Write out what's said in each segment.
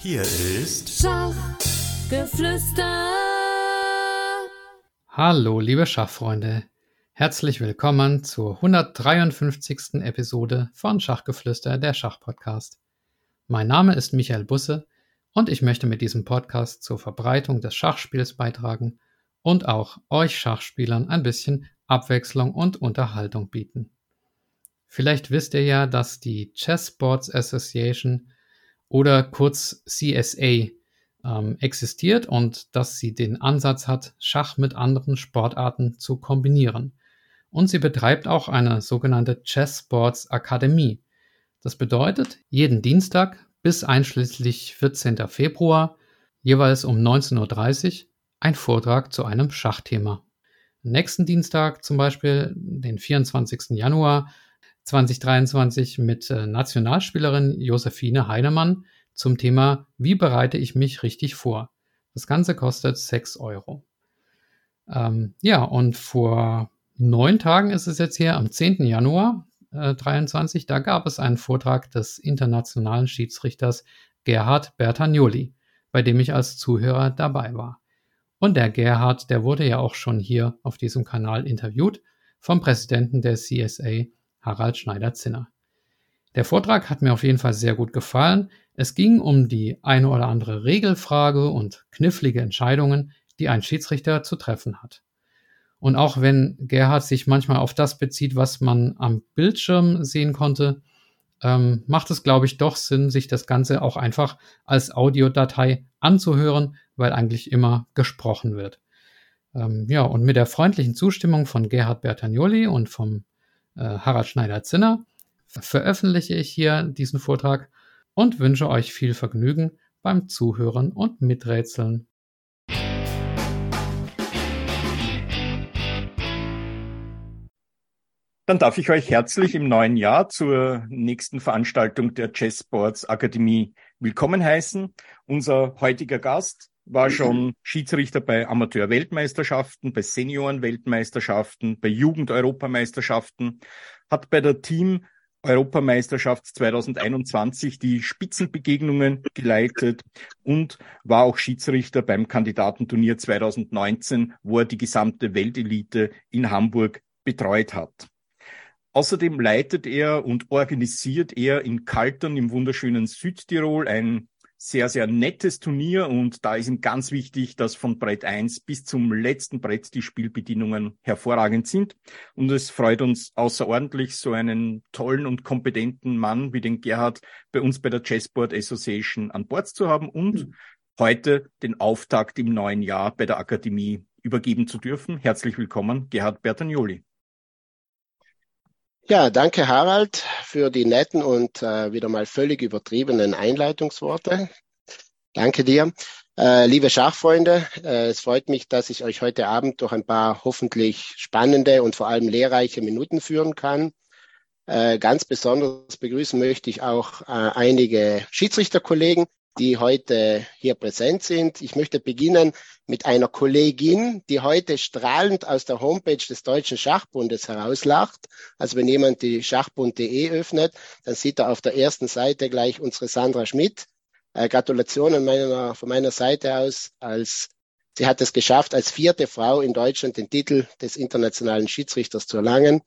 Hier ist Schachgeflüster. Hallo, liebe Schachfreunde. Herzlich willkommen zur 153. Episode von Schachgeflüster, der Schachpodcast. Mein Name ist Michael Busse und ich möchte mit diesem Podcast zur Verbreitung des Schachspiels beitragen und auch euch Schachspielern ein bisschen Abwechslung und Unterhaltung bieten. Vielleicht wisst ihr ja, dass die Chess Boards Association oder kurz CSA ähm, existiert und dass sie den Ansatz hat, Schach mit anderen Sportarten zu kombinieren. Und sie betreibt auch eine sogenannte Chess Sports Akademie. Das bedeutet, jeden Dienstag bis einschließlich 14. Februar jeweils um 19.30 Uhr ein Vortrag zu einem Schachthema. Nächsten Dienstag zum Beispiel, den 24. Januar, 2023 mit äh, Nationalspielerin Josephine Heinemann zum Thema Wie bereite ich mich richtig vor? Das Ganze kostet 6 Euro. Ähm, ja, und vor neun Tagen ist es jetzt hier am 10. Januar äh, 23, da gab es einen Vortrag des internationalen Schiedsrichters Gerhard Bertagnoli, bei dem ich als Zuhörer dabei war. Und der Gerhard, der wurde ja auch schon hier auf diesem Kanal interviewt vom Präsidenten der CSA, Harald Schneider-Zinner. Der Vortrag hat mir auf jeden Fall sehr gut gefallen. Es ging um die eine oder andere Regelfrage und knifflige Entscheidungen, die ein Schiedsrichter zu treffen hat. Und auch wenn Gerhard sich manchmal auf das bezieht, was man am Bildschirm sehen konnte, ähm, macht es, glaube ich, doch Sinn, sich das Ganze auch einfach als Audiodatei anzuhören, weil eigentlich immer gesprochen wird. Ähm, ja, und mit der freundlichen Zustimmung von Gerhard Bertagnoli und vom Harald Schneider-Zinner veröffentliche ich hier diesen Vortrag und wünsche euch viel Vergnügen beim Zuhören und Miträtseln. Dann darf ich euch herzlich im neuen Jahr zur nächsten Veranstaltung der Chess Sports Akademie willkommen heißen. Unser heutiger Gast war schon Schiedsrichter bei Amateur-Weltmeisterschaften, bei Senioren-Weltmeisterschaften, bei Jugend-Europameisterschaften, hat bei der Team Europameisterschaft 2021 die Spitzenbegegnungen geleitet und war auch Schiedsrichter beim Kandidatenturnier 2019, wo er die gesamte Weltelite in Hamburg betreut hat. Außerdem leitet er und organisiert er in Kaltern im wunderschönen Südtirol ein sehr, sehr nettes Turnier und da ist ihm ganz wichtig, dass von Brett 1 bis zum letzten Brett die Spielbedienungen hervorragend sind. Und es freut uns außerordentlich, so einen tollen und kompetenten Mann wie den Gerhard bei uns bei der Chessboard Association an Bord zu haben und mhm. heute den Auftakt im neuen Jahr bei der Akademie übergeben zu dürfen. Herzlich willkommen, Gerhard Bertagnoli. Ja, danke Harald für die netten und äh, wieder mal völlig übertriebenen Einleitungsworte. Danke dir. Äh, liebe Schachfreunde, äh, es freut mich, dass ich euch heute Abend durch ein paar hoffentlich spannende und vor allem lehrreiche Minuten führen kann. Äh, ganz besonders begrüßen möchte ich auch äh, einige Schiedsrichterkollegen, die heute hier präsent sind. Ich möchte beginnen mit einer Kollegin, die heute strahlend aus der Homepage des Deutschen Schachbundes herauslacht. Also wenn jemand die schachbund.de öffnet, dann sieht er auf der ersten Seite gleich unsere Sandra Schmidt. Äh, Gratulationen meiner, von meiner Seite aus als Sie hat es geschafft, als vierte Frau in Deutschland den Titel des internationalen Schiedsrichters zu erlangen.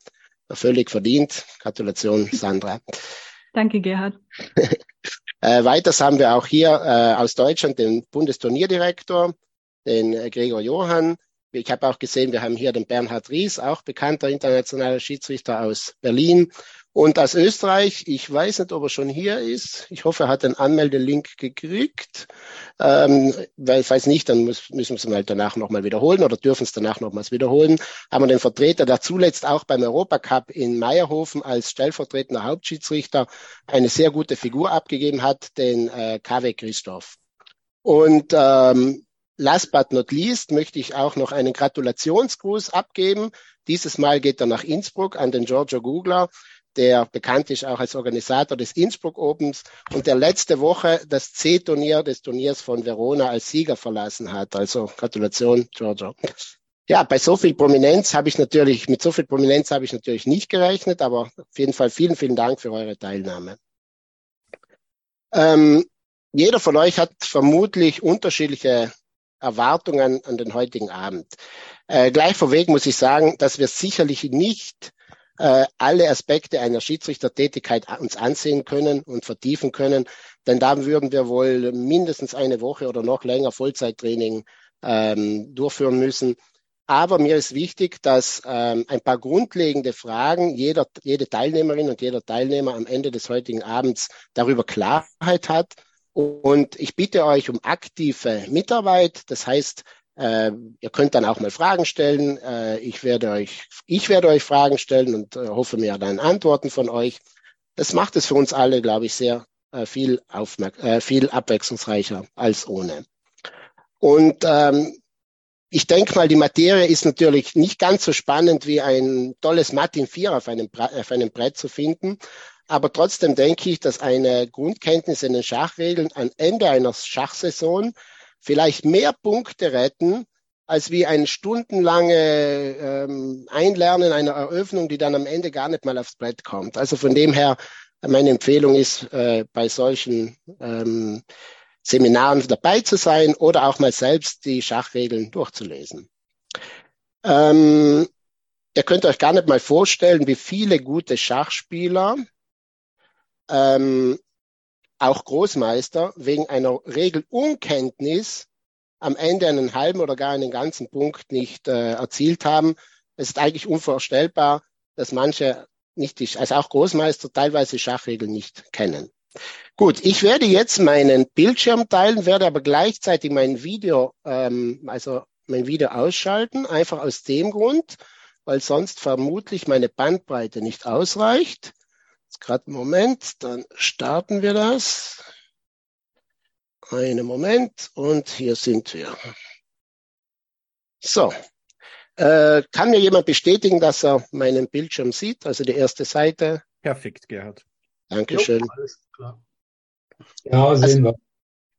Völlig verdient. Gratulation, Sandra. Danke, Gerhard. Äh, weiters haben wir auch hier äh, aus Deutschland den Bundesturnierdirektor, den äh, Gregor Johann. Ich habe auch gesehen, wir haben hier den Bernhard Ries, auch bekannter internationaler Schiedsrichter aus Berlin. Und aus Österreich, ich weiß nicht, ob er schon hier ist. Ich hoffe, er hat den Anmeldelink gekriegt. Ähm, weil, falls nicht, dann muss, müssen wir es mal danach nochmal wiederholen oder dürfen es danach nochmals wiederholen. Haben wir den Vertreter, der zuletzt auch beim Europacup in Meierhofen als stellvertretender Hauptschiedsrichter eine sehr gute Figur abgegeben hat, den äh, KW Christoph. Und ähm, last but not least möchte ich auch noch einen Gratulationsgruß abgeben. Dieses Mal geht er nach Innsbruck an den Giorgio Gugler, der bekannt ist auch als Organisator des Innsbruck Opens und der letzte Woche das C-Turnier des Turniers von Verona als Sieger verlassen hat. Also Gratulation, Giorgio. Ja, bei so viel Prominenz habe ich natürlich, mit so viel Prominenz habe ich natürlich nicht gerechnet, aber auf jeden Fall vielen, vielen Dank für eure Teilnahme. Ähm, jeder von euch hat vermutlich unterschiedliche Erwartungen an den heutigen Abend. Äh, gleich vorweg muss ich sagen, dass wir sicherlich nicht äh, alle Aspekte einer Schiedsrichtertätigkeit uns ansehen können und vertiefen können, denn da würden wir wohl mindestens eine Woche oder noch länger Vollzeittraining ähm, durchführen müssen. Aber mir ist wichtig, dass ähm, ein paar grundlegende Fragen jeder, jede Teilnehmerin und jeder Teilnehmer am Ende des heutigen Abends darüber Klarheit hat. Und ich bitte euch um aktive Mitarbeit. Das heißt, äh, ihr könnt dann auch mal Fragen stellen. Äh, ich werde euch, ich werde euch Fragen stellen und äh, hoffe mir dann Antworten von euch. Das macht es für uns alle, glaube ich, sehr äh, viel, äh, viel abwechslungsreicher als ohne. Und ähm, ich denke mal, die Materie ist natürlich nicht ganz so spannend wie ein tolles Martin Vier auf einem, auf einem Brett zu finden. Aber trotzdem denke ich, dass eine Grundkenntnis in den Schachregeln am Ende einer Schachsaison vielleicht mehr Punkte retten, als wie ein stundenlange ähm, Einlernen einer Eröffnung, die dann am Ende gar nicht mal aufs Brett kommt. Also von dem her, meine Empfehlung ist, äh, bei solchen ähm, Seminaren dabei zu sein oder auch mal selbst die Schachregeln durchzulesen. Ähm, ihr könnt euch gar nicht mal vorstellen, wie viele gute Schachspieler, ähm, auch Großmeister, wegen einer Regelunkenntnis am Ende einen halben oder gar einen ganzen Punkt nicht äh, erzielt haben. Es ist eigentlich unvorstellbar, dass manche nicht, also auch Großmeister teilweise Schachregeln nicht kennen. Gut, ich werde jetzt meinen Bildschirm teilen, werde aber gleichzeitig mein Video, ähm, also mein Video ausschalten, einfach aus dem Grund, weil sonst vermutlich meine Bandbreite nicht ausreicht. Jetzt gerade einen Moment, dann starten wir das. Einen Moment und hier sind wir. So, äh, kann mir jemand bestätigen, dass er meinen Bildschirm sieht, also die erste Seite? Perfekt, Gerhard. Dankeschön. Jo, alles klar. Ja, sehen also, wir.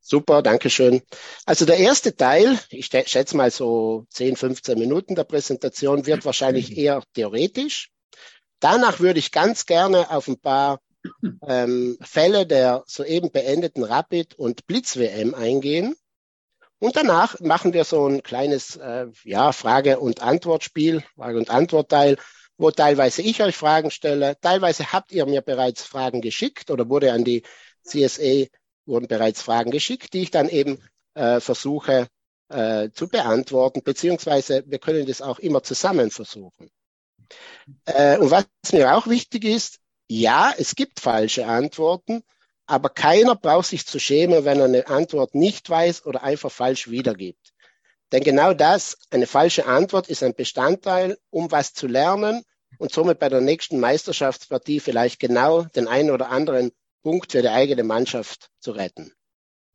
Super, Dankeschön. Also der erste Teil, ich schätze mal so 10, 15 Minuten der Präsentation, wird wahrscheinlich eher theoretisch. Danach würde ich ganz gerne auf ein paar ähm, Fälle der soeben beendeten Rapid- und Blitz-WM eingehen. Und danach machen wir so ein kleines äh, ja, Frage- und Antwortspiel, Frage- und Antwortteil, wo teilweise ich euch Fragen stelle, teilweise habt ihr mir bereits Fragen geschickt oder wurde an die CSA wurden bereits Fragen geschickt, die ich dann eben äh, versuche äh, zu beantworten, beziehungsweise wir können das auch immer zusammen versuchen. Äh, und was mir auch wichtig ist, ja, es gibt falsche Antworten, aber keiner braucht sich zu schämen, wenn er eine Antwort nicht weiß oder einfach falsch wiedergibt. Denn genau das, eine falsche Antwort, ist ein Bestandteil, um was zu lernen und somit bei der nächsten Meisterschaftspartie vielleicht genau den einen oder anderen Punkt für die eigene Mannschaft zu retten.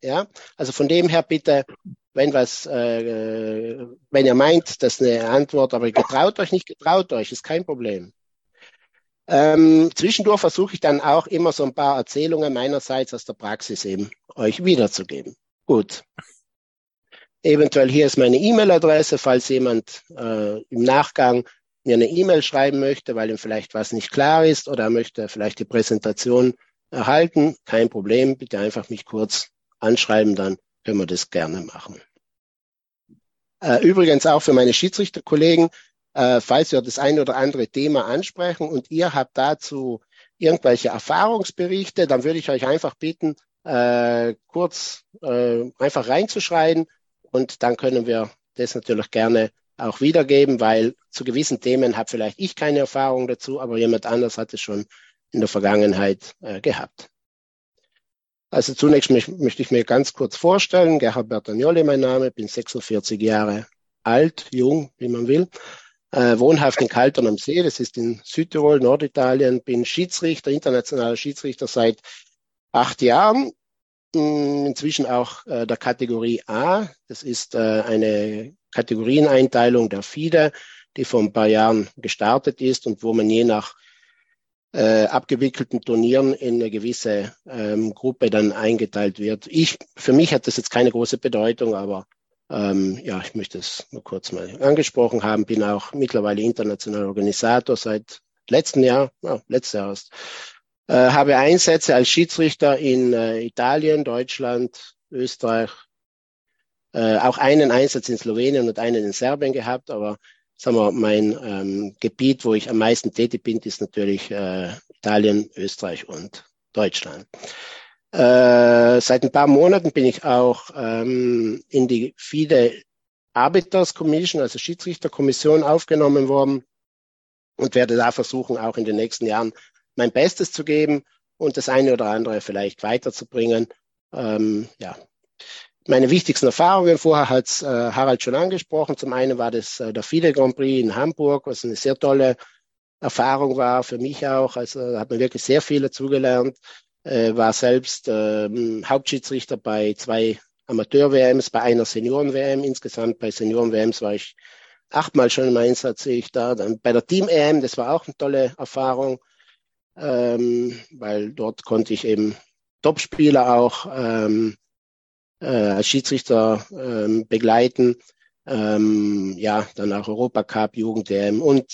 Ja, also von dem her bitte, wenn was, äh, wenn ihr meint, dass eine Antwort, aber getraut euch nicht, getraut euch, ist kein Problem. Ähm, zwischendurch versuche ich dann auch immer so ein paar Erzählungen meinerseits aus der Praxis eben euch wiederzugeben. Gut. Eventuell hier ist meine E-Mail-Adresse, falls jemand äh, im Nachgang mir eine E-Mail schreiben möchte, weil ihm vielleicht was nicht klar ist oder er möchte vielleicht die Präsentation erhalten. Kein Problem, bitte einfach mich kurz anschreiben, dann können wir das gerne machen. Äh, übrigens auch für meine Schiedsrichterkollegen, äh, falls wir das ein oder andere Thema ansprechen und ihr habt dazu irgendwelche Erfahrungsberichte, dann würde ich euch einfach bitten, äh, kurz einfach reinzuschreiben und dann können wir das natürlich gerne auch wiedergeben, weil zu gewissen Themen habe vielleicht ich keine Erfahrung dazu, aber jemand anders hat es schon in der Vergangenheit gehabt. Also zunächst möchte ich mir ganz kurz vorstellen. Gerhard Bertagnoli mein Name, bin 46 Jahre alt, jung, wie man will. Äh, wohnhaft in Kaltern am See, das ist in Südtirol, Norditalien, bin Schiedsrichter, internationaler Schiedsrichter seit acht Jahren, hm, inzwischen auch äh, der Kategorie A. Das ist äh, eine Kategorieneinteilung der FIDE, die vor ein paar Jahren gestartet ist und wo man je nach äh, abgewickelten Turnieren in eine gewisse ähm, Gruppe dann eingeteilt wird. Ich, für mich hat das jetzt keine große Bedeutung, aber ähm, ja, ich möchte es nur kurz mal angesprochen haben. Bin auch mittlerweile internationaler Organisator seit letzten Jahr, ja, letztes Jahr erst. Äh, habe Einsätze als Schiedsrichter in äh, Italien, Deutschland, Österreich, äh, auch einen Einsatz in Slowenien und einen in Serbien gehabt, aber sagen wir, mein ähm, Gebiet, wo ich am meisten tätig bin, ist natürlich äh, Italien, Österreich und Deutschland. Äh, seit ein paar Monaten bin ich auch ähm, in die FIDE Arbiters Commission, also Schiedsrichterkommission aufgenommen worden und werde da versuchen, auch in den nächsten Jahren mein Bestes zu geben und das eine oder andere vielleicht weiterzubringen. Ähm, ja. Meine wichtigsten Erfahrungen, vorher hat äh, Harald schon angesprochen. Zum einen war das äh, der FIDE Grand Prix in Hamburg, was eine sehr tolle Erfahrung war für mich auch. Also hat man wirklich sehr viel dazugelernt. Äh, war selbst äh, Hauptschiedsrichter bei zwei Amateur-WMs, bei einer Senioren-WM. Insgesamt bei Senioren-WMs war ich achtmal schon im Einsatz, sehe ich da. Dann bei der Team-EM, das war auch eine tolle Erfahrung, ähm, weil dort konnte ich eben Topspieler auch ähm, äh, als Schiedsrichter ähm, begleiten. Ähm, ja, dann auch Europacup, Jugend-WM und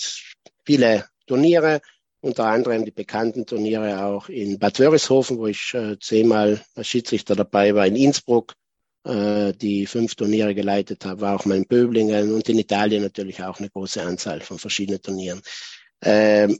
viele Turniere, unter anderem die bekannten Turniere auch in Bad Wörishofen, wo ich äh, zehnmal als Schiedsrichter dabei war, in Innsbruck, äh, die fünf Turniere geleitet habe, war auch mal in Böblingen und in Italien natürlich auch eine große Anzahl von verschiedenen Turnieren. Ähm,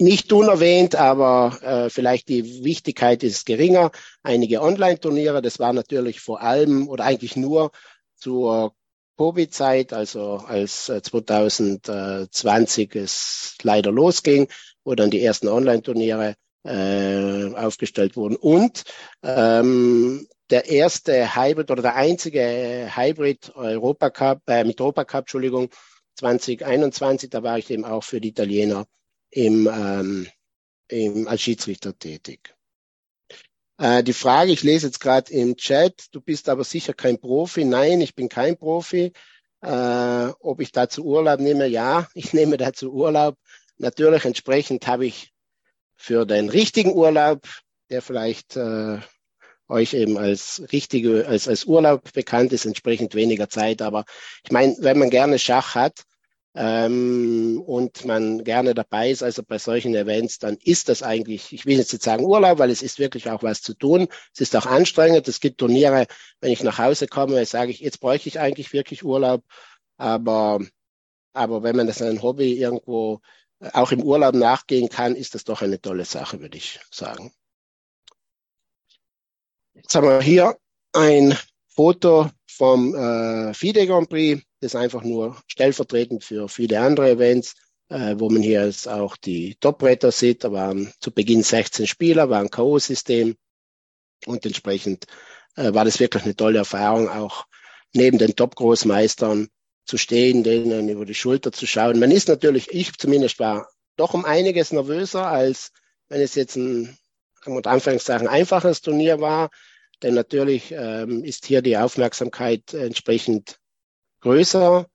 nicht unerwähnt, aber äh, vielleicht die Wichtigkeit ist geringer. Einige Online-Turniere, das war natürlich vor allem oder eigentlich nur zur Covid-Zeit, also als 2020 äh, es leider losging, wo dann die ersten Online-Turniere äh, aufgestellt wurden. Und ähm, der erste Hybrid oder der einzige Hybrid Europacup, äh, mit Europacup, Entschuldigung, 2021, da war ich eben auch für die Italiener im, ähm, im, als Schiedsrichter tätig. Äh, die Frage, ich lese jetzt gerade im Chat, du bist aber sicher kein Profi. Nein, ich bin kein Profi. Äh, ob ich dazu Urlaub nehme? Ja, ich nehme dazu Urlaub. Natürlich entsprechend habe ich für den richtigen Urlaub, der vielleicht äh, euch eben als richtige, als, als Urlaub bekannt ist, entsprechend weniger Zeit. Aber ich meine, wenn man gerne Schach hat, ähm, und man gerne dabei ist, also bei solchen Events, dann ist das eigentlich, ich will jetzt nicht sagen Urlaub, weil es ist wirklich auch was zu tun. Es ist auch anstrengend. Es gibt Turniere, wenn ich nach Hause komme, sage ich, jetzt bräuchte ich eigentlich wirklich Urlaub. Aber, aber wenn man das ein Hobby irgendwo auch im Urlaub nachgehen kann, ist das doch eine tolle Sache, würde ich sagen. Jetzt haben wir hier ein Foto vom äh, FIDE Grand Prix. Das ist einfach nur stellvertretend für viele andere Events, äh, wo man hier jetzt auch die Top-Bretter sieht. Da waren zu Beginn 16 Spieler, war ein K.O.-System und entsprechend äh, war das wirklich eine tolle Erfahrung, auch neben den Top-Großmeistern zu stehen, denen über die Schulter zu schauen. Man ist natürlich, ich zumindest war doch um einiges nervöser, als wenn es jetzt ein, unter Anführungszeichen, einfaches Turnier war. Denn natürlich ähm, ist hier die Aufmerksamkeit entsprechend größer.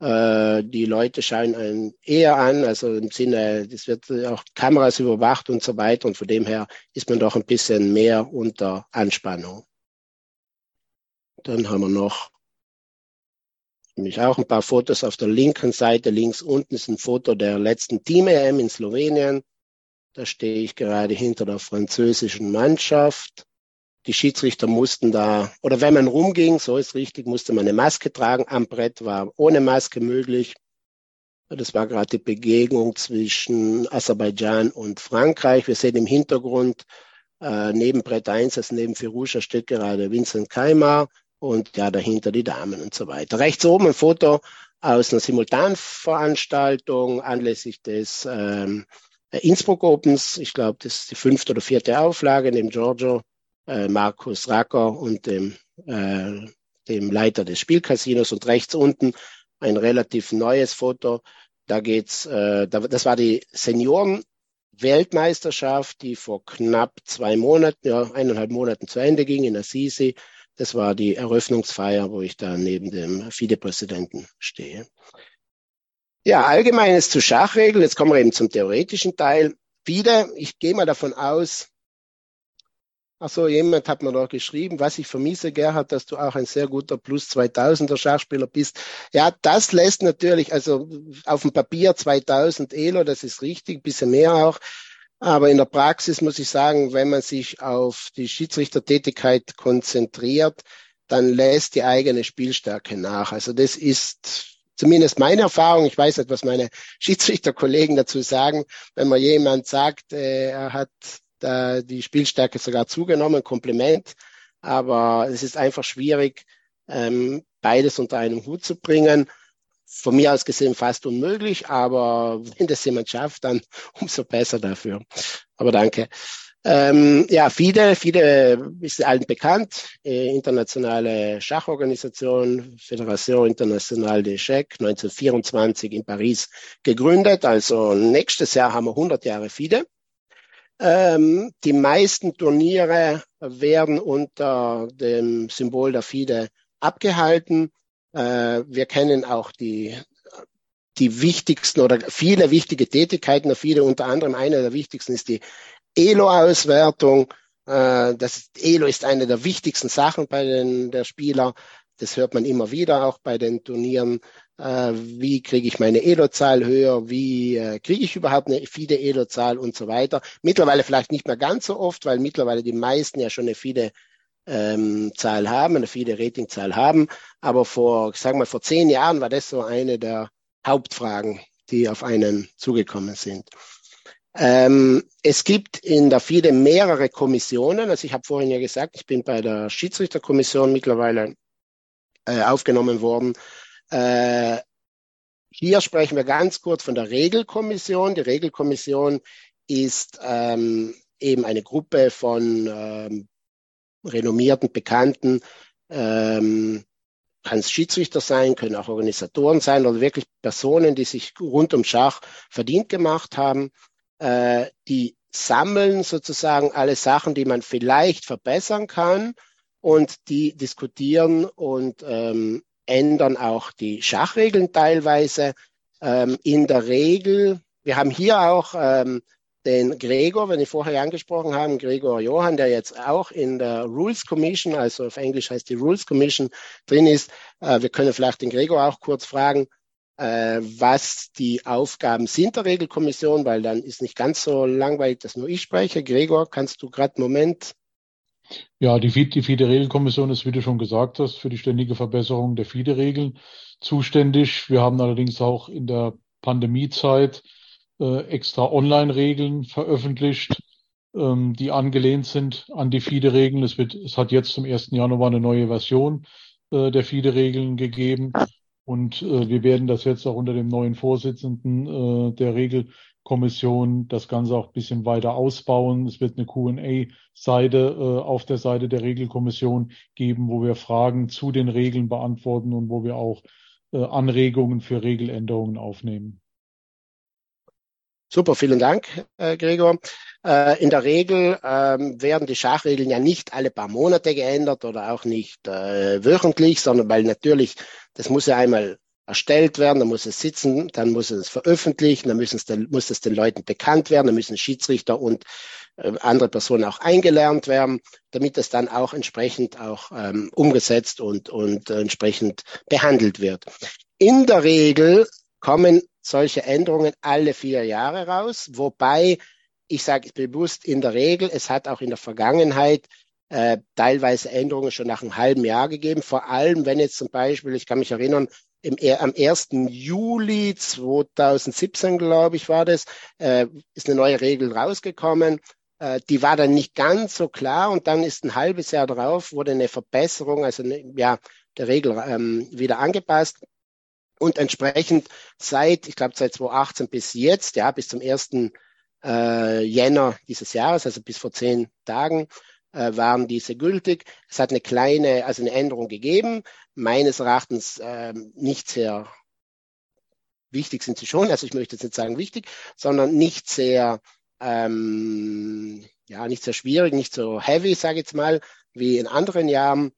Äh, die Leute schauen einen eher an, also im Sinne, es wird auch Kameras überwacht und so weiter. Und von dem her ist man doch ein bisschen mehr unter Anspannung. Dann haben wir noch nämlich auch ein paar Fotos auf der linken Seite. Links unten ist ein Foto der letzten Team-EM in Slowenien. Da stehe ich gerade hinter der französischen Mannschaft die Schiedsrichter mussten da, oder wenn man rumging, so ist richtig, musste man eine Maske tragen. Am Brett war ohne Maske möglich. Das war gerade die Begegnung zwischen Aserbaidschan und Frankreich. Wir sehen im Hintergrund äh, neben Brett 1, also neben Firusha steht gerade Vincent Keimar und ja, dahinter die Damen und so weiter. Rechts oben ein Foto aus einer Simultanveranstaltung anlässlich des ähm, Innsbruck Opens. Ich glaube, das ist die fünfte oder vierte Auflage neben Giorgio äh, Markus Racker und dem, äh, dem Leiter des Spielcasinos und rechts unten ein relativ neues Foto. Da geht's, äh, da, das war die Senioren Weltmeisterschaft, die vor knapp zwei Monaten, ja, eineinhalb Monaten zu Ende ging in Assisi. Das war die Eröffnungsfeier, wo ich da neben dem FIDE-Präsidenten stehe. Ja, allgemeines zu Schachregeln. Jetzt kommen wir eben zum theoretischen Teil. FIDE, ich gehe mal davon aus, Ach so, jemand hat mir noch geschrieben, was ich vermisse, Gerhard, dass du auch ein sehr guter Plus 2000er Schachspieler bist. Ja, das lässt natürlich, also auf dem Papier 2000 Elo, das ist richtig, bisschen mehr auch. Aber in der Praxis muss ich sagen, wenn man sich auf die Schiedsrichtertätigkeit konzentriert, dann lässt die eigene Spielstärke nach. Also das ist zumindest meine Erfahrung. Ich weiß nicht, was meine Schiedsrichterkollegen dazu sagen. Wenn man jemand sagt, äh, er hat die Spielstärke sogar zugenommen, Kompliment. Aber es ist einfach schwierig, ähm, beides unter einen Hut zu bringen. Von mir aus gesehen fast unmöglich, aber wenn das jemand schafft, dann umso besser dafür. Aber danke. Ähm, ja, FIDE, FIDE ist allen bekannt, äh, internationale Schachorganisation, Fédération Internationale des Chèques, 1924 in Paris gegründet. Also nächstes Jahr haben wir 100 Jahre FIDE. Ähm, die meisten Turniere werden unter dem Symbol der FIDE abgehalten. Äh, wir kennen auch die die wichtigsten oder viele wichtige Tätigkeiten der FIDE, unter anderem eine der wichtigsten ist die Elo-Auswertung. Äh, das Elo ist eine der wichtigsten Sachen bei den der Spieler. Das hört man immer wieder auch bei den Turnieren. Äh, wie kriege ich meine Elo-Zahl höher? Wie äh, kriege ich überhaupt eine FIDE Elo-Zahl und so weiter? Mittlerweile vielleicht nicht mehr ganz so oft, weil mittlerweile die meisten ja schon eine FIDE ähm, Zahl haben, eine FIDE Rating-Zahl haben. Aber vor, ich sag mal, vor zehn Jahren war das so eine der Hauptfragen, die auf einen zugekommen sind. Ähm, es gibt in der FIDE mehrere Kommissionen. Also ich habe vorhin ja gesagt, ich bin bei der Schiedsrichterkommission mittlerweile äh, aufgenommen worden. Äh, hier sprechen wir ganz kurz von der Regelkommission. Die Regelkommission ist ähm, eben eine Gruppe von ähm, renommierten, bekannten ähm, kann es Schiedsrichter sein, können auch Organisatoren sein oder wirklich Personen, die sich rund um Schach verdient gemacht haben äh, die sammeln sozusagen alle Sachen, die man vielleicht verbessern kann und die diskutieren und ähm, ändern auch die Schachregeln teilweise. Ähm, in der Regel, wir haben hier auch ähm, den Gregor, wenn ich vorher angesprochen habe, Gregor Johann, der jetzt auch in der Rules Commission, also auf Englisch heißt die Rules Commission, drin ist. Äh, wir können vielleicht den Gregor auch kurz fragen, äh, was die Aufgaben sind der Regelkommission, weil dann ist nicht ganz so langweilig, dass nur ich spreche. Gregor, kannst du gerade einen Moment? Ja, die, FIDE-Regelkommission ist, wie du schon gesagt hast, für die ständige Verbesserung der FIDE-Regeln zuständig. Wir haben allerdings auch in der Pandemiezeit äh, extra Online-Regeln veröffentlicht, ähm, die angelehnt sind an die FIDE-Regeln. Es, wird, es hat jetzt zum 1. Januar eine neue Version äh, der FIDE-Regeln gegeben. Und äh, wir werden das jetzt auch unter dem neuen Vorsitzenden äh, der Regelkommission das Ganze auch ein bisschen weiter ausbauen. Es wird eine Q&A-Seite äh, auf der Seite der Regelkommission geben, wo wir Fragen zu den Regeln beantworten und wo wir auch äh, Anregungen für Regeländerungen aufnehmen. Super, vielen Dank, äh, Gregor. Äh, in der Regel ähm, werden die Schachregeln ja nicht alle paar Monate geändert oder auch nicht äh, wöchentlich, sondern weil natürlich, das muss ja einmal erstellt werden, dann muss es sitzen, dann muss es veröffentlichen, dann müssen es den, muss es den Leuten bekannt werden, dann müssen Schiedsrichter und äh, andere Personen auch eingelernt werden, damit es dann auch entsprechend auch ähm, umgesetzt und, und äh, entsprechend behandelt wird. In der Regel kommen solche Änderungen alle vier Jahre raus, wobei ich sage bewusst in der Regel, es hat auch in der Vergangenheit äh, teilweise Änderungen schon nach einem halben Jahr gegeben, vor allem wenn jetzt zum Beispiel, ich kann mich erinnern, im, am 1. Juli 2017, glaube ich, war das, äh, ist eine neue Regel rausgekommen. Äh, die war dann nicht ganz so klar und dann ist ein halbes Jahr drauf, wurde eine Verbesserung, also eine, ja, der Regel ähm, wieder angepasst. Und entsprechend seit, ich glaube, seit 2018 bis jetzt, ja, bis zum 1. Äh, Jänner dieses Jahres, also bis vor zehn Tagen, äh, waren diese gültig. Es hat eine kleine, also eine Änderung gegeben. Meines Erachtens äh, nicht sehr wichtig sind sie schon, also ich möchte jetzt nicht sagen wichtig, sondern nicht sehr, ähm, ja, nicht sehr schwierig, nicht so heavy, sage ich jetzt mal, wie in anderen Jahren.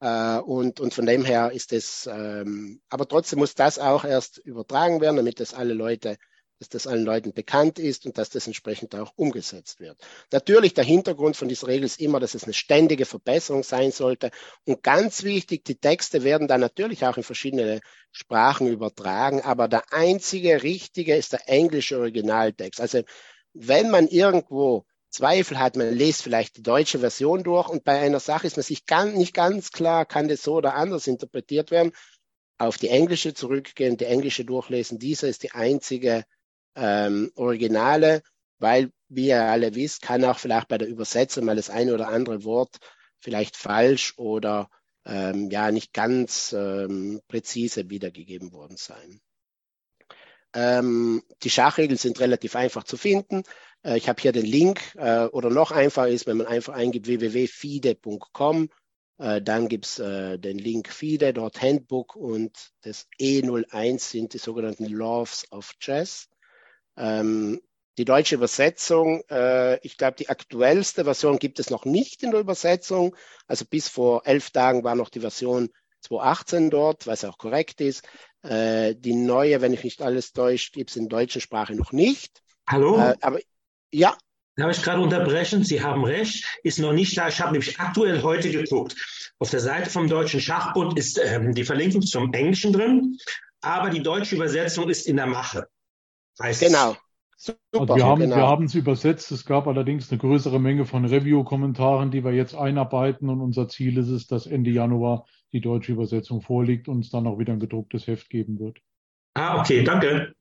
Äh, und, und von dem her ist es, ähm, aber trotzdem muss das auch erst übertragen werden, damit das alle Leute, dass das allen Leuten bekannt ist und dass das entsprechend auch umgesetzt wird. Natürlich der Hintergrund von dieser Regel ist immer, dass es eine ständige Verbesserung sein sollte. Und ganz wichtig, die Texte werden dann natürlich auch in verschiedene Sprachen übertragen, aber der einzige richtige ist der englische Originaltext. Also wenn man irgendwo Zweifel hat, man lest vielleicht die deutsche Version durch und bei einer Sache ist man sich ganz, nicht ganz klar, kann das so oder anders interpretiert werden, auf die englische zurückgehen, die englische durchlesen. Dieser ist die einzige ähm, Originale, weil, wie ihr alle wisst, kann auch vielleicht bei der Übersetzung mal das eine oder andere Wort vielleicht falsch oder ähm, ja nicht ganz ähm, präzise wiedergegeben worden sein. Ähm, die Schachregeln sind relativ einfach zu finden. Äh, ich habe hier den Link äh, oder noch einfacher ist, wenn man einfach eingibt www.fide.com, äh, dann gibt's äh, den Link FIDE, dort Handbook und das E01 sind die sogenannten Laws of Chess. Ähm, die deutsche Übersetzung, äh, ich glaube, die aktuellste Version gibt es noch nicht in der Übersetzung. Also bis vor elf Tagen war noch die Version 218 dort, was auch korrekt ist. Äh, die neue, wenn ich nicht alles täuscht, gibt es in deutschen Sprache noch nicht. Hallo? Äh, aber ja. Darf ich gerade unterbrechen? Sie haben recht, ist noch nicht da. Ich habe nämlich aktuell heute geguckt. Auf der Seite vom Deutschen Schachbund ist ähm, die Verlinkung zum Englischen drin, aber die deutsche Übersetzung ist in der Mache. Heißt genau. Super, also wir haben genau. es übersetzt. Es gab allerdings eine größere Menge von Review-Kommentaren, die wir jetzt einarbeiten. Und unser Ziel ist es, dass Ende Januar die deutsche Übersetzung vorliegt und es dann auch wieder ein gedrucktes Heft geben wird. Ah, okay, danke.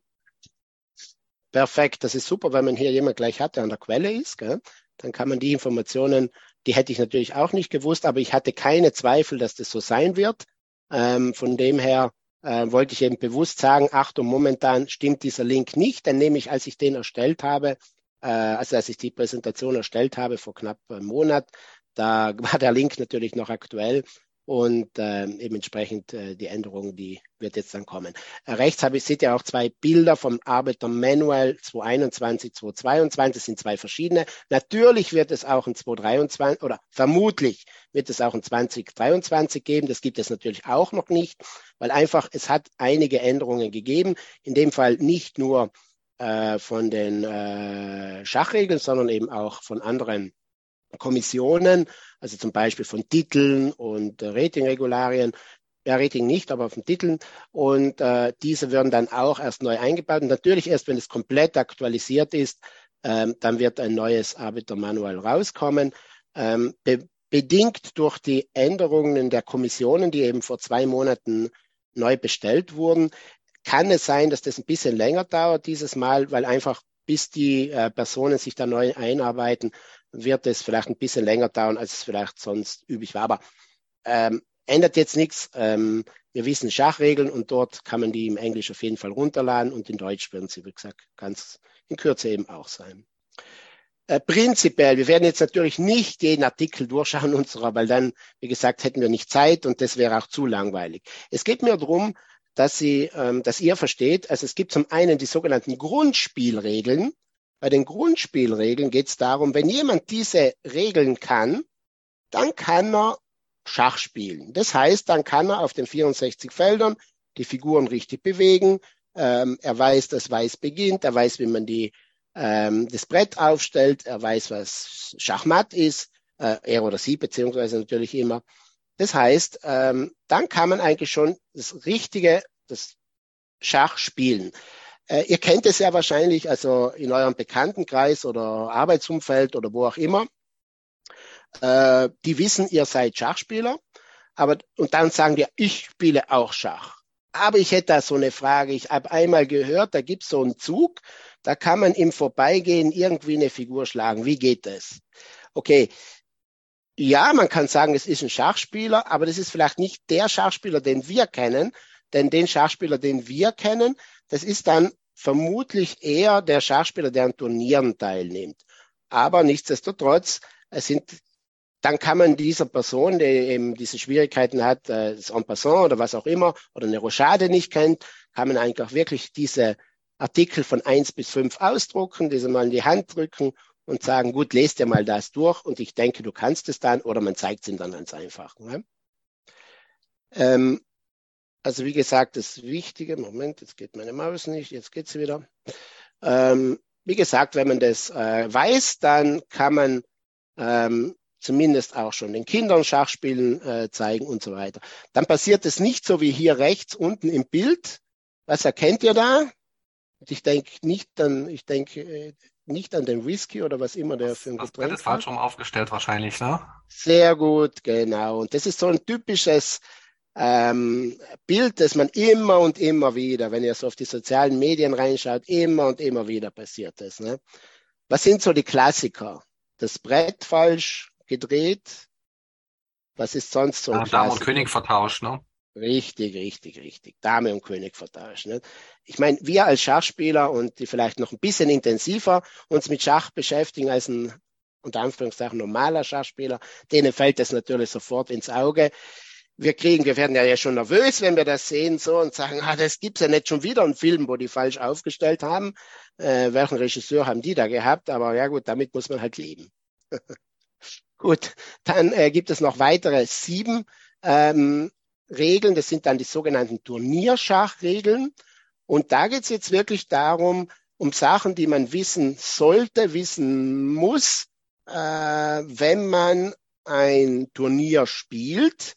Perfekt, das ist super, wenn man hier jemand gleich hat, der an der Quelle ist. Gell? Dann kann man die Informationen, die hätte ich natürlich auch nicht gewusst, aber ich hatte keine Zweifel, dass das so sein wird. Ähm, von dem her äh, wollte ich eben bewusst sagen, Achtung, momentan stimmt dieser Link nicht, denn nämlich als ich den erstellt habe, äh, also als ich die Präsentation erstellt habe vor knapp einem Monat, da war der Link natürlich noch aktuell und äh, eben entsprechend äh, die Änderung, die wird jetzt dann kommen. Äh, rechts habe ich, seht ihr auch zwei Bilder vom Arbeiter Manual 221, 222, das sind zwei verschiedene. Natürlich wird es auch ein 223 oder vermutlich wird es auch ein 2023 geben. Das gibt es natürlich auch noch nicht, weil einfach es hat einige Änderungen gegeben. In dem Fall nicht nur äh, von den äh, Schachregeln, sondern eben auch von anderen Kommissionen, also zum Beispiel von Titeln und äh, Ratingregularien, ja, Rating nicht, aber von Titeln. Und äh, diese werden dann auch erst neu eingebaut. Und natürlich erst, wenn es komplett aktualisiert ist, ähm, dann wird ein neues Arbeitermanual rauskommen. Ähm, be bedingt durch die Änderungen der Kommissionen, die eben vor zwei Monaten neu bestellt wurden, kann es sein, dass das ein bisschen länger dauert dieses Mal, weil einfach bis die äh, Personen sich da neu einarbeiten, wird es vielleicht ein bisschen länger dauern, als es vielleicht sonst üblich war. Aber ähm, ändert jetzt nichts. Ähm, wir wissen Schachregeln und dort kann man die im Englisch auf jeden Fall runterladen und in Deutsch werden sie, wie gesagt, ganz in Kürze eben auch sein. Äh, prinzipiell, wir werden jetzt natürlich nicht jeden Artikel durchschauen unserer, weil dann, wie gesagt, hätten wir nicht Zeit und das wäre auch zu langweilig. Es geht mir darum, dass Sie, ähm, dass ihr versteht, also es gibt zum einen die sogenannten Grundspielregeln, bei den Grundspielregeln geht es darum, wenn jemand diese Regeln kann, dann kann er Schach spielen. Das heißt, dann kann er auf den 64 Feldern die Figuren richtig bewegen. Ähm, er weiß, dass Weiß beginnt. Er weiß, wie man die, ähm, das Brett aufstellt. Er weiß, was Schachmatt ist. Äh, er oder sie, beziehungsweise natürlich immer. Das heißt, ähm, dann kann man eigentlich schon das richtige, das Schach spielen. Äh, ihr kennt es ja wahrscheinlich, also in eurem Bekanntenkreis oder Arbeitsumfeld oder wo auch immer. Äh, die wissen, ihr seid Schachspieler, aber und dann sagen die, ich spiele auch Schach. Aber ich hätte da so eine Frage. Ich habe einmal gehört, da gibt es so einen Zug, da kann man im Vorbeigehen irgendwie eine Figur schlagen. Wie geht das? Okay, ja, man kann sagen, es ist ein Schachspieler, aber das ist vielleicht nicht der Schachspieler, den wir kennen, denn den Schachspieler, den wir kennen, das ist dann vermutlich eher der Schachspieler, der an Turnieren teilnimmt. Aber nichtsdestotrotz, es sind, dann kann man dieser Person, die eben diese Schwierigkeiten hat, äh, das En passant oder was auch immer, oder eine Rochade nicht kennt, kann man eigentlich auch wirklich diese Artikel von eins bis fünf ausdrucken, diese mal in die Hand drücken und sagen, gut, lest dir mal das durch und ich denke, du kannst es dann, oder man zeigt es ihm dann ganz einfach. Ne? Ähm, also wie gesagt, das Wichtige, Moment, jetzt geht meine Maus nicht, jetzt geht sie wieder. Ähm, wie gesagt, wenn man das äh, weiß, dann kann man ähm, zumindest auch schon den Kindern Schachspielen äh, zeigen und so weiter. Dann passiert es nicht so wie hier rechts unten im Bild. Was erkennt ihr da? Ich denke nicht, dann, ich denke, äh, nicht an den Whisky oder was immer der für ein das Getränk Brett ist falsch rum aufgestellt wahrscheinlich, ne? Sehr gut, genau. Und das ist so ein typisches ähm, Bild, das man immer und immer wieder, wenn ihr so auf die sozialen Medien reinschaut, immer und immer wieder passiert ist. Ne? Was sind so die Klassiker? Das Brett falsch gedreht. Was ist sonst so? Ja, Dame und König vertauscht, ne? Richtig, richtig, richtig. Dame und König vertauscht. Ne? Ich meine, wir als Schachspieler und die vielleicht noch ein bisschen intensiver uns mit Schach beschäftigen als ein unter Anführungszeichen normaler Schachspieler, denen fällt das natürlich sofort ins Auge. Wir kriegen, wir werden ja schon nervös, wenn wir das sehen so und sagen, ah, das gibt's ja nicht schon wieder einen Film, wo die falsch aufgestellt haben. Äh, welchen Regisseur haben die da gehabt? Aber ja gut, damit muss man halt leben. gut, dann äh, gibt es noch weitere sieben ähm, Regeln. Das sind dann die sogenannten Turnierschachregeln. Und da geht's jetzt wirklich darum, um Sachen, die man wissen sollte, wissen muss, äh, wenn man ein Turnier spielt.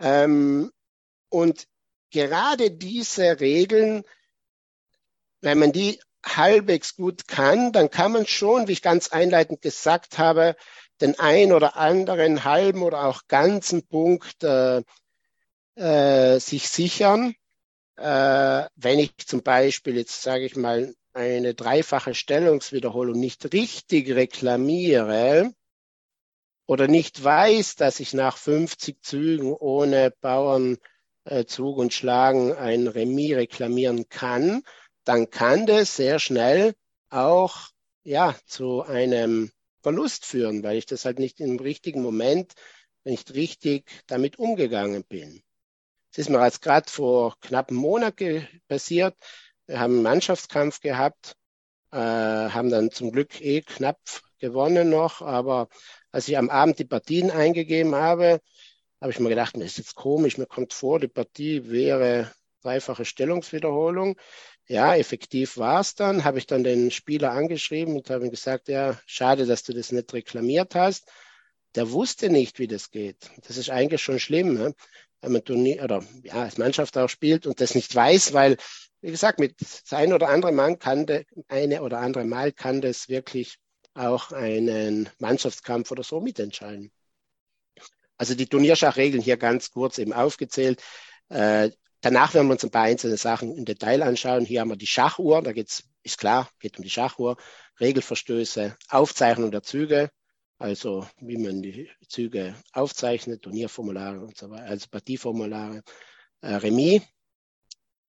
Ähm, und gerade diese Regeln, wenn man die halbwegs gut kann, dann kann man schon, wie ich ganz einleitend gesagt habe, den ein oder anderen halben oder auch ganzen Punkt äh, äh, sich sichern. Äh, wenn ich zum Beispiel jetzt sage ich mal eine dreifache Stellungswiederholung nicht richtig reklamiere oder nicht weiß, dass ich nach 50 Zügen ohne Bauernzug äh, und Schlagen ein Remis reklamieren kann, dann kann das sehr schnell auch ja zu einem Verlust führen, weil ich das halt nicht im richtigen Moment nicht richtig damit umgegangen bin. Es ist mir jetzt gerade vor knapp einem Monat passiert. Wir haben einen Mannschaftskampf gehabt, äh, haben dann zum Glück eh knapp gewonnen noch, aber als ich am Abend die Partien eingegeben habe, habe ich mir gedacht, mir ist jetzt komisch, mir kommt vor, die Partie wäre dreifache Stellungswiederholung. Ja, effektiv war es dann. Habe ich dann den Spieler angeschrieben und habe ihm gesagt, ja, schade, dass du das nicht reklamiert hast. Der wusste nicht, wie das geht. Das ist eigentlich schon schlimm, ne? wenn man Turnier oder ja, als Mannschaft auch spielt und das nicht weiß, weil wie gesagt, mit ein oder andere Mann kann de, eine oder andere Mal kann das wirklich auch einen Mannschaftskampf oder so mitentscheiden. Also die Turnierschachregeln hier ganz kurz eben aufgezählt. Äh, danach werden wir uns ein paar einzelne Sachen im Detail anschauen. Hier haben wir die Schachuhr, da geht's, ist klar, geht um die Schachuhr, Regelverstöße, Aufzeichnung der Züge, also wie man die Züge aufzeichnet, Turnierformulare und so weiter, also Partieformulare, äh, Remis,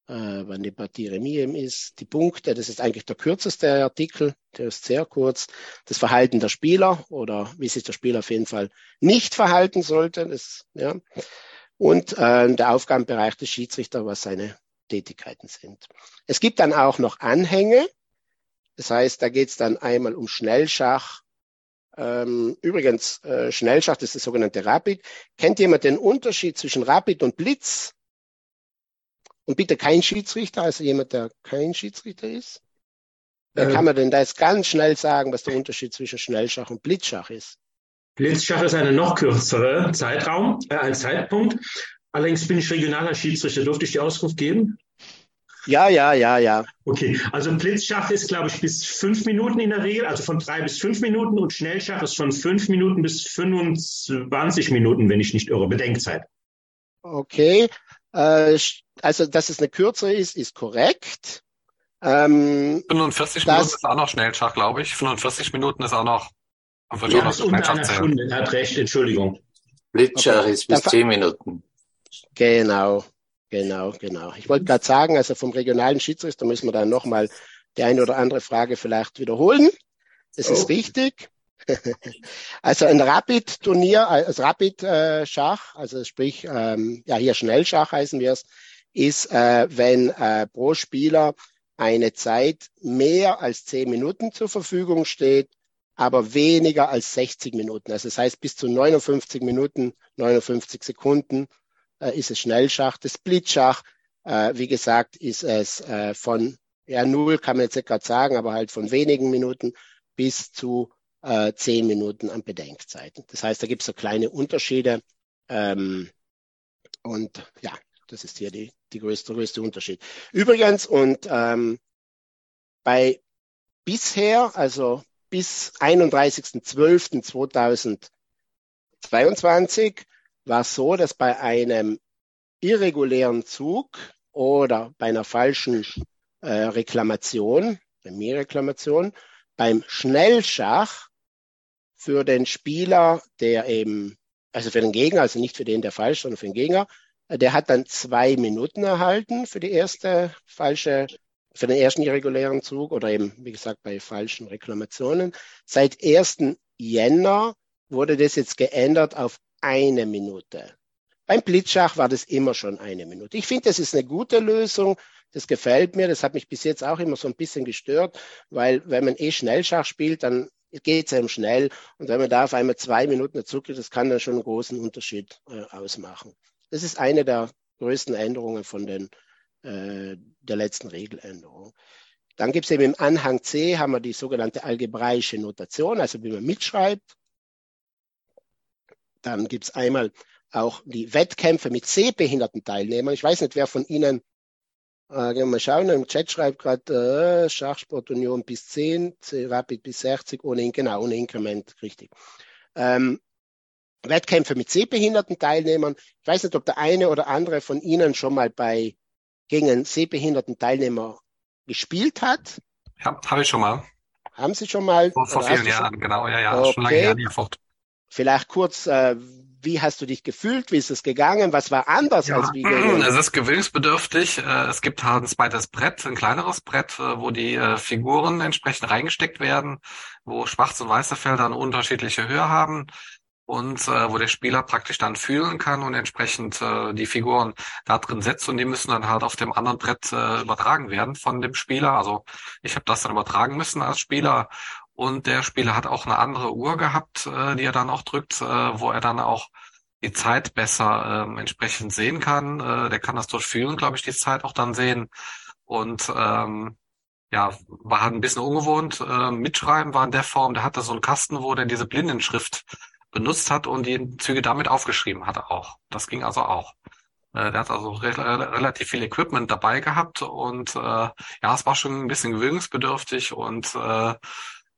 äh, wann die Partie Remis ist. Die Punkte, das ist eigentlich der kürzeste Artikel, der ist sehr kurz. Das Verhalten der Spieler oder wie sich der Spieler auf jeden Fall nicht verhalten sollte. Das, ja. Und äh, der Aufgabenbereich des Schiedsrichters, was seine Tätigkeiten sind. Es gibt dann auch noch Anhänge. Das heißt, da geht es dann einmal um Schnellschach. Ähm, übrigens, äh, Schnellschach, das ist das sogenannte Rapid. Kennt jemand den Unterschied zwischen Rapid und Blitz? Und bitte kein Schiedsrichter, also jemand, der kein Schiedsrichter ist. Wer ähm, kann man denn da jetzt ganz schnell sagen, was der Unterschied zwischen Schnellschach und Blitzschach ist? Blitzschach ist eine noch kürzere Zeitraum, äh, ein Zeitpunkt. Allerdings bin ich regionaler Schiedsrichter. Durfte ich die Auskunft geben? Ja, ja, ja, ja. Okay, also Blitzschach ist, glaube ich, bis fünf Minuten in der Regel, also von drei bis fünf Minuten und Schnellschach ist von fünf Minuten bis 25 Minuten, wenn ich nicht irre, Bedenkzeit. Okay, also, dass es eine kürzere ist, ist korrekt. Ähm, 45 Minuten ist auch noch Schnellschach, glaube ich. 45 Minuten ist auch noch. Wird ja, auch noch unter einer Stunde. Er hat recht, Entschuldigung. Blitzschach okay. ist bis zehn Minuten. Genau, genau, genau. Ich wollte gerade sagen, also vom regionalen Schiedsrichter müssen wir dann nochmal die eine oder andere Frage vielleicht wiederholen. Das oh. ist richtig. also ein Rapid-Turnier, also Rapid-Schach, also sprich, ähm, ja hier Schnellschach heißen wir es, ist, äh, wenn äh, pro Spieler eine Zeit mehr als zehn Minuten zur Verfügung steht, aber weniger als 60 Minuten. Also das heißt, bis zu 59 Minuten, 59 Sekunden äh, ist es Schnellschach. Das Blitzschach, äh, wie gesagt, ist es äh, von ja, null kann man jetzt gerade sagen, aber halt von wenigen Minuten bis zu äh, zehn Minuten an Bedenkzeiten. Das heißt, da gibt es so kleine Unterschiede. Ähm, und ja, das ist hier die, die größte, größte Unterschied. Übrigens, und ähm, bei bisher, also bis 31.12.2022, war es so, dass bei einem irregulären Zug oder bei einer falschen äh, Reklamation, Remis-Reklamation, beim Schnellschach für den Spieler, der eben, also für den Gegner, also nicht für den, der falsch, sondern für den Gegner, der hat dann zwei Minuten erhalten für die erste falsche, für den ersten irregulären Zug oder eben, wie gesagt, bei falschen Reklamationen. Seit 1. Jänner wurde das jetzt geändert auf eine Minute. Beim Blitzschach war das immer schon eine Minute. Ich finde, das ist eine gute Lösung. Das gefällt mir. Das hat mich bis jetzt auch immer so ein bisschen gestört, weil wenn man eh Schnellschach spielt, dann geht es einem schnell. Und wenn man da auf einmal zwei Minuten dazu kriegt, das kann dann schon einen großen Unterschied äh, ausmachen. Das ist eine der größten Änderungen von den, äh, der letzten Regeländerung. Dann gibt es eben im Anhang C haben wir die sogenannte algebraische Notation, also wie man mitschreibt. Dann gibt es einmal auch die Wettkämpfe mit sehbehinderten Teilnehmern. Ich weiß nicht, wer von Ihnen, äh, gehen wir mal schauen, im Chat schreibt gerade äh, Schachsportunion bis 10, Rapid bis 60, ohne, genau, ohne Inkrement, richtig. Ähm, Wettkämpfe mit sehbehinderten Teilnehmern. Ich weiß nicht, ob der eine oder andere von Ihnen schon mal bei gegen einen sehbehinderten Teilnehmer gespielt hat. Ja, habe ich schon mal. Haben Sie schon mal? Vor, vor vielen Jahren, genau, ja, ja, okay. schon lange her, fort. Vielleicht kurz, äh, wie hast du dich gefühlt? Wie ist es gegangen? Was war anders ja, als wie gegen? Es ist gewöhnungsbedürftig. Äh, es gibt halt ein zweites Brett, ein kleineres Brett, äh, wo die äh, Figuren entsprechend reingesteckt werden, wo schwarze und weiße Felder eine unterschiedliche Höhe haben und äh, wo der Spieler praktisch dann fühlen kann und entsprechend äh, die Figuren da drin setzt und die müssen dann halt auf dem anderen Brett äh, übertragen werden von dem Spieler. Also ich habe das dann übertragen müssen als Spieler und der Spieler hat auch eine andere Uhr gehabt, äh, die er dann auch drückt, äh, wo er dann auch die Zeit besser äh, entsprechend sehen kann. Äh, der kann das durchführen, glaube ich, die Zeit auch dann sehen. Und ähm, ja, war halt ein bisschen ungewohnt. Äh, mitschreiben war in der Form, der hatte so einen Kasten, wo der diese Blindenschrift benutzt hat und die Züge damit aufgeschrieben hatte auch. Das ging also auch. Äh, der hat also re relativ viel Equipment dabei gehabt und äh, ja, es war schon ein bisschen gewöhnungsbedürftig und äh,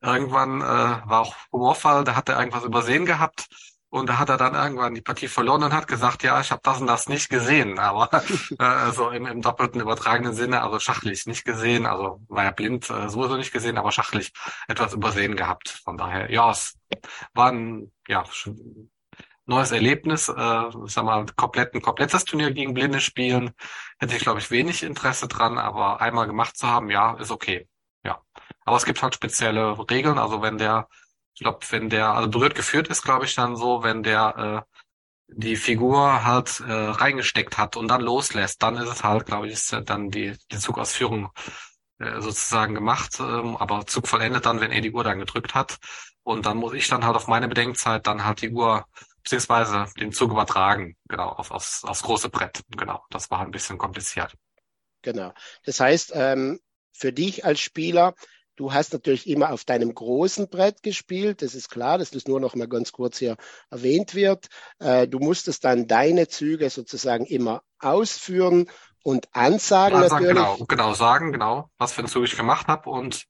Irgendwann äh, war auch Humorfall, da hat er irgendwas übersehen gehabt und da hat er dann irgendwann die Partie verloren und hat gesagt, ja, ich habe das und das nicht gesehen, aber äh, so im, im doppelten übertragenen Sinne, also schachlich nicht gesehen, also war ja blind äh, sowieso nicht gesehen, aber schachlich etwas übersehen gehabt. Von daher, ja, es war ein ja, neues Erlebnis. Äh, ich sag mal, komplett, ein komplettes Turnier gegen Blinde spielen, hätte ich, glaube ich, wenig Interesse dran, aber einmal gemacht zu haben, ja, ist okay. Aber es gibt halt spezielle Regeln. Also wenn der, ich glaube, wenn der, also berührt geführt ist, glaube ich, dann so, wenn der äh, die Figur halt äh, reingesteckt hat und dann loslässt, dann ist es halt, glaube ich, ist dann die, die Zugausführung äh, sozusagen gemacht, ähm, aber Zug vollendet dann, wenn er die Uhr dann gedrückt hat. Und dann muss ich dann halt auf meine Bedenkzeit dann halt die Uhr beziehungsweise den Zug übertragen, genau, auf, aufs, aufs große Brett. Genau, das war ein bisschen kompliziert. Genau. Das heißt, ähm, für dich als Spieler, du hast natürlich immer auf deinem großen Brett gespielt, das ist klar, dass das nur noch mal ganz kurz hier erwähnt wird. Äh, du musstest dann deine Züge sozusagen immer ausführen und ansagen ja, natürlich. Genau, genau, sagen, genau, was für einen Zug ich gemacht habe und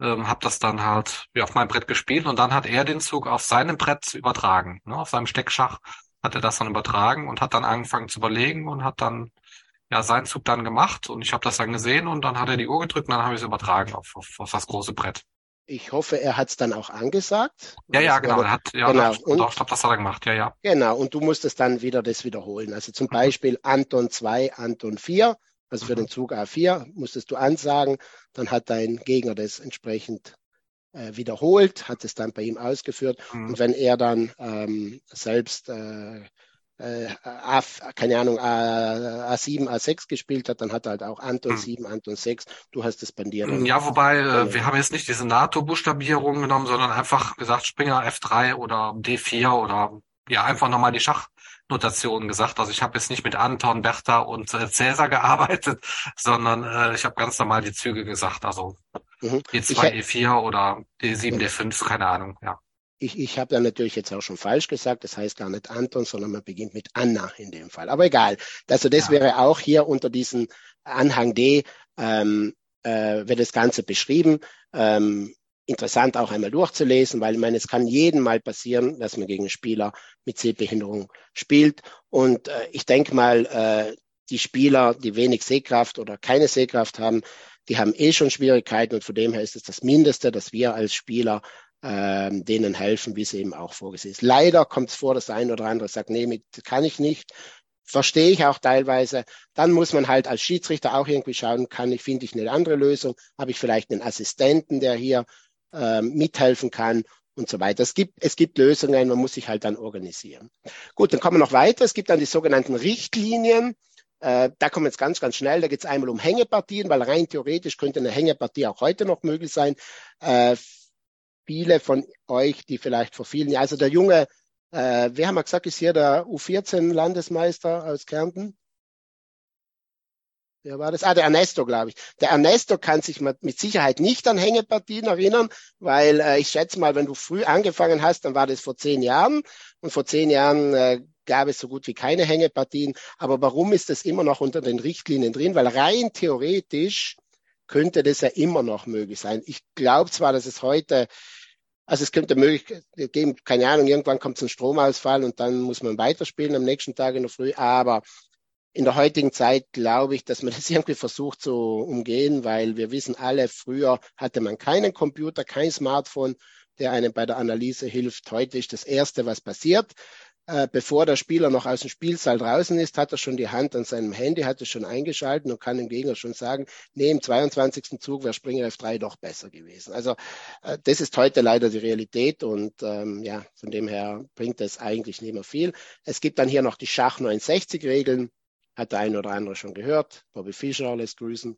ähm, habe das dann halt ja, auf meinem Brett gespielt und dann hat er den Zug auf seinem Brett übertragen. Ne? Auf seinem Steckschach hat er das dann übertragen und hat dann angefangen zu überlegen und hat dann ja seinen Zug dann gemacht und ich habe das dann gesehen und dann hat er die Uhr gedrückt und dann habe ich es übertragen auf, auf, auf das große Brett. Ich hoffe, er hat es dann auch angesagt. Ja, ja, genau. Er hat, ja, genau. Und, doch, ich glaube, das hat er gemacht, ja, ja. Genau, und du musstest dann wieder das wiederholen. Also zum Beispiel Anton 2, Anton 4, also für den Zug A4 musstest du ansagen, dann hat dein Gegner das entsprechend äh, wiederholt, hat es dann bei ihm ausgeführt. Mhm. Und wenn er dann ähm, selbst äh, äh, A, keine Ahnung, A, A7, A6 gespielt hat, dann hat er halt auch Anton hm. 7, Anton 6. Du hast es bandiert. Ja, wobei, äh, wir haben jetzt nicht diese NATO-Buchstabierung genommen, sondern einfach gesagt Springer F3 oder D4 oder ja, einfach nochmal die Schachnotation gesagt. Also ich habe jetzt nicht mit Anton, Bertha und äh, Cäsar gearbeitet, sondern äh, ich habe ganz normal die Züge gesagt. Also mhm. E2, E4 oder D7, D5, keine Ahnung, ja ich, ich habe da natürlich jetzt auch schon falsch gesagt, das heißt gar nicht Anton, sondern man beginnt mit Anna in dem Fall. Aber egal. Also das ja. wäre auch hier unter diesem Anhang D, ähm, äh, wird das Ganze beschrieben. ähm, interessant auch einmal durchzulesen, weil ich meine, es kann jedem mal passieren, dass man gegen Spieler mit Sehbehinderung spielt. Und äh, ich denke mal, äh, die Spieler, die wenig Sehkraft oder keine Sehkraft haben, die haben eh schon Schwierigkeiten und von dem her ist es das Mindeste, dass wir als Spieler ähm, denen helfen, wie es eben auch vorgesehen ist. Leider kommt es vor, dass der eine oder andere sagt, nee, mit kann ich nicht. Verstehe ich auch teilweise. Dann muss man halt als Schiedsrichter auch irgendwie schauen, kann ich, finde ich eine andere Lösung? Habe ich vielleicht einen Assistenten, der hier äh, mithelfen kann und so weiter. Es gibt, es gibt Lösungen, man muss sich halt dann organisieren. Gut, dann kommen wir noch weiter. Es gibt dann die sogenannten Richtlinien. Äh, da kommen wir jetzt ganz, ganz schnell. Da geht es einmal um Hängepartien, weil rein theoretisch könnte eine Hängepartie auch heute noch möglich sein. Äh, viele von euch, die vielleicht vor vielen Jahren, also der junge, äh, wer haben wir gesagt, ist hier der U14-Landesmeister aus Kärnten? Wer war das? Ah, der Ernesto, glaube ich. Der Ernesto kann sich mit Sicherheit nicht an Hängepartien erinnern, weil äh, ich schätze mal, wenn du früh angefangen hast, dann war das vor zehn Jahren. Und vor zehn Jahren äh, gab es so gut wie keine Hängepartien. Aber warum ist das immer noch unter den Richtlinien drin? Weil rein theoretisch könnte das ja immer noch möglich sein. Ich glaube zwar, dass es heute, also es könnte möglich geben, keine Ahnung, irgendwann kommt ein Stromausfall und dann muss man weiterspielen am nächsten Tag in der Früh, aber in der heutigen Zeit glaube ich, dass man das irgendwie versucht zu umgehen, weil wir wissen alle, früher hatte man keinen Computer, kein Smartphone, der einem bei der Analyse hilft. Heute ist das Erste, was passiert. Äh, bevor der Spieler noch aus dem Spielsaal draußen ist, hat er schon die Hand an seinem Handy, hat es schon eingeschaltet und kann dem Gegner schon sagen, nee, im 22. Zug wäre Springer F3 doch besser gewesen. Also äh, das ist heute leider die Realität und ähm, ja, von dem her bringt es eigentlich nicht mehr viel. Es gibt dann hier noch die Schach 69 Regeln, hat der eine oder andere schon gehört. Bobby Fischer lässt grüßen.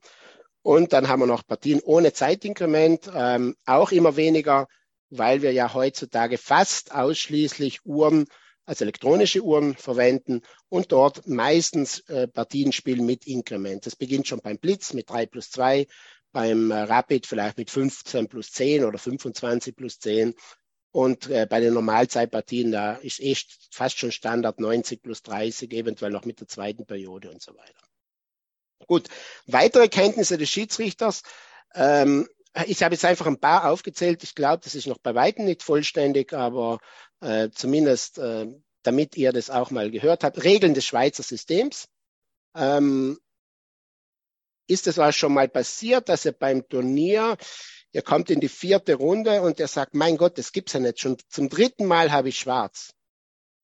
Und dann haben wir noch Partien ohne Zeitinkrement, ähm, auch immer weniger, weil wir ja heutzutage fast ausschließlich Uhren also elektronische Uhren verwenden und dort meistens äh, Partien spielen mit Inkrement. Das beginnt schon beim Blitz mit 3 plus 2, beim äh, Rapid vielleicht mit 15 plus 10 oder 25 plus 10. Und äh, bei den Normalzeitpartien, da ist echt fast schon Standard 90 plus 30, eventuell noch mit der zweiten Periode und so weiter. Gut, weitere Kenntnisse des Schiedsrichters. Ähm, ich habe jetzt einfach ein paar aufgezählt. Ich glaube, das ist noch bei weitem nicht vollständig, aber äh, zumindest äh, damit ihr das auch mal gehört habt. Regeln des Schweizer Systems. Ähm, ist es euch schon mal passiert, dass ihr beim Turnier, ihr kommt in die vierte Runde und ihr sagt, mein Gott, das gibt's ja nicht. Schon zum dritten Mal habe ich schwarz.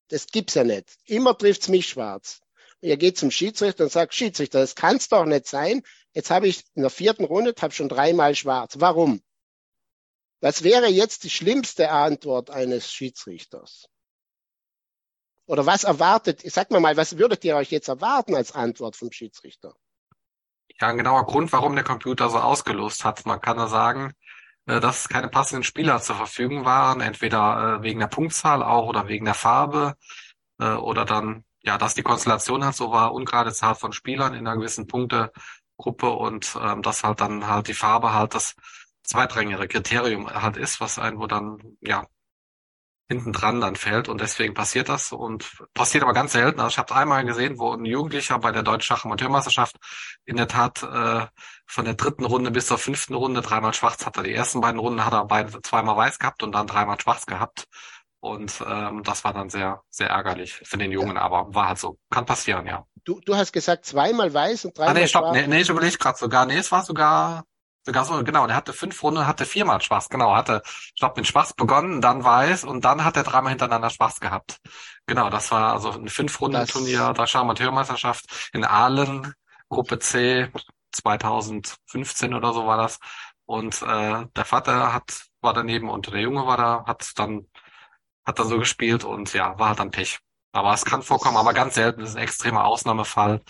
Das gibt's ja nicht. Immer trifft's mich schwarz. Und ihr geht zum Schiedsrichter und sagt, Schiedsrichter, das kann's doch nicht sein. Jetzt habe ich in der vierten Runde, habe schon dreimal schwarz. Warum? Was wäre jetzt die schlimmste Antwort eines Schiedsrichters? Oder was erwartet, sag mal mal, was würdet ihr euch jetzt erwarten als Antwort vom Schiedsrichter? Ja, ein genauer Grund, warum der Computer so ausgelost hat. Man kann da sagen, äh, dass keine passenden Spieler zur Verfügung waren, entweder äh, wegen der Punktzahl auch oder wegen der Farbe äh, oder dann, ja, dass die Konstellation halt so war, ungerade Zahl von Spielern in einer gewissen Punktegruppe und ähm, dass halt dann halt die Farbe halt das zweitrangigere Kriterium halt ist, was wo dann, ja, hinten dran dann fällt und deswegen passiert das und passiert aber ganz selten. Also ich habe einmal gesehen, wo ein Jugendlicher bei der Deutschen Schachamateurmeisterschaft in der Tat äh, von der dritten Runde bis zur fünften Runde dreimal schwarz hatte. Die ersten beiden Runden hat er beide zweimal weiß gehabt und dann dreimal schwarz gehabt. Und ähm, das war dann sehr, sehr ärgerlich für den Jungen, aber war halt so. Kann passieren, ja. Du, du hast gesagt zweimal weiß und dreimal ah, nee, stopp, schwarz. Nee, nee, ich überlege gerade sogar. Nee, es war sogar Genau, der hatte fünf Runden, hatte viermal Spaß, genau, hatte, ich glaube, mit Spaß begonnen, dann weiß und dann hat er dreimal hintereinander Spaß gehabt. Genau, das war also ein Fünf-Runden-Turnier der Schamateurmeisterschaft in Aalen, Gruppe C, 2015 oder so war das. Und äh, der Vater hat war daneben und der Junge war da, hat dann hat dann so gespielt und ja, war halt dann Pech. Aber es kann vorkommen, aber ganz selten, das ist ein extremer Ausnahmefall.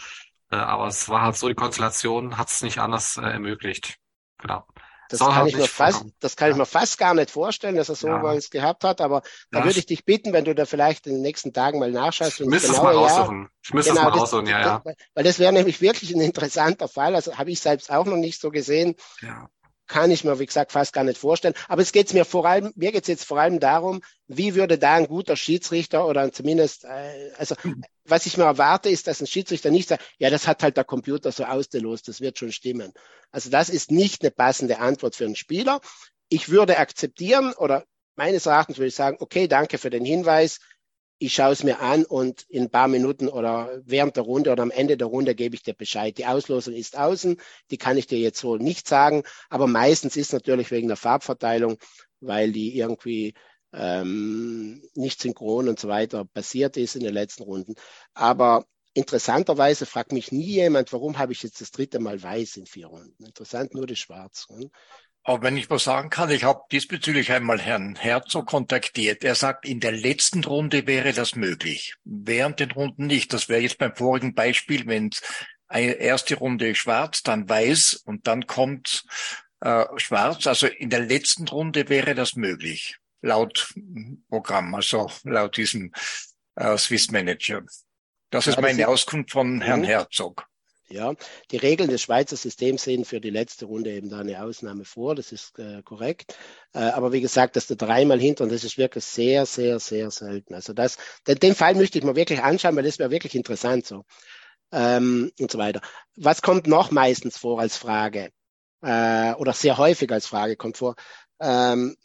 Äh, aber es war halt so, die Konstellation hat es nicht anders äh, ermöglicht. Genau. Das kann, halt ich mir fast, das kann ja. ich mir fast gar nicht vorstellen, dass er so ja. was gehabt hat, aber da ja. würde ich dich bitten, wenn du da vielleicht in den nächsten Tagen mal nachschaust. Ich müsste es mal raussuchen. Ich müsste genau, es mal raussuchen, ja, ja. Weil das wäre nämlich wirklich ein interessanter Fall. Also habe ich selbst auch noch nicht so gesehen. Ja. Kann ich mir, wie gesagt, fast gar nicht vorstellen. Aber es geht mir vor allem, mir geht es jetzt vor allem darum, wie würde da ein guter Schiedsrichter oder zumindest, äh, also was ich mir erwarte, ist, dass ein Schiedsrichter nicht sagt, ja, das hat halt der Computer so ausgelost, das wird schon stimmen. Also das ist nicht eine passende Antwort für einen Spieler. Ich würde akzeptieren oder meines Erachtens würde ich sagen, okay, danke für den Hinweis ich schaue es mir an und in ein paar Minuten oder während der Runde oder am Ende der Runde gebe ich dir Bescheid. Die Auslosung ist außen, die kann ich dir jetzt so nicht sagen, aber meistens ist natürlich wegen der Farbverteilung, weil die irgendwie ähm, nicht synchron und so weiter passiert ist in den letzten Runden. Aber interessanterweise fragt mich nie jemand, warum habe ich jetzt das dritte Mal weiß in vier Runden. Interessant nur das Schwarz. Aber wenn ich was sagen kann, ich habe diesbezüglich einmal Herrn Herzog kontaktiert. Er sagt, in der letzten Runde wäre das möglich. Während den Runden nicht. Das wäre jetzt beim vorigen Beispiel, wenn eine erste Runde schwarz, dann weiß und dann kommt äh, schwarz. Also in der letzten Runde wäre das möglich. Laut Programm, also laut diesem äh, Swiss Manager. Das ist meine Auskunft von Herrn mhm. Herzog. Ja, die Regeln des Schweizer Systems sehen für die letzte Runde eben da eine Ausnahme vor, das ist äh, korrekt. Äh, aber wie gesagt, dass du dreimal hinter und das ist wirklich sehr, sehr, sehr selten. Also das, den, den Fall möchte ich mir wirklich anschauen, weil das wäre wirklich interessant so. Ähm, und so weiter. Was kommt noch meistens vor als Frage? Äh, oder sehr häufig als Frage kommt vor. Ähm,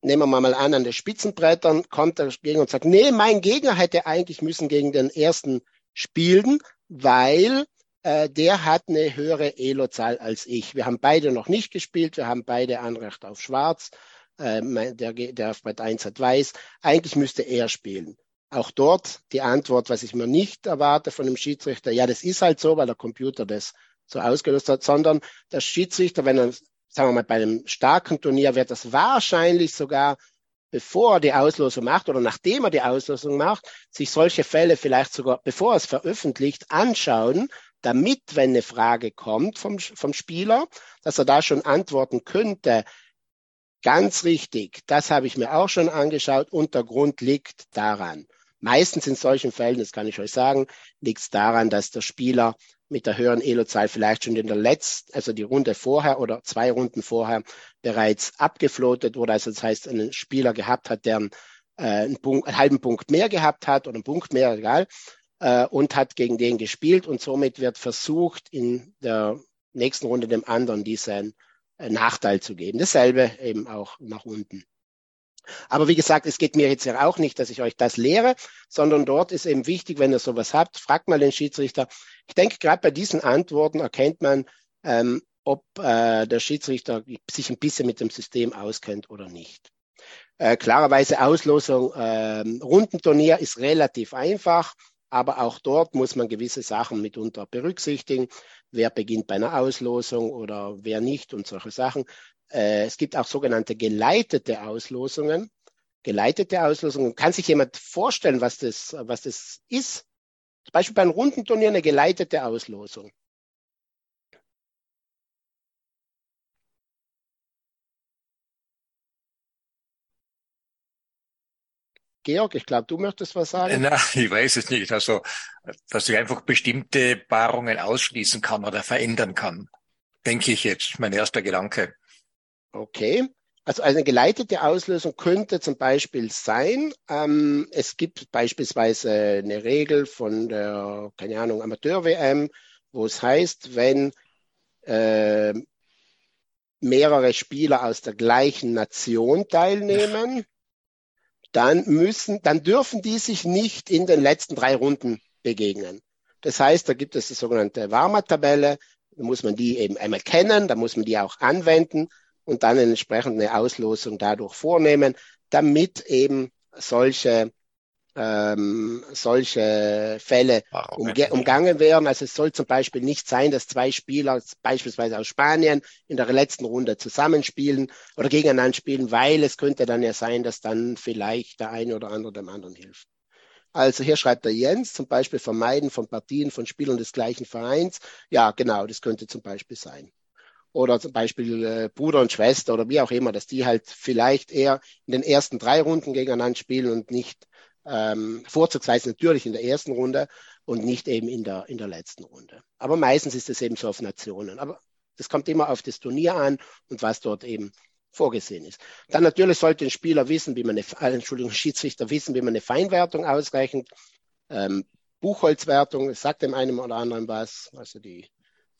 nehmen wir mal an, an den Spitzenbrettern kommt der Gegner und sagt, nee, mein Gegner hätte eigentlich müssen gegen den ersten spielen, weil äh, der hat eine höhere Elo-Zahl als ich. Wir haben beide noch nicht gespielt, wir haben beide Anrecht auf Schwarz. Äh, der, der auf Brett 1 hat Weiß. Eigentlich müsste er spielen. Auch dort die Antwort, was ich mir nicht erwarte von dem Schiedsrichter, ja, das ist halt so, weil der Computer das so ausgelöst hat, sondern der Schiedsrichter, wenn er, sagen wir mal, bei einem starken Turnier wird das wahrscheinlich sogar bevor er die Auslosung macht oder nachdem er die Auslosung macht, sich solche Fälle vielleicht sogar, bevor er es veröffentlicht, anschauen, damit, wenn eine Frage kommt vom, vom Spieler, dass er da schon antworten könnte. Ganz richtig, das habe ich mir auch schon angeschaut und der Grund liegt daran. Meistens in solchen Fällen, das kann ich euch sagen, liegt es daran, dass der Spieler mit der höheren Elo-Zahl vielleicht schon in der letzten, also die Runde vorher oder zwei Runden vorher bereits abgeflotet wurde. Also das heißt, einen Spieler gehabt hat, der äh, einen, Punkt, einen halben Punkt mehr gehabt hat oder einen Punkt mehr, egal äh, und hat gegen den gespielt und somit wird versucht, in der nächsten Runde dem anderen diesen äh, Nachteil zu geben. Dasselbe eben auch nach unten. Aber wie gesagt, es geht mir jetzt ja auch nicht, dass ich euch das lehre, sondern dort ist eben wichtig, wenn ihr sowas habt, fragt mal den Schiedsrichter. Ich denke, gerade bei diesen Antworten erkennt man, ähm, ob äh, der Schiedsrichter sich ein bisschen mit dem System auskennt oder nicht. Äh, klarerweise Auslosung äh, Rundenturnier ist relativ einfach. Aber auch dort muss man gewisse Sachen mitunter berücksichtigen. Wer beginnt bei einer Auslosung oder wer nicht und solche Sachen. Äh, es gibt auch sogenannte geleitete Auslosungen. Geleitete Auslosungen. Kann sich jemand vorstellen, was das, was das ist? Zum Beispiel bei einem Rundenturnier eine geleitete Auslosung. Georg, ich glaube, du möchtest was sagen. Na, ich weiß es nicht. Also, dass ich einfach bestimmte Paarungen ausschließen kann oder verändern kann, denke ich jetzt, mein erster Gedanke. Okay. Also eine geleitete Auslösung könnte zum Beispiel sein, ähm, es gibt beispielsweise eine Regel von der, keine Ahnung, Amateur-WM, wo es heißt, wenn äh, mehrere Spieler aus der gleichen Nation teilnehmen, dann müssen, dann dürfen die sich nicht in den letzten drei Runden begegnen. Das heißt, da gibt es die sogenannte Warmer-Tabelle, da muss man die eben einmal kennen, da muss man die auch anwenden und dann eine entsprechende Auslosung dadurch vornehmen, damit eben solche ähm, solche Fälle umge umgangen werden. Also es soll zum Beispiel nicht sein, dass zwei Spieler beispielsweise aus Spanien in der letzten Runde zusammenspielen oder gegeneinander spielen, weil es könnte dann ja sein, dass dann vielleicht der eine oder andere dem anderen hilft. Also hier schreibt der Jens zum Beispiel vermeiden von Partien von Spielern des gleichen Vereins. Ja, genau, das könnte zum Beispiel sein. Oder zum Beispiel äh, Bruder und Schwester oder wie auch immer, dass die halt vielleicht eher in den ersten drei Runden gegeneinander spielen und nicht ähm, vorzugsweise natürlich in der ersten Runde und nicht eben in der, in der letzten Runde. Aber meistens ist es eben so auf Nationen. Aber das kommt immer auf das Turnier an und was dort eben vorgesehen ist. Dann natürlich sollte ein Spieler wissen, wie man eine, äh, Entschuldigung, Schiedsrichter wissen, wie man eine Feinwertung ausrechnet. Ähm, Buchholzwertung, es sagt dem einen oder anderen was, also die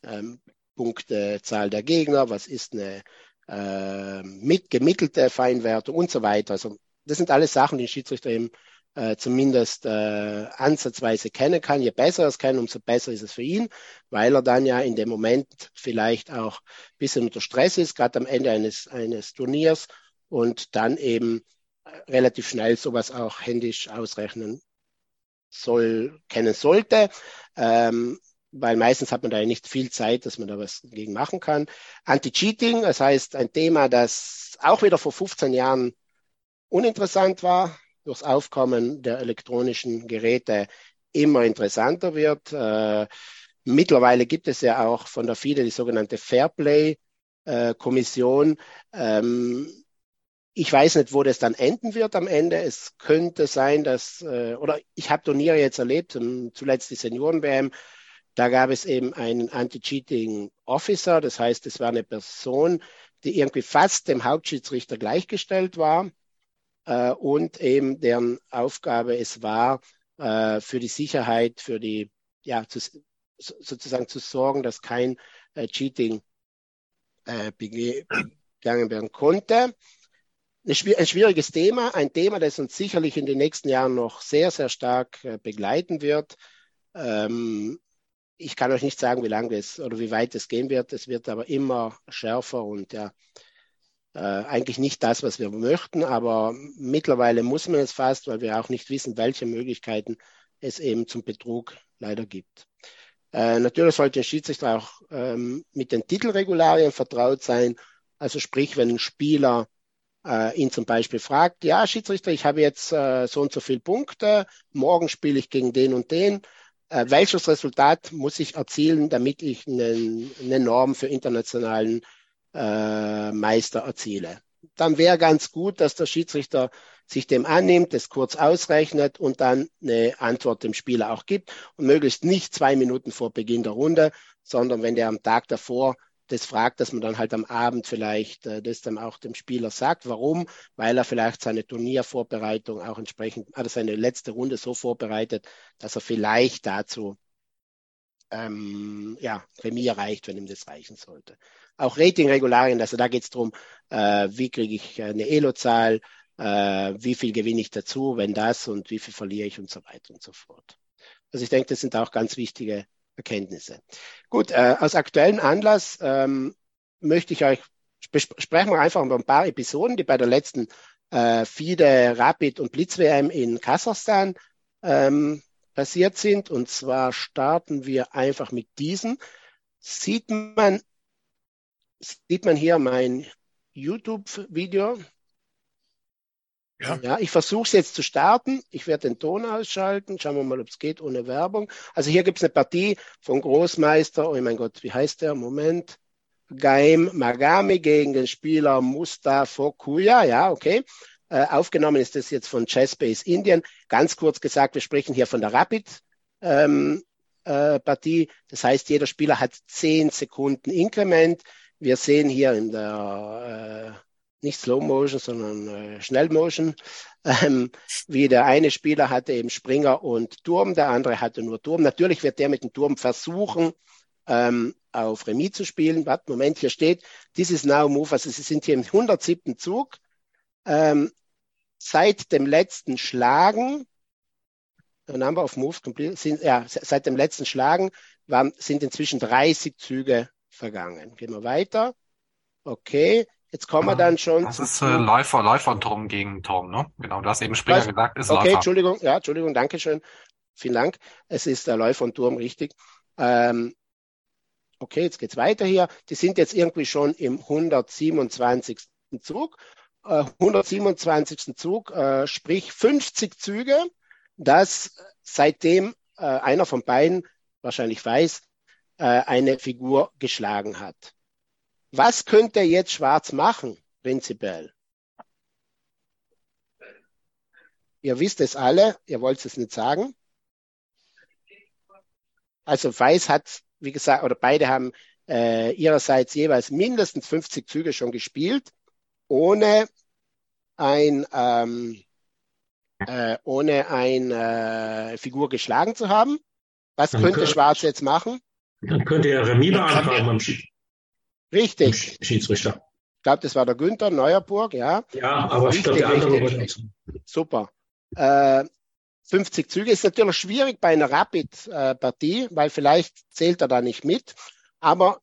ähm, Punktezahl der Gegner, was ist eine äh, mit gemittelte Feinwertung und so weiter. Also das sind alles Sachen, die ein Schiedsrichter eben äh, zumindest äh, ansatzweise kennen kann. Je besser er es kann, umso besser ist es für ihn, weil er dann ja in dem Moment vielleicht auch ein bisschen unter Stress ist, gerade am Ende eines, eines Turniers und dann eben äh, relativ schnell sowas auch händisch ausrechnen soll, kennen sollte. Ähm, weil meistens hat man da nicht viel Zeit, dass man da was dagegen machen kann. Anti-Cheating, das heißt ein Thema, das auch wieder vor 15 Jahren uninteressant war, durchs Aufkommen der elektronischen Geräte immer interessanter wird. Äh, mittlerweile gibt es ja auch von der FIDE die sogenannte Fairplay-Kommission. Äh, ähm, ich weiß nicht, wo das dann enden wird am Ende. Es könnte sein, dass, äh, oder ich habe Turniere jetzt erlebt, zuletzt die Senioren-WM, da gab es eben einen Anti-Cheating Officer, das heißt, es war eine Person, die irgendwie fast dem Hauptschiedsrichter gleichgestellt war äh, und eben deren Aufgabe es war, äh, für die Sicherheit, für die, ja, zu, sozusagen zu sorgen, dass kein äh, Cheating äh, begangen werden konnte. Ein schwieriges Thema, ein Thema, das uns sicherlich in den nächsten Jahren noch sehr, sehr stark äh, begleiten wird. Ähm, ich kann euch nicht sagen, wie lange es oder wie weit es gehen wird. Es wird aber immer schärfer und ja, äh, eigentlich nicht das, was wir möchten, aber mittlerweile muss man es fast, weil wir auch nicht wissen, welche Möglichkeiten es eben zum Betrug leider gibt. Äh, natürlich sollte ein Schiedsrichter auch ähm, mit den Titelregularien vertraut sein. Also sprich, wenn ein Spieler äh, ihn zum Beispiel fragt, ja, Schiedsrichter, ich habe jetzt äh, so und so viele Punkte, morgen spiele ich gegen den und den. Äh, welches Resultat muss ich erzielen, damit ich eine, eine Norm für internationalen äh, Meister erziele. Dann wäre ganz gut, dass der Schiedsrichter sich dem annimmt, das kurz ausrechnet und dann eine Antwort dem Spieler auch gibt und möglichst nicht zwei Minuten vor Beginn der Runde, sondern wenn der am Tag davor das fragt, dass man dann halt am Abend vielleicht äh, das dann auch dem Spieler sagt. Warum? Weil er vielleicht seine Turniervorbereitung auch entsprechend, also seine letzte Runde so vorbereitet, dass er vielleicht dazu ähm, ja, Remis erreicht, wenn ihm das reichen sollte auch Ratingregularien, also da geht es darum, äh, wie kriege ich eine Elo-Zahl, äh, wie viel gewinne ich dazu, wenn das und wie viel verliere ich und so weiter und so fort. Also ich denke, das sind auch ganz wichtige Erkenntnisse. Gut, äh, aus aktuellem Anlass ähm, möchte ich euch sprechen wir einfach über ein paar Episoden, die bei der letzten äh, FIDE, Rapid und Blitz-WM in Kasachstan ähm, passiert sind. Und zwar starten wir einfach mit diesen. Sieht man sieht man hier mein YouTube-Video. Ja. ja, ich versuche es jetzt zu starten. Ich werde den Ton ausschalten. Schauen wir mal, ob es geht ohne Werbung. Also hier gibt es eine Partie von Großmeister, oh mein Gott, wie heißt der? Moment. Gaim Magami gegen den Spieler Mustafa Kuya. Ja, okay. Äh, aufgenommen ist das jetzt von Chessbase Indien. Ganz kurz gesagt, wir sprechen hier von der Rapid ähm, äh, Partie. Das heißt, jeder Spieler hat 10 Sekunden Inkrement. Wir sehen hier in der äh, nicht Slow Motion, sondern äh, Schnell Motion, ähm, wie der eine Spieler hatte eben Springer und Turm, der andere hatte nur Turm. Natürlich wird der mit dem Turm versuchen, ähm, auf Remis zu spielen. Warte, Moment, hier steht, this is now move, also sie sind hier im 107. Zug. Ähm, seit dem letzten Schlagen, the number of moves complete, sind, ja, seit dem letzten Schlagen waren, sind inzwischen 30 Züge vergangen. Gehen wir weiter. Okay, jetzt kommen wir dann schon. Das ist äh, Läufer, Läufer Turm gegen Turm, ne? Genau, du hast eben Springer Was? gesagt, ist okay, Läufer. Okay, Entschuldigung, ja, Entschuldigung, danke schön. Vielen Dank. Es ist der Läufer und Turm, richtig. Ähm, okay, jetzt geht's weiter hier. Die sind jetzt irgendwie schon im 127. Zug. Äh, 127. Zug, äh, sprich 50 Züge, dass seitdem äh, einer von beiden wahrscheinlich weiß, äh, eine Figur geschlagen hat. Was könnte jetzt Schwarz machen, prinzipiell? Ihr wisst es alle, ihr wollt es nicht sagen. Also Weiß hat, wie gesagt, oder beide haben äh, ihrerseits jeweils mindestens 50 Züge schon gespielt, ohne ein, ähm, äh, ohne ein äh, Figur geschlagen zu haben. Was könnte könnte- Schwarz jetzt machen? Dann könnte er Remis beantragen beim Schi- beim Richtig. Sch- Schiedsrichter. Ich glaube, das war der Günther Neuerburg, ja. Ja, aber ich glaube, der Richtig, andere richtig. wird Super. Äh, 50 Züge ist natürlich schwierig bei einer Rapid-Partie, weil vielleicht zählt er da nicht mit. Aber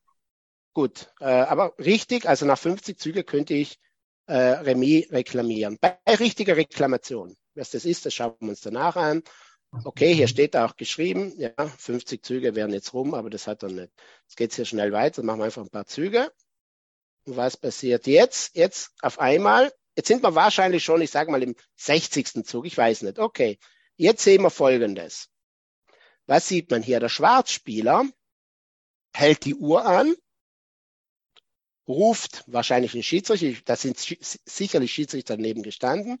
gut, äh, aber richtig, also nach 50 Züge könnte ich äh, Remis reklamieren. Bei richtiger Reklamation. Was das ist, das schauen wir uns danach an. Okay, hier steht auch geschrieben, ja, 50 Züge wären jetzt rum, aber das hat er nicht. Jetzt geht's hier schnell weiter, machen wir einfach ein paar Züge. Und was passiert jetzt? Jetzt auf einmal, jetzt sind wir wahrscheinlich schon, ich sage mal, im 60. Zug, ich weiß nicht. Okay, jetzt sehen wir Folgendes. Was sieht man hier? Der Schwarzspieler hält die Uhr an, ruft wahrscheinlich einen Schiedsrichter, da sind sicherlich Schiedsrichter daneben gestanden.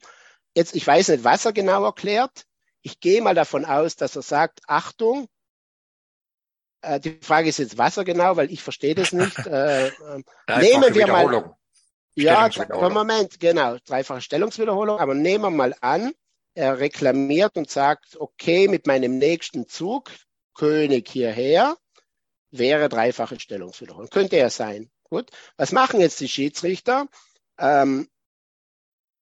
Jetzt, ich weiß nicht, was er genau erklärt. Ich gehe mal davon aus, dass er sagt, Achtung, äh, die Frage ist jetzt, was er genau, weil ich verstehe das nicht. Äh, ähm, nehmen wir mal, ja. Moment, genau, dreifache Stellungswiederholung, aber nehmen wir mal an, er reklamiert und sagt, okay, mit meinem nächsten Zug, König hierher, wäre dreifache Stellungswiederholung. Könnte er sein. Gut. Was machen jetzt die Schiedsrichter? Ähm,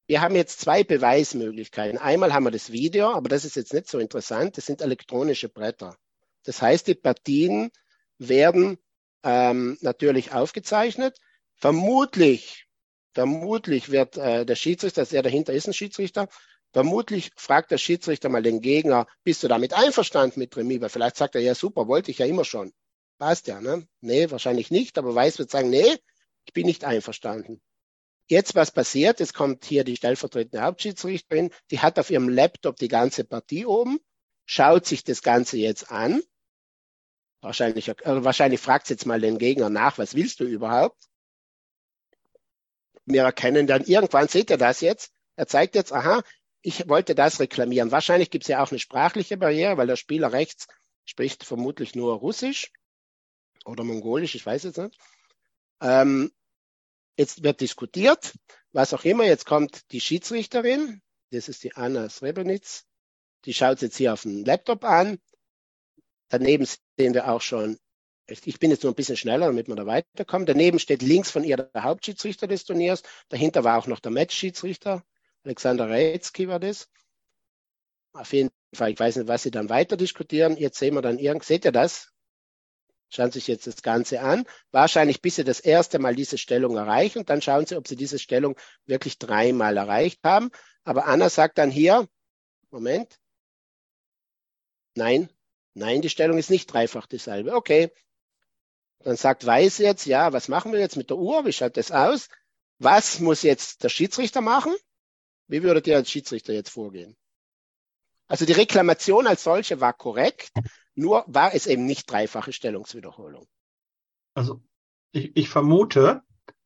wir haben jetzt zwei Beweismöglichkeiten. Einmal haben wir das Video, aber das ist jetzt nicht so interessant. Das sind elektronische Bretter. Das heißt, die Partien werden ähm, natürlich aufgezeichnet. Vermutlich, vermutlich wird äh, der Schiedsrichter, der dahinter ist ein Schiedsrichter, vermutlich fragt der Schiedsrichter mal den Gegner, bist du damit einverstanden mit Remis? Weil vielleicht sagt er, ja super, wollte ich ja immer schon. Passt ja, ne? Nee, wahrscheinlich nicht, aber Weiß wird sagen, nee, ich bin nicht einverstanden. Jetzt, was passiert? Jetzt kommt hier die stellvertretende Hauptschiedsrichterin, die hat auf ihrem Laptop die ganze Partie oben, schaut sich das Ganze jetzt an. Wahrscheinlich, äh, wahrscheinlich fragt jetzt mal den Gegner nach, was willst du überhaupt? Wir erkennen dann irgendwann, seht ihr das jetzt? Er zeigt jetzt, aha, ich wollte das reklamieren. Wahrscheinlich gibt es ja auch eine sprachliche Barriere, weil der Spieler rechts spricht vermutlich nur Russisch oder Mongolisch, ich weiß jetzt nicht. Ähm, jetzt wird diskutiert, was auch immer. Jetzt kommt die Schiedsrichterin, das ist die Anna Srebrenitz, die schaut jetzt hier auf dem Laptop an. Daneben sehen wir auch schon, ich bin jetzt nur ein bisschen schneller, damit wir da weiterkommen. Daneben steht links von ihr der Hauptschiedsrichter des Turniers. Dahinter war auch noch der Matchschiedsrichter. Alexander Retzky war das. Auf jeden Fall, ich weiß nicht, was sie dann weiter diskutieren. Jetzt sehen wir dann irgend, seht ihr das? Schauen sich jetzt das Ganze an. Wahrscheinlich bis sie das erste Mal diese Stellung erreichen und dann schauen sie, ob sie diese Stellung wirklich dreimal erreicht haben. Aber Anna sagt dann hier, Moment. Nein, nein, die Stellung ist nicht dreifach dieselbe. Okay. Dann sagt Weiß jetzt, ja, was machen wir jetzt mit der Uhr? Wie schaut das aus? Was muss jetzt der Schiedsrichter machen? Wie würdet ihr als Schiedsrichter jetzt vorgehen? Also die Reklamation als solche war korrekt, nur war es eben nicht dreifache Stellungswiederholung. Also ich, ich vermute,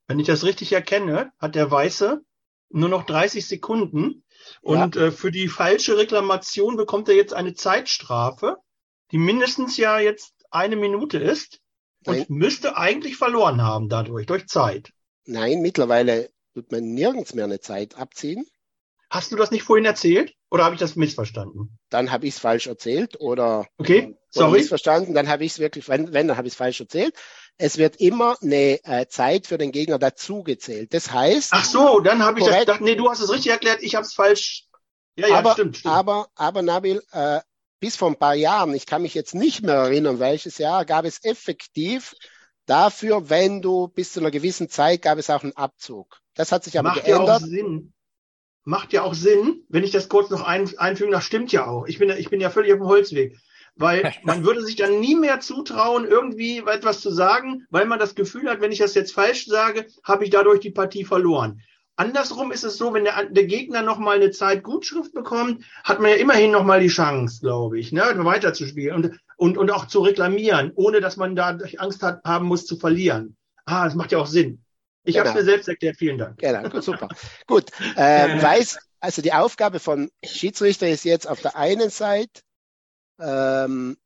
wenn ich das richtig erkenne, hat der Weiße nur noch 30 Sekunden und äh, für die falsche Reklamation bekommt er jetzt eine Zeitstrafe, die mindestens ja jetzt eine Minute ist und Nein. müsste eigentlich verloren haben dadurch, durch Zeit. Nein, mittlerweile tut man nirgends mehr eine Zeit abziehen. Hast du das nicht vorhin erzählt oder habe ich das missverstanden? Dann habe ich es falsch erzählt oder, Okay, oder sorry. missverstanden. Dann habe ich es wirklich, wenn, wenn dann habe ich es falsch erzählt. Es wird immer eine äh, Zeit für den Gegner dazugezählt. Das heißt, Ach so, dann habe ich das gedacht, nee, du hast es richtig erklärt, ich habe es falsch. Ja, ja, aber, stimmt, stimmt. aber, aber Nabil, äh, bis vor ein paar Jahren, ich kann mich jetzt nicht mehr erinnern, welches Jahr, gab es effektiv dafür, wenn du bis zu einer gewissen Zeit gab es auch einen Abzug. Das hat sich aber Macht ja auch geändert. Sinn. Macht ja auch Sinn, wenn ich das kurz noch ein, einfügen, das stimmt ja auch. Ich bin, ich bin ja völlig auf dem Holzweg. Weil man würde sich dann nie mehr zutrauen, irgendwie etwas zu sagen, weil man das Gefühl hat, wenn ich das jetzt falsch sage, habe ich dadurch die Partie verloren. Andersrum ist es so, wenn der, der Gegner nochmal eine Zeit Gutschrift bekommt, hat man ja immerhin nochmal die Chance, glaube ich, ne, weiterzuspielen und, und, und auch zu reklamieren, ohne dass man da Angst hat, haben muss zu verlieren. Ah, das macht ja auch Sinn. Ich habe es Genau. mir selbst erklärt, vielen Dank. Genau, gut, super. Gut, äh, weiß, also die Aufgabe von Schiedsrichter ist jetzt auf der einen Seite ähm,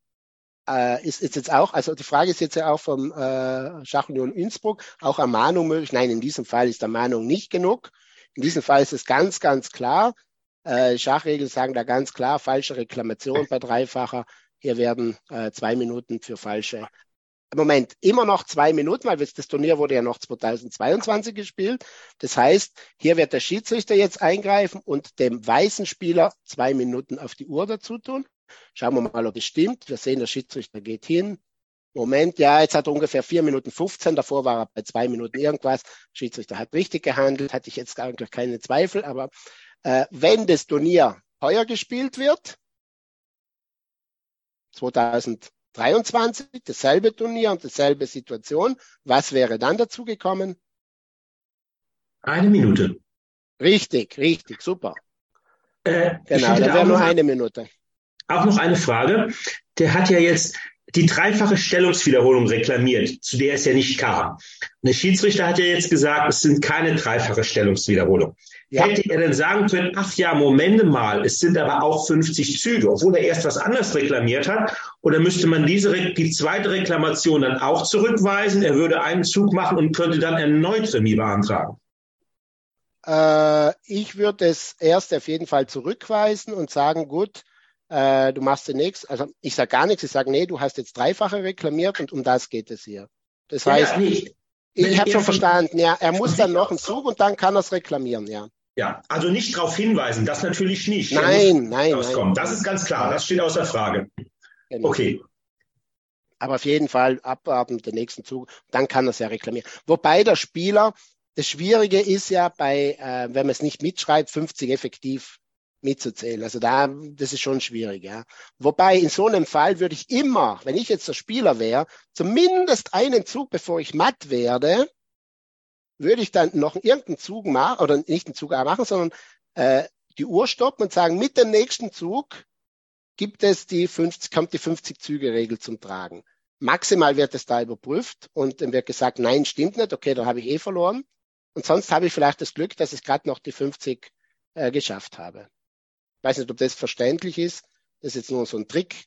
äh, ist, ist jetzt auch, also die Frage ist jetzt ja auch vom äh, Schachunion Innsbruck, auch Ermahnung möglich? Nein, in diesem Fall ist Ermahnung nicht genug. In diesem Fall ist es ganz, ganz klar. Äh, Schachregeln sagen da ganz klar, falsche Reklamation bei dreifacher. Hier werden äh, zwei Minuten für falsche Moment, immer noch zwei Minuten, weil das Turnier wurde ja noch 2022 gespielt. Das heißt, hier wird der Schiedsrichter jetzt eingreifen und dem weißen Spieler zwei Minuten auf die Uhr dazu tun. Schauen wir mal, ob es stimmt. Wir sehen, der Schiedsrichter geht hin. Moment, ja, jetzt hat er ungefähr vier Minuten 15, davor war er bei zwei Minuten irgendwas. Schiedsrichter hat richtig gehandelt, hatte ich jetzt eigentlich keine Zweifel, aber äh, wenn das Turnier heuer gespielt wird, 2000 23, dasselbe Turnier und dasselbe Situation. Was wäre dann dazu gekommen? Eine Minute. Richtig, richtig, super. Äh, genau, da wäre nur eine Minute. Auch noch eine Frage. Der hat ja jetzt die dreifache Stellungswiederholung reklamiert, zu der es ja nicht kam. Der Schiedsrichter hat ja jetzt gesagt, es sind keine dreifache Stellungswiederholung. Ja. Hätte er denn sagen können, ach ja, Momente mal, es sind aber auch 50 Züge, obwohl er erst was anderes reklamiert hat? Oder müsste man diese, die zweite Reklamation dann auch zurückweisen? Er würde einen Zug machen und könnte dann erneut Remis beantragen. Äh, ich würde es erst auf jeden Fall zurückweisen und sagen, gut, äh, du machst zunächst, also ich sage gar nichts, ich sage, nee, du hast jetzt dreifache reklamiert und um das geht es hier. Das heißt, ja, ich, ich habe schon verstanden, ja, er muss dann noch einen Zug und dann kann er es reklamieren, ja. Ja, also nicht darauf hinweisen, das natürlich nicht. Nein, nein, nein. Das ist ganz klar, das steht außer Frage. Genau. Okay. Aber auf jeden Fall abwarten dem nächsten Zug, dann kann er es ja reklamieren. Wobei der Spieler, das Schwierige ist ja bei, äh, wenn man es nicht mitschreibt, 50 effektiv mitzuzählen. Also da, das ist schon schwierig, ja. Wobei in so einem Fall würde ich immer, wenn ich jetzt der Spieler wäre, zumindest einen Zug, bevor ich matt werde, würde ich dann noch irgendeinen Zug machen, oder nicht einen Zug machen, sondern äh, die Uhr stoppen und sagen, mit dem nächsten Zug gibt es die 50, kommt die 50-Züge-Regel zum Tragen. Maximal wird es da überprüft und dann wird gesagt, nein, stimmt nicht, okay, dann habe ich eh verloren. Und sonst habe ich vielleicht das Glück, dass ich gerade noch die 50 äh, geschafft habe. Ich weiß nicht, ob das verständlich ist. Das ist jetzt nur so ein Trick,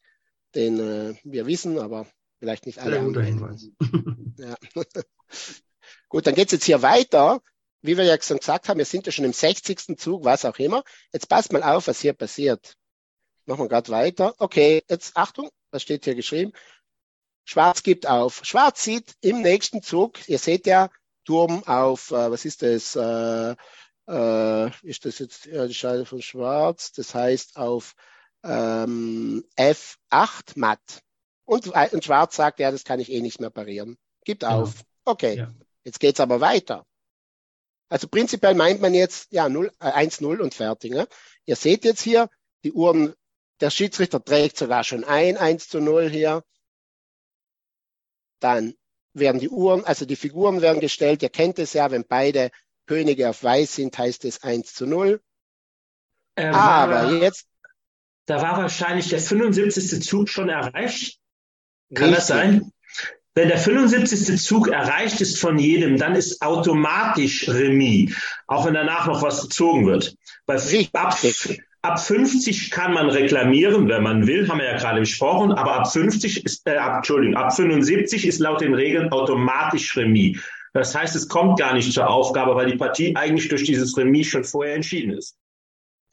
den äh, wir wissen, aber vielleicht nicht alle. Sehr guter Hinweis. ja. Gut, dann geht's jetzt hier weiter. Wie wir ja schon gesagt haben, wir sind ja schon im 60. Zug, was auch immer. Jetzt passt mal auf, was hier passiert. Machen wir gerade weiter. Okay, jetzt Achtung, was steht hier geschrieben? Schwarz gibt auf. Schwarz sieht im nächsten Zug, ihr seht ja, Turm auf, äh, was ist das? Äh, äh, ist das jetzt ja, die Scheide von Schwarz? Das heißt auf ähm, F8 matt. Und, und Schwarz sagt, ja, das kann ich eh nicht mehr parieren. Gibt genau. auf. Okay. Ja. Jetzt geht's aber weiter. Also prinzipiell meint man jetzt ja 0, äh, 1-0 und fertig. Ne? Ihr seht jetzt hier, die Uhren, der Schiedsrichter trägt sogar schon ein, 1 zu 0 hier. Dann werden die Uhren, also die Figuren werden gestellt. Ihr kennt es ja, wenn beide Könige auf Weiß sind, heißt es 1 zu 0. Ähm, Aber jetzt. Da war wahrscheinlich der 75. Zug schon erreicht. Kann richtig. das sein? Wenn der 75. Zug erreicht ist von jedem, dann ist automatisch Remis, auch wenn danach noch was gezogen wird. Bei, ab, ab 50 kann man reklamieren, wenn man will, haben wir ja gerade besprochen, aber ab 50 ist, äh, ab, Entschuldigung, ab 75 ist laut den Regeln automatisch Remis. Das heißt, es kommt gar nicht zur Aufgabe, weil die Partie eigentlich durch dieses Remis schon vorher entschieden ist.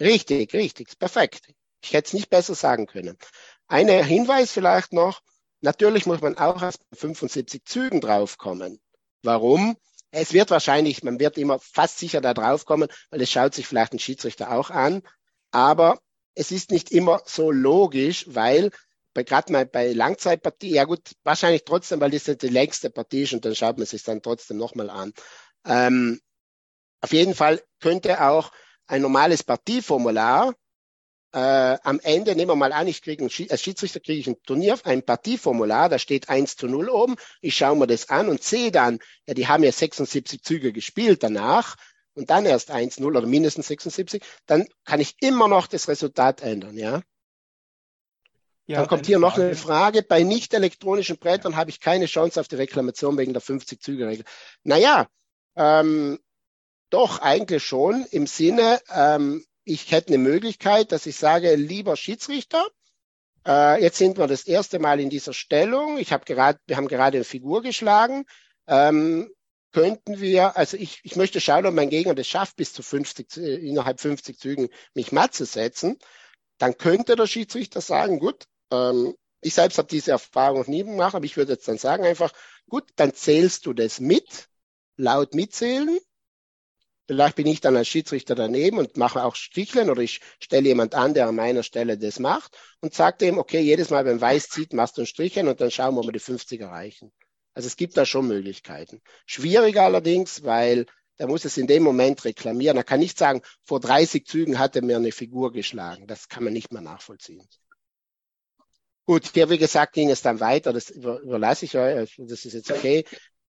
Richtig, richtig, perfekt. Ich hätte es nicht besser sagen können. Ein Hinweis vielleicht noch, Natürlich muss man auch bei 75 Zügen draufkommen. Warum? Es wird wahrscheinlich, man wird immer fast sicher da draufkommen, weil es schaut sich vielleicht ein Schiedsrichter auch an. Aber es ist nicht immer so logisch, weil bei gerade mal bei Langzeitpartie, ja gut, wahrscheinlich trotzdem, weil das nicht die längste Partie ist und dann schaut man sich dann trotzdem nochmal an. Ähm, auf jeden Fall könnte auch ein normales Partieformular äh, am Ende, nehmen wir mal an, ich kriege als Schiedsrichter kriege ich ein Turnier, ein Partieformular, da steht 1 zu 0 oben. Ich schaue mir das an und sehe dann, ja, die haben ja 76 Züge gespielt danach und dann erst 1-0 oder mindestens 76, dann kann ich immer noch das Resultat ändern, ja. Ja dann kommt hier noch eine Frage. Bei nicht elektronischen Brettern habe ich keine Chance auf die Reklamation wegen der 50-Züge-Regel. Naja, ähm, doch, eigentlich schon im Sinne, ähm, ich hätte eine Möglichkeit, dass ich sage, lieber Schiedsrichter, äh, jetzt sind wir das erste Mal in dieser Stellung. Ich habe gerade, wir haben gerade eine Figur geschlagen. Ähm, könnten wir, also ich, ich möchte schauen, ob mein Gegner das schafft, bis zu 50, äh, innerhalb 50 Zügen mich matt zu setzen. Dann könnte der Schiedsrichter sagen, gut, ähm, ich selbst habe diese Erfahrung noch nie gemacht, aber ich würde jetzt dann sagen einfach, gut, dann zählst du das mit, laut mitzählen. Vielleicht bin ich dann als Schiedsrichter daneben und mache auch Sticheln oder ich stelle jemand an, der an meiner Stelle das macht und sage dem, okay, jedes Mal, wenn Weiß zieht, machst du ein Stricheln und dann schauen wir, ob wir die 50 erreichen. Also es gibt da schon Möglichkeiten. Schwieriger allerdings, weil der muss es in dem Moment reklamieren. Er kann nicht sagen, vor 30 Zügen hat er mir eine Figur geschlagen. Das kann man nicht mehr nachvollziehen. Gut, hier, wie gesagt, ging es dann weiter. Das überlasse ich euch. Das ist jetzt okay.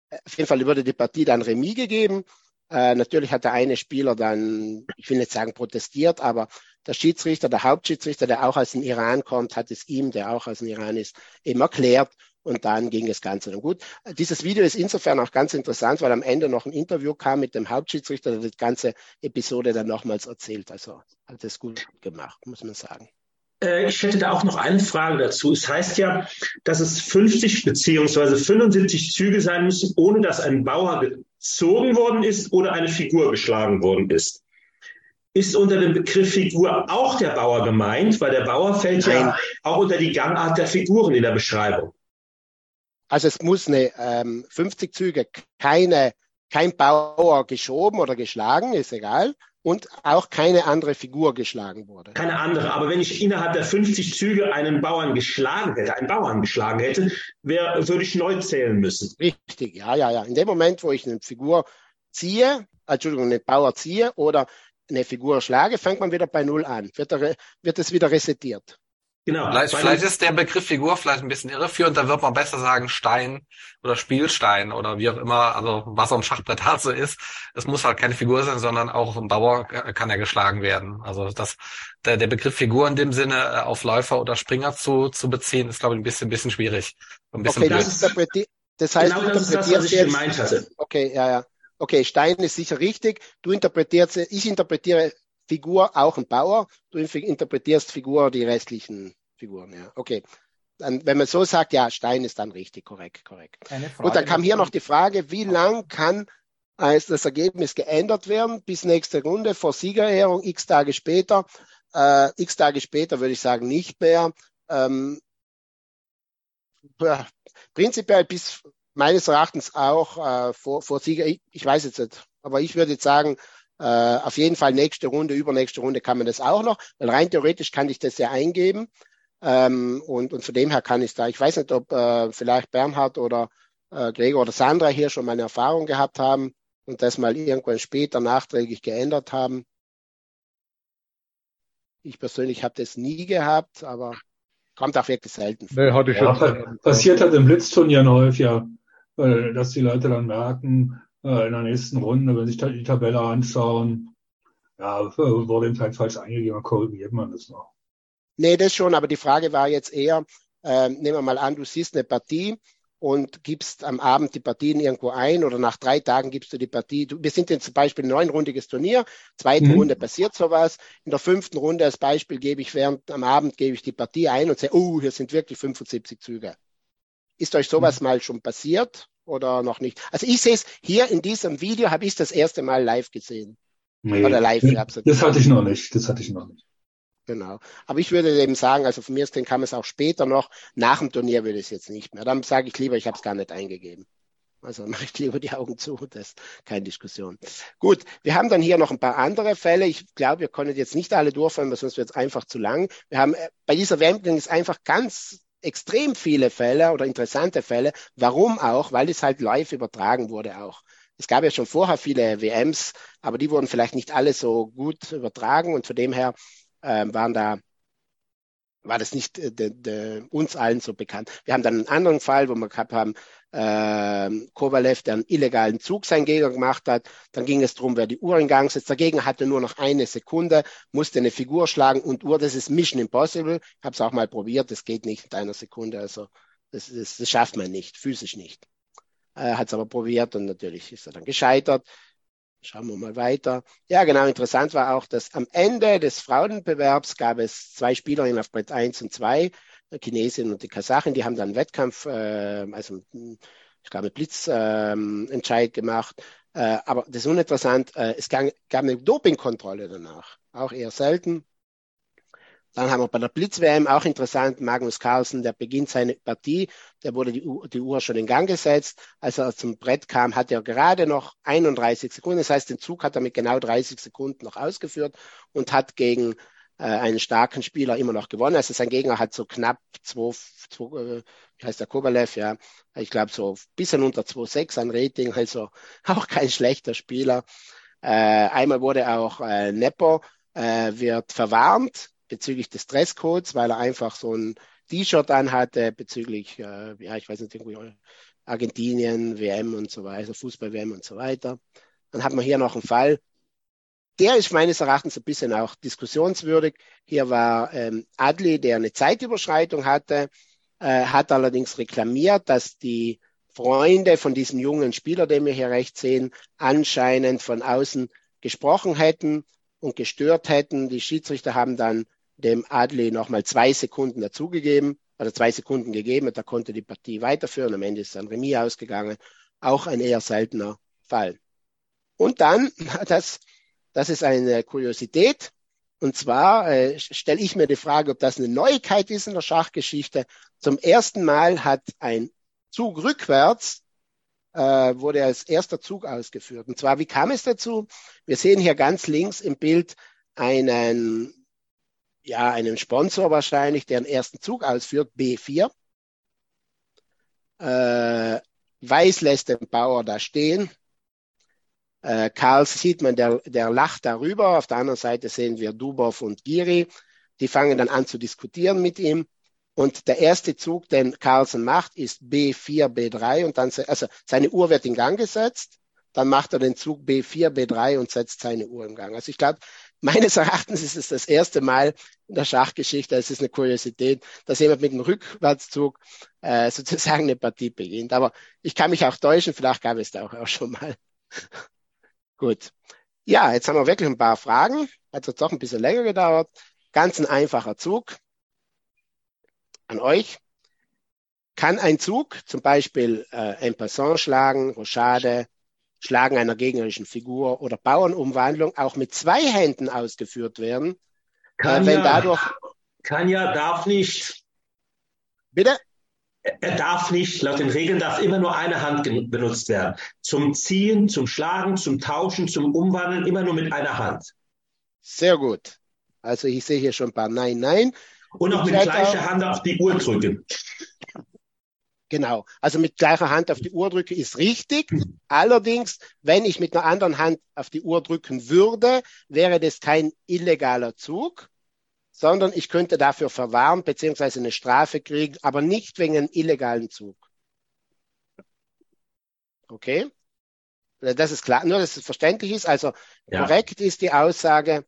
Auf jeden Fall wurde die Partie dann Remis gegeben. Äh, natürlich hat der eine Spieler dann, ich will nicht sagen protestiert, aber der Schiedsrichter, der Hauptschiedsrichter, der auch aus dem Iran kommt, hat es ihm, der auch aus dem Iran ist, eben erklärt. Und dann ging das Ganze dann gut. Dieses Video ist insofern auch ganz interessant, weil am Ende noch ein Interview kam mit dem Hauptschiedsrichter, der die ganze Episode dann nochmals erzählt. Also hat das gut gemacht, muss man sagen. Äh, ich hätte da auch noch eine Frage dazu. Es heißt ja, dass es 50 beziehungsweise 75 Züge sein müssen, ohne dass ein Bauer gezogen worden ist oder eine Figur geschlagen worden ist. Ist unter dem Begriff Figur auch der Bauer gemeint? Weil der Bauer fällt Nein. ja auch unter die Gangart der Figuren in der Beschreibung. Also es muss eine ähm, 50 Züge keine, kein Bauer geschoben oder geschlagen, ist egal und auch keine andere Figur geschlagen wurde. Keine andere, aber wenn ich innerhalb der 50 Züge einen Bauern geschlagen hätte, einen Bauern geschlagen hätte, wär, würde ich neu zählen müssen. Richtig, ja, ja, ja. In dem Moment, wo ich eine Figur ziehe, Entschuldigung, einen Bauer ziehe oder eine Figur schlage, fängt man wieder bei Null an, wird, er, wird es wieder resettiert. Genau. Vielleicht, vielleicht ist der Begriff Figur vielleicht ein bisschen irreführend, da wird man besser sagen Stein oder Spielstein oder wie auch immer, also was am Schachbrett halt so ist. Es muss halt keine Figur sein, sondern auch ein Bauer kann ja geschlagen werden. Also das, der, der Begriff Figur in dem Sinne äh, auf Läufer oder Springer zu, zu beziehen, ist glaube ich ein bisschen, ein bisschen schwierig. Ein bisschen okay, das, das heißt, genau das ist das, was ich gemeint hatte. Okay, ja, ja. Okay, Stein ist sicher richtig. Du interpretierst, ich interpretiere Figur auch ein Bauer. Du interpretierst Figur die restlichen Figuren, ja. Okay. Dann, wenn man so sagt, ja, Stein ist dann richtig, korrekt, korrekt. Und dann kam hier noch die Frage, wie lang kann als das Ergebnis geändert werden bis nächste Runde vor Siegerehrung, x Tage später. Äh, x Tage später würde ich sagen nicht mehr. Ähm, prinzipiell bis meines Erachtens auch äh, vor, vor Sieger, ich, ich weiß jetzt nicht, aber ich würde jetzt sagen, äh, auf jeden Fall nächste Runde, übernächste Runde kann man das auch noch, weil rein theoretisch kann ich das ja eingeben. Ähm, und, und von dem her kann ich da, ich weiß nicht, ob äh, vielleicht Bernhard oder äh, Gregor oder Sandra hier schon mal eine Erfahrung gehabt haben und das mal irgendwann später nachträglich geändert haben. Ich persönlich habe das nie gehabt, aber kommt auch wirklich selten vor. Nee, hatte ich ja, schon. Passiert halt im Blitzturnieren häufiger, äh, dass die Leute dann merken, äh, in der nächsten Runde, wenn sich die Tabelle anschauen, ja, wurde eben halt falsch eingegeben, korrigiert man das noch. Nee, das schon, aber die Frage war jetzt eher, äh, nehmen wir mal an, du siehst eine Partie und gibst am Abend die Partien irgendwo ein oder nach drei Tagen gibst du die Partie. Du, wir sind jetzt zum Beispiel ein neunrundiges Turnier, zweite mhm. Runde passiert sowas. In der fünften Runde als Beispiel gebe ich während am Abend gebe ich die Partie ein und sage, oh, hier sind wirklich 75 Züge. Ist euch sowas mhm. mal schon passiert oder noch nicht? Also ich sehe es hier in diesem Video, habe ich das erste Mal live gesehen. Nee, oder live. Das hatte ich noch nicht. Das hatte ich noch nicht. Genau. Aber ich würde eben sagen, also von mir aus kann man es auch später noch, nach dem Turnier würde ich es jetzt nicht mehr. Dann sage ich lieber, ich habe es gar nicht eingegeben. Also mache ich lieber die Augen zu, das ist keine Diskussion. Gut, wir haben dann hier noch ein paar andere Fälle. Ich glaube, wir können jetzt nicht alle durchführen, weil sonst wird es einfach zu lang. Wir haben äh, bei dieser WM ist einfach ganz extrem viele Fälle oder interessante Fälle. Warum auch? Weil es halt live übertragen wurde auch. Es gab ja schon vorher viele WMs, aber die wurden vielleicht nicht alle so gut übertragen und von dem her waren da war das nicht äh, de, de, uns allen so bekannt. Wir haben dann einen anderen Fall, wo wir gehabt haben, äh, Kovalev, der einen illegalen Zug sein Gegner gemacht hat. Dann ging es darum, wer die Uhr in Gang setzt. Der Gegner hatte nur noch eine Sekunde, musste eine Figur schlagen und Uhr, das ist Mission Impossible. Ich habe es auch mal probiert, das geht nicht in einer Sekunde. Also das, das, das schafft man nicht, physisch nicht. Äh, hat es aber probiert und natürlich ist er dann gescheitert. Schauen wir mal weiter. Ja, genau, interessant war auch, dass am Ende des Frauenbewerbs gab es zwei Spielerinnen auf Brett 1 und 2. Chinesien und die Kasachen, die haben dann Wettkampf, äh, also ich glaube, Blitzentscheid äh, gemacht. Äh, aber das ist uninteressant. Äh, es gab eine Dopingkontrolle danach, auch eher selten. Dann haben wir bei der Blitz-WM auch interessant, Magnus Carlsen, der beginnt seine Partie, der wurde die, Uhr, die Uhr schon in Gang gesetzt. Als er zum Brett kam, hat er gerade noch 31 Sekunden. Das heißt, den Zug hat er mit genau 30 Sekunden noch ausgeführt und hat gegen äh, einen starken Spieler immer noch gewonnen. Also sein Gegner hat so knapp 2, 2 äh, wie heißt der Kovalev, ja, ich glaube so bisschen unter 2,6 an Rating, also auch kein schlechter Spieler. Äh, einmal wurde auch äh, Nepo äh, wird verwarnt bezüglich des Dresscodes, weil er einfach so ein T-Shirt anhatte bezüglich, äh, ja, ich weiß nicht, irgendwie Argentinien, WM und so weiter, Fußball-WM und so weiter. Dann hat man hier noch einen Fall. Der ist meines Erachtens ein bisschen auch diskussionswürdig. Hier war ähm, Adli, der eine Zeitüberschreitung hatte, äh, hat allerdings reklamiert, dass die Freunde von diesem jungen Spieler, den wir hier rechts sehen, anscheinend von außen gesprochen hätten und gestört hätten. Die Schiedsrichter haben dann dem Adli nochmal zwei Sekunden dazugegeben, oder zwei Sekunden gegeben und da konnte die Partie weiterführen. Am Ende ist dann Remis ausgegangen. Auch ein eher seltener Fall. Und dann, das, das ist eine Kuriosität, und zwar äh, stelle ich mir die Frage, ob das eine Neuigkeit ist in der Schachgeschichte. Zum ersten Mal hat ein Zug rückwärts äh, wurde als erster Zug ausgeführt. Und zwar, wie kam es dazu? Wir sehen hier ganz links im Bild einen ja, einen Sponsor wahrscheinlich, der den ersten Zug ausführt, B4. Äh, Weiß lässt den Bauer da stehen. Äh, Karls sieht man, der, der lacht darüber. Auf der anderen Seite sehen wir Dubov und Giri. Die fangen dann an zu diskutieren mit ihm. Und der erste Zug, den Carlsen macht, ist B4, B3 und dann, also seine Uhr wird in Gang gesetzt. Dann macht er den Zug B4, B3 und setzt seine Uhr in Gang. Also ich glaube, meines Erachtens ist es das erste Mal in der Schachgeschichte, es ist eine Kuriosität, dass jemand mit einem Rückwärtszug äh, sozusagen eine Partie beginnt. Aber ich kann mich auch täuschen, vielleicht gab es da auch, schon mal. Gut. Ja, jetzt haben wir wirklich ein paar Fragen. Hat jetzt doch ein bisschen länger gedauert. Ganz ein einfacher Zug. An euch. Kann ein Zug zum Beispiel äh, en passant schlagen, Rochade, Schlagen einer gegnerischen Figur oder Bauernumwandlung auch mit zwei Händen ausgeführt werden. Kann, äh, wenn ja, dadurch, kann ja, darf nicht. Bitte? Er darf nicht, laut den Regeln darf immer nur eine Hand benutzt werden. Zum Ziehen, zum Schlagen, zum Tauschen, zum Umwandeln immer nur mit einer Hand. Sehr gut. Also ich sehe hier schon ein paar Nein, Nein. Und auch mit gleicher Hand auf die Uhr drücken. Genau. Also mit gleicher Hand auf die Uhr drücke ist richtig. Allerdings, wenn ich mit einer anderen Hand auf die Uhr drücken würde, wäre das kein illegaler Zug, sondern ich könnte dafür verwarnt bzw. eine Strafe kriegen, aber nicht wegen einem illegalen Zug. Okay? Das ist klar, nur dass es verständlich ist. Also ja. korrekt ist die Aussage,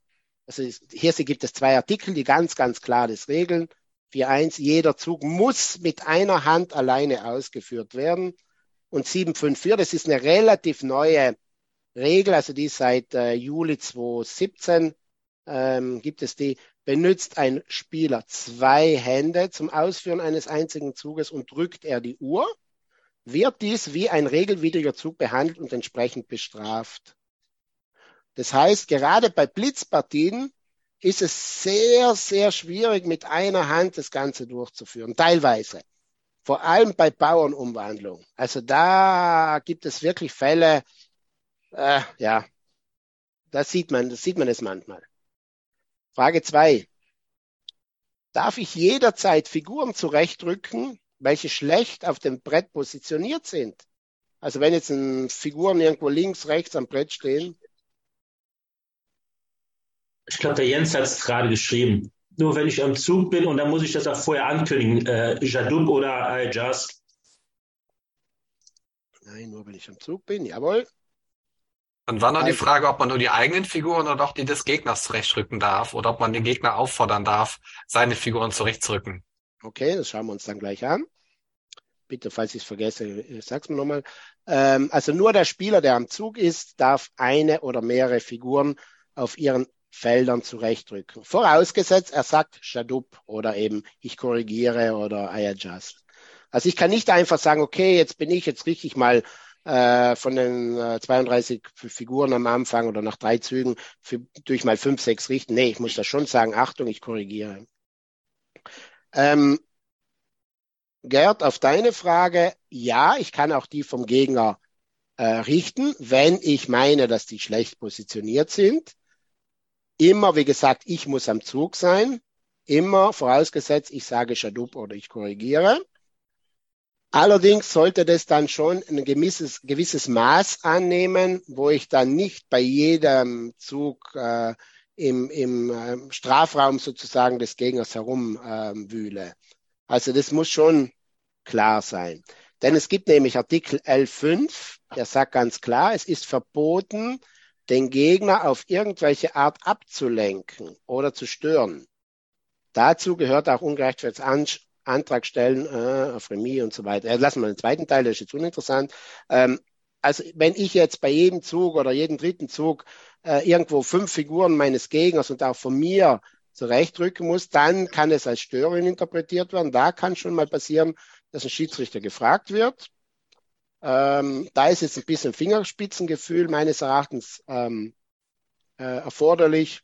also hier gibt es zwei Artikel, die ganz, ganz klar das regeln. 4.1, jeder Zug muss mit einer Hand alleine ausgeführt werden. Und 7.5.4, das ist eine relativ neue Regel, also die seit äh, Juli 2017 ähm, gibt es die, benutzt ein Spieler zwei Hände zum Ausführen eines einzigen Zuges und drückt er die Uhr, wird dies wie ein regelwidriger Zug behandelt und entsprechend bestraft. Das heißt, gerade bei Blitzpartien ist es sehr, sehr schwierig, mit einer Hand das Ganze durchzuführen, teilweise. Vor allem bei Bauernumwandlung. Also da gibt es wirklich Fälle, äh, ja, da sieht man, das sieht man es manchmal. Frage zwei: Darf ich jederzeit Figuren zurechtrücken, welche schlecht auf dem Brett positioniert sind? Also wenn jetzt Figuren irgendwo links, rechts am Brett stehen, ich glaube, der Jens hat es gerade geschrieben. Nur wenn ich am Zug bin und dann muss ich das auch vorher ankündigen. Äh, Jadub oder Al-Jas. Nein, nur wenn ich am Zug bin, jawohl. Dann war noch die Frage, ob man nur die eigenen Figuren oder auch die des Gegners zurechtrücken darf oder ob man den Gegner auffordern darf, seine Figuren zurechtzurücken. Okay, das schauen wir uns dann gleich an. Bitte, falls ich es vergesse, äh, sag's mir nochmal. Ähm, also nur der Spieler, der am Zug ist, darf eine oder mehrere Figuren auf ihren Feldern zurechtrücken. Vorausgesetzt, er sagt Shadup oder eben ich korrigiere oder I adjust. Also ich kann nicht einfach sagen, okay, jetzt bin ich, jetzt richtig mal äh, von den äh, 32 Figuren am Anfang oder nach drei Zügen für, durch mal fünf, sechs richten. Nee, ich muss da schon sagen, Achtung, ich korrigiere. Ähm, Gerd, auf deine Frage, ja, ich kann auch die vom Gegner äh, richten, wenn ich meine, dass die schlecht positioniert sind. Immer, wie gesagt, ich muss am Zug sein. Immer vorausgesetzt, ich sage Shadup oder ich korrigiere. Allerdings sollte das dann schon ein gewisses, gewisses Maß annehmen, wo ich dann nicht bei jedem Zug äh, im, im äh, Strafraum sozusagen des Gegners herumwühle. Äh, also das muss schon klar sein. Denn es gibt nämlich Artikel L5, der sagt ganz klar, es ist verboten, den Gegner auf irgendwelche Art abzulenken oder zu stören. Dazu gehört auch ungerechtfertigtes Antrag stellen äh, auf Remis und so weiter. Äh, lassen wir den zweiten Teil, das ist jetzt uninteressant. Ähm, also wenn ich jetzt bei jedem Zug oder jedem dritten Zug äh, irgendwo fünf Figuren meines Gegners und auch von mir zurechtrücken muss, dann kann es als Störung interpretiert werden. Da kann schon mal passieren, dass ein Schiedsrichter gefragt wird. Ähm, da ist jetzt ein bisschen Fingerspitzengefühl meines Erachtens ähm, äh, erforderlich.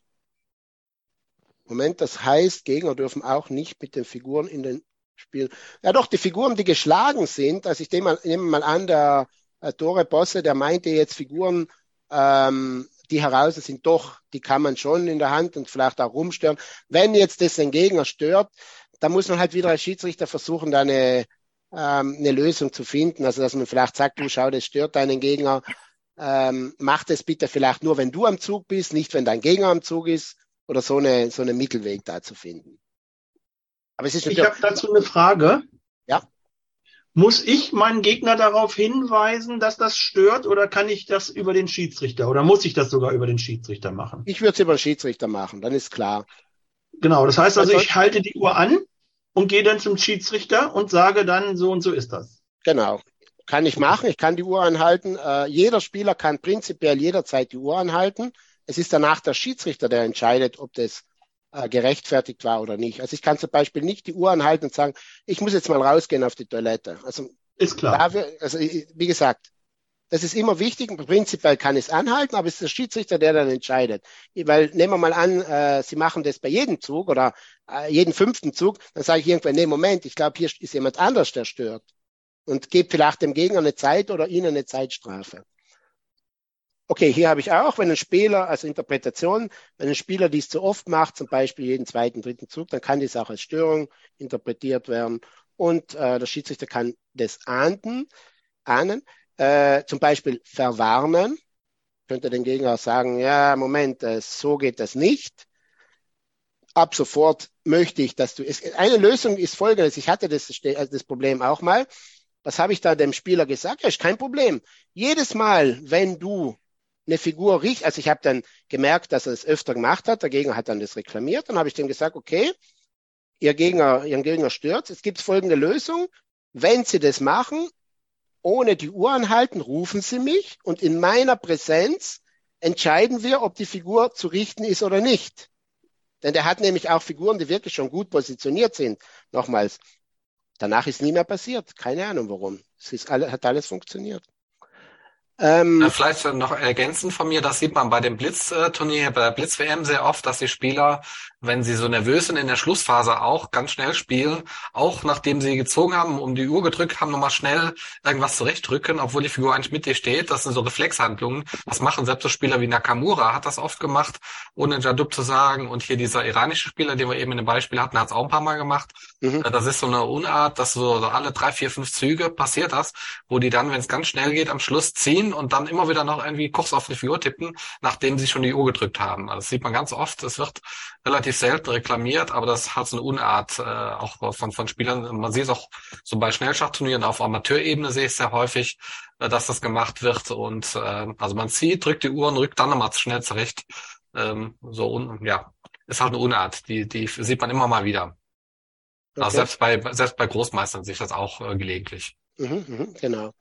Moment, das heißt, Gegner dürfen auch nicht mit den Figuren in den Spielen. Ja doch, die Figuren, die geschlagen sind, also ich nehme mal, an, der äh, Tore Bosse, der meinte jetzt Figuren, ähm, die heraus sind, doch, die kann man schon in der Hand und vielleicht auch rumstören. Wenn jetzt das den Gegner stört, dann muss man halt wieder als Schiedsrichter versuchen, da eine, ähm, eine Lösung zu finden. Also dass man vielleicht sagt, du schau, das stört deinen Gegner, ähm, mach das bitte vielleicht nur, wenn du am Zug bist, nicht wenn dein Gegner am Zug ist oder so eine so einen Mittelweg da zu finden. Aber es ist ich habe dazu eine Frage. Ja. Muss ich meinen Gegner darauf hinweisen, dass das stört, oder kann ich das über den Schiedsrichter oder muss ich das sogar über den Schiedsrichter machen? Ich würde es über den Schiedsrichter machen, dann ist klar. Genau, das heißt also, ich halte die Uhr an und gehe dann zum Schiedsrichter und sage dann, so und so ist das. Genau. Kann ich machen, ich kann die Uhr anhalten. Äh, jeder Spieler kann prinzipiell jederzeit die Uhr anhalten. Es ist danach der Schiedsrichter, der entscheidet, ob das äh, gerechtfertigt war oder nicht. Also ich kann zum Beispiel nicht die Uhr anhalten und sagen, ich muss jetzt mal rausgehen auf die Toilette. Also ist klar. Dafür, also wie gesagt, das ist immer wichtig. Prinzipiell kann es anhalten, aber es ist der Schiedsrichter, der dann entscheidet. Weil nehmen wir mal an, äh, Sie machen das bei jedem Zug oder äh, jeden fünften Zug, dann sage ich irgendwann, nee, Moment, ich glaube, hier ist jemand anders, der stört. Und gebe vielleicht dem Gegner eine Zeit oder Ihnen eine Zeitstrafe. Okay, hier habe ich auch, wenn ein Spieler, also Interpretation, wenn ein Spieler dies zu oft macht, zum Beispiel jeden zweiten, dritten Zug, dann kann dies auch als Störung interpretiert werden. Und äh, der Schiedsrichter kann das ahnden, ahnen, äh, zum Beispiel verwarnen, könnte den Gegner sagen, ja, Moment, äh, so geht das nicht. Ab sofort möchte ich, dass du es. Eine Lösung ist folgendes. Ich hatte das, also das Problem auch mal. Was habe ich da dem Spieler gesagt? Ja, ist kein Problem. Jedes Mal, wenn du eine Figur riecht, also ich habe dann gemerkt, dass er es öfter gemacht hat, der Gegner hat dann das reklamiert, dann habe ich dem gesagt, okay, ihr Gegner, ihren Gegner stört, es gibt folgende Lösung, wenn sie das machen, ohne die Uhr anhalten, rufen sie mich und in meiner Präsenz entscheiden wir, ob die Figur zu richten ist oder nicht. Denn der hat nämlich auch Figuren, die wirklich schon gut positioniert sind. Nochmals, danach ist nie mehr passiert. Keine Ahnung warum. Es ist alle, hat alles funktioniert. Ähm, Vielleicht noch ergänzend von mir, das sieht man bei dem Blitzturnier, bei der Blitz-WM sehr oft, dass die Spieler, wenn sie so nervös sind in der Schlussphase auch ganz schnell spielen, auch nachdem sie gezogen haben, um die Uhr gedrückt haben, nochmal schnell irgendwas zurechtdrücken, obwohl die Figur eigentlich mit dir steht. Das sind so Reflexhandlungen. Das machen selbst so Spieler wie Nakamura, hat das oft gemacht, ohne Jadub zu sagen. Und hier dieser iranische Spieler, den wir eben in dem Beispiel hatten, hat es auch ein paar Mal gemacht. Mhm. Das ist so eine Unart, dass so alle drei, vier, fünf Züge passiert das, wo die dann, wenn es ganz schnell geht, am Schluss ziehen und dann immer wieder noch irgendwie kurz auf die Figur tippen, nachdem sie schon die Uhr gedrückt haben. Also das sieht man ganz oft. Es wird relativ selten reklamiert, aber das hat so eine Unart äh, auch von, von Spielern. Man sieht es auch so bei Schnellschachturnieren auf Amateurebene sehe ich sehr häufig, äh, dass das gemacht wird. Und äh, also man zieht, drückt die Uhr und rückt dann nochmal schnell zurecht. Ähm, so un, ja, ist halt eine Unart. Die, die sieht man immer mal wieder. Also okay. Also selbst bei selbst bei Großmeistern sehe ich das auch äh, gelegentlich. Mhm, mh, genau.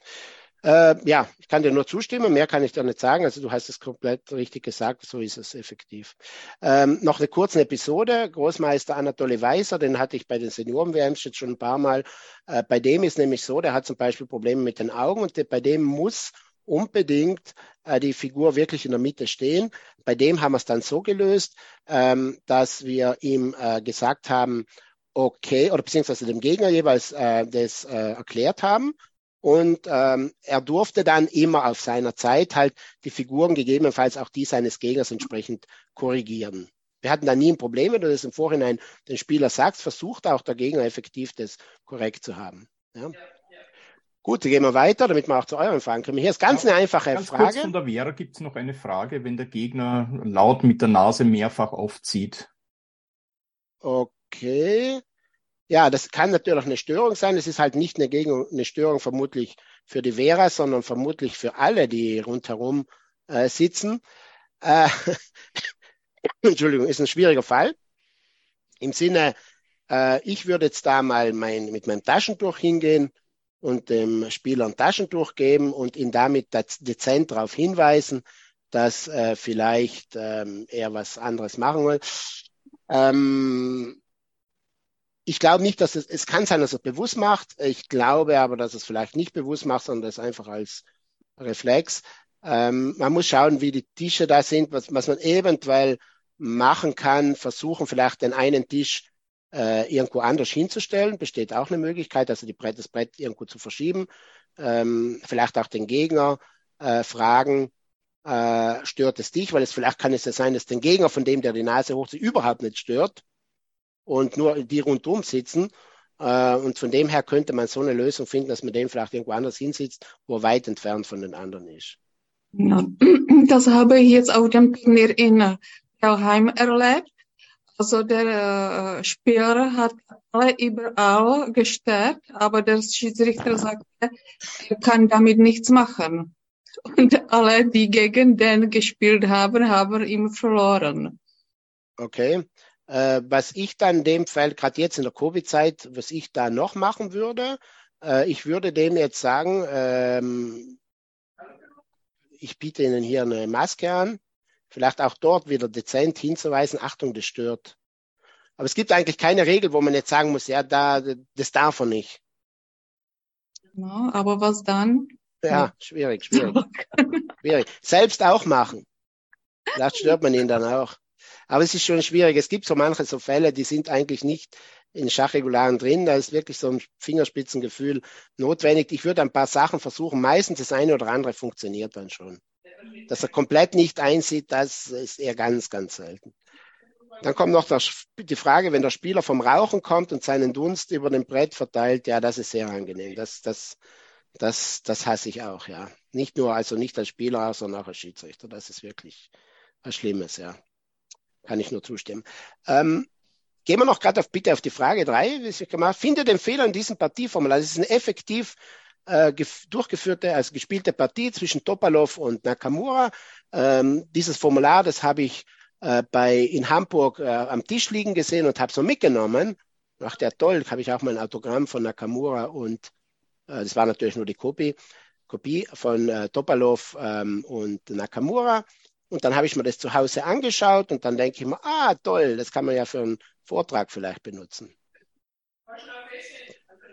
Äh, ja, ich kann dir nur zustimmen, mehr kann ich dir nicht sagen. Also du hast es komplett richtig gesagt, so ist es effektiv. Ähm, noch eine kurze Episode. Großmeister Anatole Weiser, den hatte ich bei den Senioren-WMs jetzt schon ein paar Mal. Äh, bei dem ist nämlich so, der hat zum Beispiel Probleme mit den Augen und der, bei dem muss unbedingt äh, die Figur wirklich in der Mitte stehen. Bei dem haben wir es dann so gelöst, ähm, dass wir ihm äh, gesagt haben, okay, oder beziehungsweise dem Gegner jeweils äh, das äh, erklärt haben und ähm, er durfte dann immer auf seiner Zeit halt die Figuren, gegebenenfalls auch die seines Gegners entsprechend korrigieren. Wir hatten da nie ein Problem, wenn du das im Vorhinein den Spieler sagst, versucht auch der Gegner effektiv das korrekt zu haben. Ja. Gut, gehen wir weiter, damit wir auch zu euren Fragen kommen. Hier ist ganz eine einfache ganz Frage. Kurz von der Vera gibt es noch eine Frage, wenn der Gegner laut mit der Nase mehrfach aufzieht. Okay. Ja, das kann natürlich eine Störung sein. Es ist halt nicht eine, Gegen eine Störung vermutlich für die Vera, sondern vermutlich für alle, die rundherum äh, sitzen. Äh, Entschuldigung, ist ein schwieriger Fall. Im Sinne, äh, ich würde jetzt da mal mein, mit meinem Taschentuch hingehen und dem Spieler ein Taschentuch geben und ihn damit dezent darauf hinweisen, dass äh, vielleicht ähm, er was anderes machen will. Ähm, ich glaube nicht, dass es, es kann sein, dass es bewusst macht. Ich glaube aber, dass es vielleicht nicht bewusst macht, sondern das einfach als Reflex. Ähm, man muss schauen, wie die Tische da sind, was, was man eventuell machen kann, versuchen vielleicht den einen Tisch äh, irgendwo anders hinzustellen. Besteht auch eine Möglichkeit, also die Brett, das Brett irgendwo zu verschieben. Ähm, vielleicht auch den Gegner äh, fragen, äh, stört es dich? Weil es vielleicht kann es ja sein, dass den Gegner, von dem der die Nase hochzieht, überhaupt nicht stört und nur die rundum sitzen. Äh, und von dem her könnte man so eine Lösung finden, dass man den vielleicht irgendwo anders hinsitzt, wo er weit entfernt von den anderen ist. Ja, das habe ich jetzt auf dem Turnier in Kelheim erlebt. Also der äh, Spieler hat alle überall gestärkt, aber der Schiedsrichter sagte, er kann damit nichts machen. Und alle, die gegen den gespielt haben, haben ihm verloren. Okay. Äh, was ich dann in dem Fall, gerade jetzt in der Covid-Zeit, was ich da noch machen würde, äh, ich würde dem jetzt sagen, ähm, ich biete Ihnen hier eine Maske an, vielleicht auch dort wieder dezent hinzuweisen, Achtung, das stört. Aber es gibt eigentlich keine Regel, wo man jetzt sagen muss, ja, da, das darf er nicht. Ja, aber was dann? Ja, schwierig, schwierig. schwierig. Selbst auch machen. Vielleicht stört man ihn dann auch. Aber es ist schon schwierig. Es gibt so manche so Fälle, die sind eigentlich nicht in Schachregularen drin. Da ist wirklich so ein Fingerspitzengefühl notwendig. Ich würde ein paar Sachen versuchen. Meistens das eine oder andere funktioniert dann schon. Dass er komplett nicht einsieht, das ist eher ganz, ganz selten. Dann kommt noch die Frage, wenn der Spieler vom Rauchen kommt und seinen Dunst über dem Brett verteilt, ja, das ist sehr angenehm. Das, das, das, das hasse ich auch, ja. Nicht nur, also nicht als Spieler, sondern auch als Schiedsrichter. Das ist wirklich was Schlimmes, ja. Kann ich nur zustimmen. Ähm, gehen wir noch gerade auf, bitte auf die Frage drei. wie ich gemacht Finde den Fehler in diesem Partieformular. Das ist eine effektiv äh, durchgeführte, also gespielte Partie zwischen Topalov und Nakamura. Ähm, dieses Formular, das habe ich äh, bei in Hamburg äh, am Tisch liegen gesehen und habe so mitgenommen. Ach, der toll, habe ich auch mein Autogramm von Nakamura und äh, das war natürlich nur die Kopie, Kopie von äh, Topalov ähm, und Nakamura. Und dann habe ich mir das zu Hause angeschaut und dann denke ich mir, ah, toll, das kann man ja für einen Vortrag vielleicht benutzen.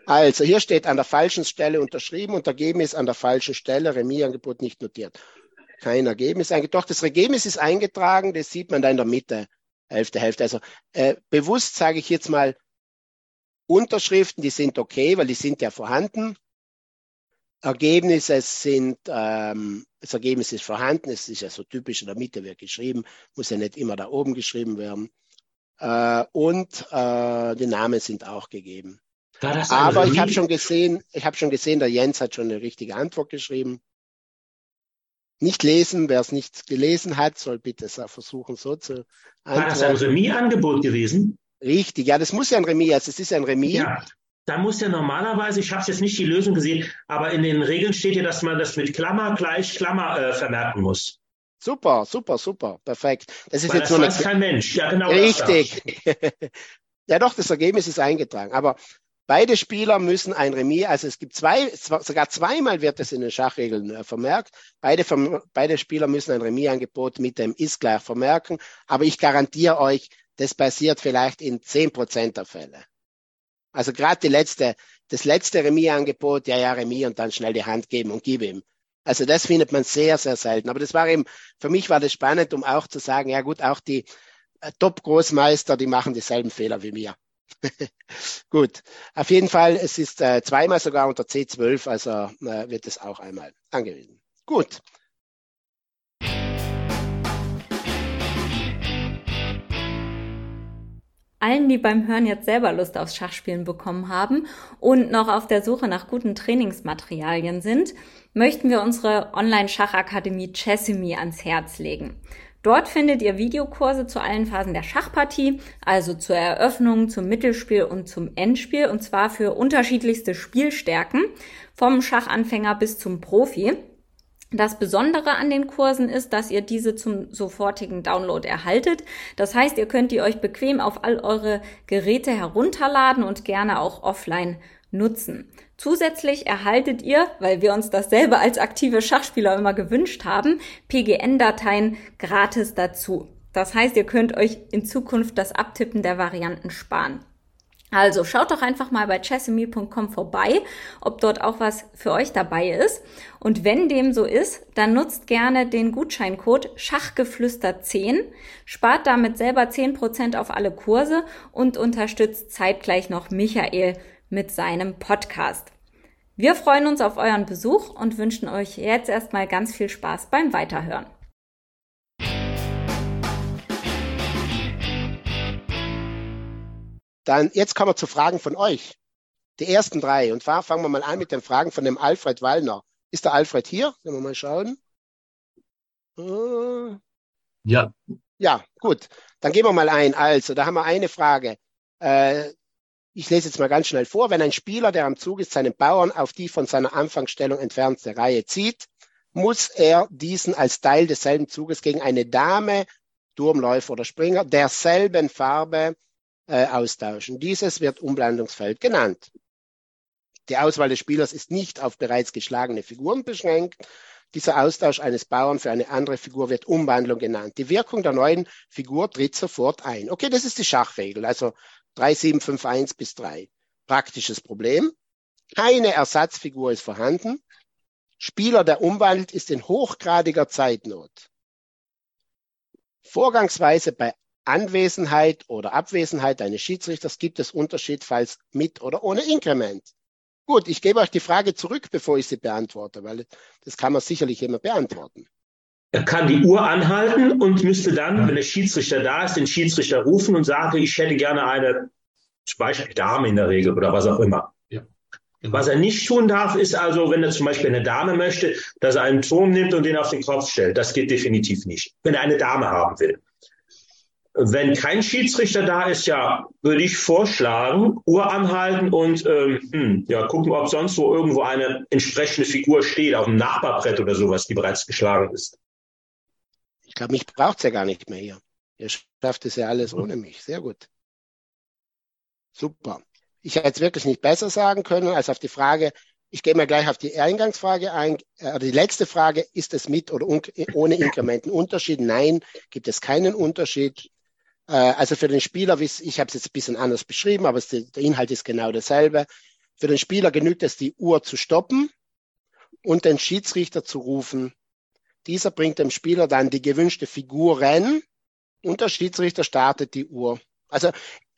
Also hier steht an der falschen Stelle unterschrieben und Ergebnis an der falschen Stelle, Remis-Angebot nicht notiert. Kein Ergebnis eingetragen. Doch, das Ergebnis ist eingetragen, das sieht man da in der Mitte, Hälfte, Hälfte. Also äh, bewusst sage ich jetzt mal, Unterschriften, die sind okay, weil die sind ja vorhanden. Ergebnisse sind, ähm, das Ergebnis ist vorhanden, es ist ja so typisch, in der Mitte wird geschrieben, muss ja nicht immer da oben geschrieben werden. Äh, und äh, die Namen sind auch gegeben. Aber ich habe schon gesehen, ich habe schon gesehen, der Jens hat schon eine richtige Antwort geschrieben. Nicht lesen, wer es nicht gelesen hat, soll bitte versuchen, so zu antworten. War das ein Remis-Angebot gewesen? Richtig, ja, das muss ja ein Remis, also es ist ein Remis. Ja da muss ja normalerweise, ich habe jetzt nicht die Lösung gesehen, aber in den Regeln steht ja, dass man das mit Klammer gleich Klammer äh, vermerken muss. Super, super, super, perfekt. Das ist Weil jetzt das nur weiß eine... kein Mensch. Ja, genau. Richtig. ja, doch, das Ergebnis ist eingetragen. Aber Beide Spieler müssen ein Remis, also es gibt zwei, sogar zweimal wird es in den Schachregeln äh, vermerkt. Beide, beide Spieler müssen ein Remis-Angebot mit dem ist gleich vermerken. Aber ich garantiere euch, das passiert vielleicht in zehn Prozent der Fälle. Also gerade die letzte, das letzte Remis-Angebot, ja, ja, Remis und dann schnell die Hand geben und gib ihm. Also das findet man sehr, sehr selten. Aber das war eben, für mich war das spannend, um auch zu sagen, ja gut, auch die äh, Top-Großmeister, die machen dieselben Fehler wie mir. Gut, auf jeden Fall, es ist äh, zweimal sogar unter C12, also äh, wird es auch einmal angewiesen. Gut. Allen, die beim Hören jetzt selber Lust aufs Schachspielen bekommen haben und noch auf der Suche nach guten Trainingsmaterialien sind, möchten wir unsere Online-Schachakademie Chessimi ans Herz legen. Dort findet ihr Videokurse zu allen Phasen der Schachpartie, also zur Eröffnung, zum Mittelspiel und zum Endspiel, und zwar für unterschiedlichste Spielstärken, vom Schachanfänger bis zum Profi. Das Besondere an den Kursen ist, dass ihr diese zum sofortigen Download erhaltet. Das heißt, ihr könnt die euch bequem auf all eure Geräte herunterladen und gerne auch offline nutzen. Zusätzlich erhaltet ihr, weil wir uns dasselbe als aktive Schachspieler immer gewünscht haben, PGN-Dateien gratis dazu. Das heißt, ihr könnt euch in Zukunft das Abtippen der Varianten sparen. Also schaut doch einfach mal bei chessemy.com vorbei, ob dort auch was für euch dabei ist. Und wenn dem so ist, dann nutzt gerne den Gutscheincode Schachgeflüster10, spart damit selber 10% auf alle Kurse und unterstützt zeitgleich noch Michael mit seinem Podcast. Wir freuen uns auf euren Besuch und wünschen euch jetzt erstmal ganz viel Spaß beim Weiterhören. Dann jetzt kommen wir zu Fragen von euch. Die ersten drei. Und zwar fangen wir mal an mit den Fragen von dem Alfred Wallner. Ist der Alfred hier? Sollen wir mal schauen? Äh, ja. Ja, gut. Dann gehen wir mal ein. Also, da haben wir eine Frage. Äh, ich lese jetzt mal ganz schnell vor. Wenn ein Spieler, der am Zug ist, seinen Bauern auf die von seiner Anfangsstellung entfernte Reihe zieht, muss er diesen als Teil desselben Zuges gegen eine Dame, Turmläufer oder Springer derselben Farbe äh, austauschen. Dieses wird Umlandungsfeld genannt. Die Auswahl des Spielers ist nicht auf bereits geschlagene Figuren beschränkt. Dieser Austausch eines Bauern für eine andere Figur wird Umwandlung genannt. Die Wirkung der neuen Figur tritt sofort ein. Okay, das ist die Schachregel. Also 3751 bis 3. Praktisches Problem. Keine Ersatzfigur ist vorhanden. Spieler, der umwandelt, ist in hochgradiger Zeitnot. Vorgangsweise bei Anwesenheit oder Abwesenheit eines Schiedsrichters gibt es Unterschiedfalls mit oder ohne Inkrement. Gut, ich gebe euch die Frage zurück, bevor ich sie beantworte, weil das kann man sicherlich immer beantworten. Er kann die Uhr anhalten und müsste dann, wenn der Schiedsrichter da ist, den Schiedsrichter rufen und sagen, ich hätte gerne eine, zum Beispiel Dame in der Regel oder was auch immer. Ja. Genau. Was er nicht tun darf, ist also, wenn er zum Beispiel eine Dame möchte, dass er einen Turm nimmt und den auf den Kopf stellt. Das geht definitiv nicht, wenn er eine Dame haben will. Wenn kein Schiedsrichter da ist, ja, würde ich vorschlagen, Uhr anhalten und ähm, hm, ja, gucken, ob sonst wo irgendwo eine entsprechende Figur steht, auf dem Nachbarbrett oder sowas, die bereits geschlagen ist. Ich glaube, mich braucht es ja gar nicht mehr hier. Ihr schafft es ja alles ohne mich. Sehr gut. Super. Ich hätte es wirklich nicht besser sagen können als auf die Frage, ich gehe mal gleich auf die Eingangsfrage ein, äh, die letzte Frage, ist es mit oder ohne Inkrementen Unterschied? Nein, gibt es keinen Unterschied. Äh, also für den Spieler, ich habe es jetzt ein bisschen anders beschrieben, aber der Inhalt ist genau derselbe. Für den Spieler genügt es, die Uhr zu stoppen und den Schiedsrichter zu rufen, dieser bringt dem Spieler dann die gewünschte Figuren und der Schiedsrichter startet die Uhr. Also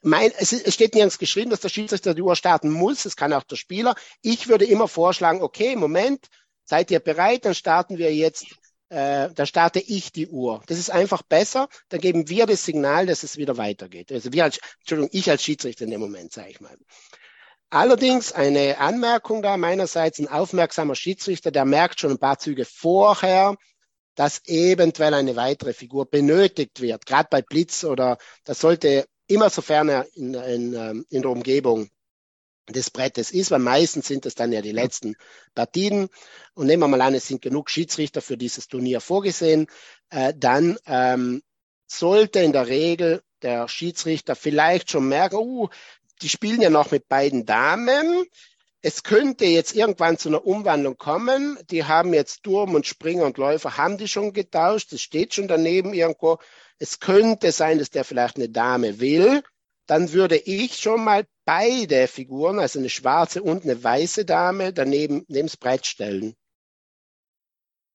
mein, es, es steht nirgends geschrieben, dass der Schiedsrichter die Uhr starten muss. Es kann auch der Spieler. Ich würde immer vorschlagen, okay, Moment, seid ihr bereit? Dann starten wir jetzt, äh, dann starte ich die Uhr. Das ist einfach besser. Dann geben wir das Signal, dass es wieder weitergeht. Also wir als, Entschuldigung, ich als Schiedsrichter in dem Moment, sage ich mal. Allerdings eine Anmerkung da meinerseits, ein aufmerksamer Schiedsrichter, der merkt schon ein paar Züge vorher, dass eventuell eine weitere Figur benötigt wird. Gerade bei Blitz oder das sollte immer sofern er in, in, ähm, in der Umgebung des Brettes ist, weil meistens sind es dann ja die letzten Partien. Und nehmen wir mal an, es sind genug Schiedsrichter für dieses Turnier vorgesehen, äh, dann ähm, sollte in der Regel der Schiedsrichter vielleicht schon merken, uh, die spielen ja noch mit beiden Damen. Es könnte jetzt irgendwann zu einer Umwandlung kommen. Die haben jetzt Turm und Springer und Läufer, haben die schon getauscht. Das steht schon daneben irgendwo. Es könnte sein, dass der vielleicht eine Dame will. Dann würde ich schon mal beide Figuren, also eine schwarze und eine weiße Dame, daneben neben das Brett stellen.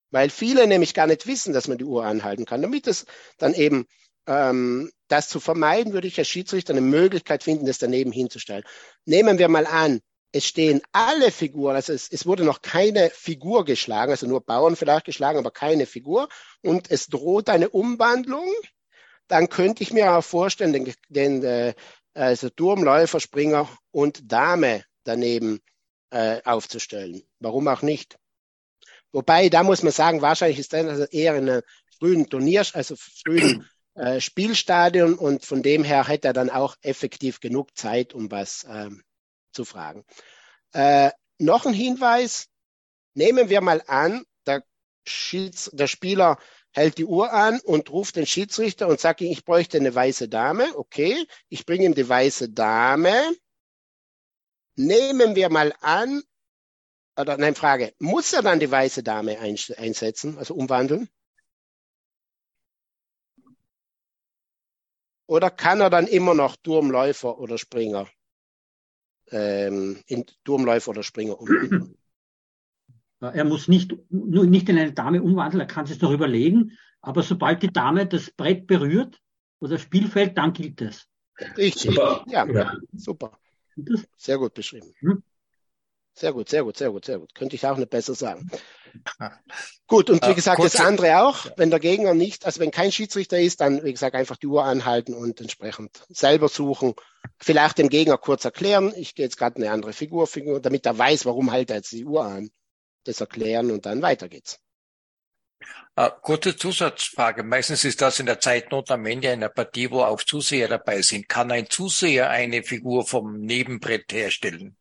Weil viele nämlich gar nicht wissen, dass man die Uhr anhalten kann. Damit es dann eben ähm, das zu vermeiden, würde ich als Schiedsrichter eine Möglichkeit finden, das daneben hinzustellen. Nehmen wir mal an, es stehen alle Figuren, also es, es wurde noch keine Figur geschlagen, also nur Bauern vielleicht geschlagen, aber keine Figur und es droht eine Umwandlung, dann könnte ich mir auch vorstellen, den, den äh, also Turm, Läufer, Springer und Dame daneben äh, aufzustellen. Warum auch nicht? Wobei, da muss man sagen, wahrscheinlich ist das also eher in einem frühen Turnier, also frühen äh, Spielstadion und von dem her hätte er dann auch effektiv genug Zeit, um was ähm, zu fragen. Äh, noch ein Hinweis. Nehmen wir mal an, der, Schieds, der Spieler hält die Uhr an und ruft den Schiedsrichter und sagt ihm, ich bräuchte eine weiße Dame. Okay, ich bringe ihm die weiße Dame. Nehmen wir mal an, oder nein, Frage, muss er dann die weiße Dame einsetzen, also umwandeln? Oder kann er dann immer noch Turmläufer oder Springer ähm, in Turmläufer oder Springer umwandeln? Er muss nicht, nur nicht in eine Dame umwandeln, er kann es noch überlegen, aber sobald die Dame das Brett berührt oder das Spielfeld, dann gilt es. Richtig. Super. Ja, ja, super. Sehr gut beschrieben. Hm? Sehr gut, sehr gut, sehr gut, sehr gut. Könnte ich auch nicht besser sagen. Gut, und wie gesagt, das andere auch, wenn der Gegner nicht, also wenn kein Schiedsrichter ist, dann, wie gesagt, einfach die Uhr anhalten und entsprechend selber suchen. Vielleicht dem Gegner kurz erklären, ich gehe jetzt gerade eine andere Figur, Figur, damit er weiß, warum hält er jetzt die Uhr an. Das erklären und dann weiter geht's. Uh, kurze Zusatzfrage. Meistens ist das in der Zeitnot am Ende einer Partie, wo auch Zuseher dabei sind. Kann ein Zuseher eine Figur vom Nebenbrett herstellen?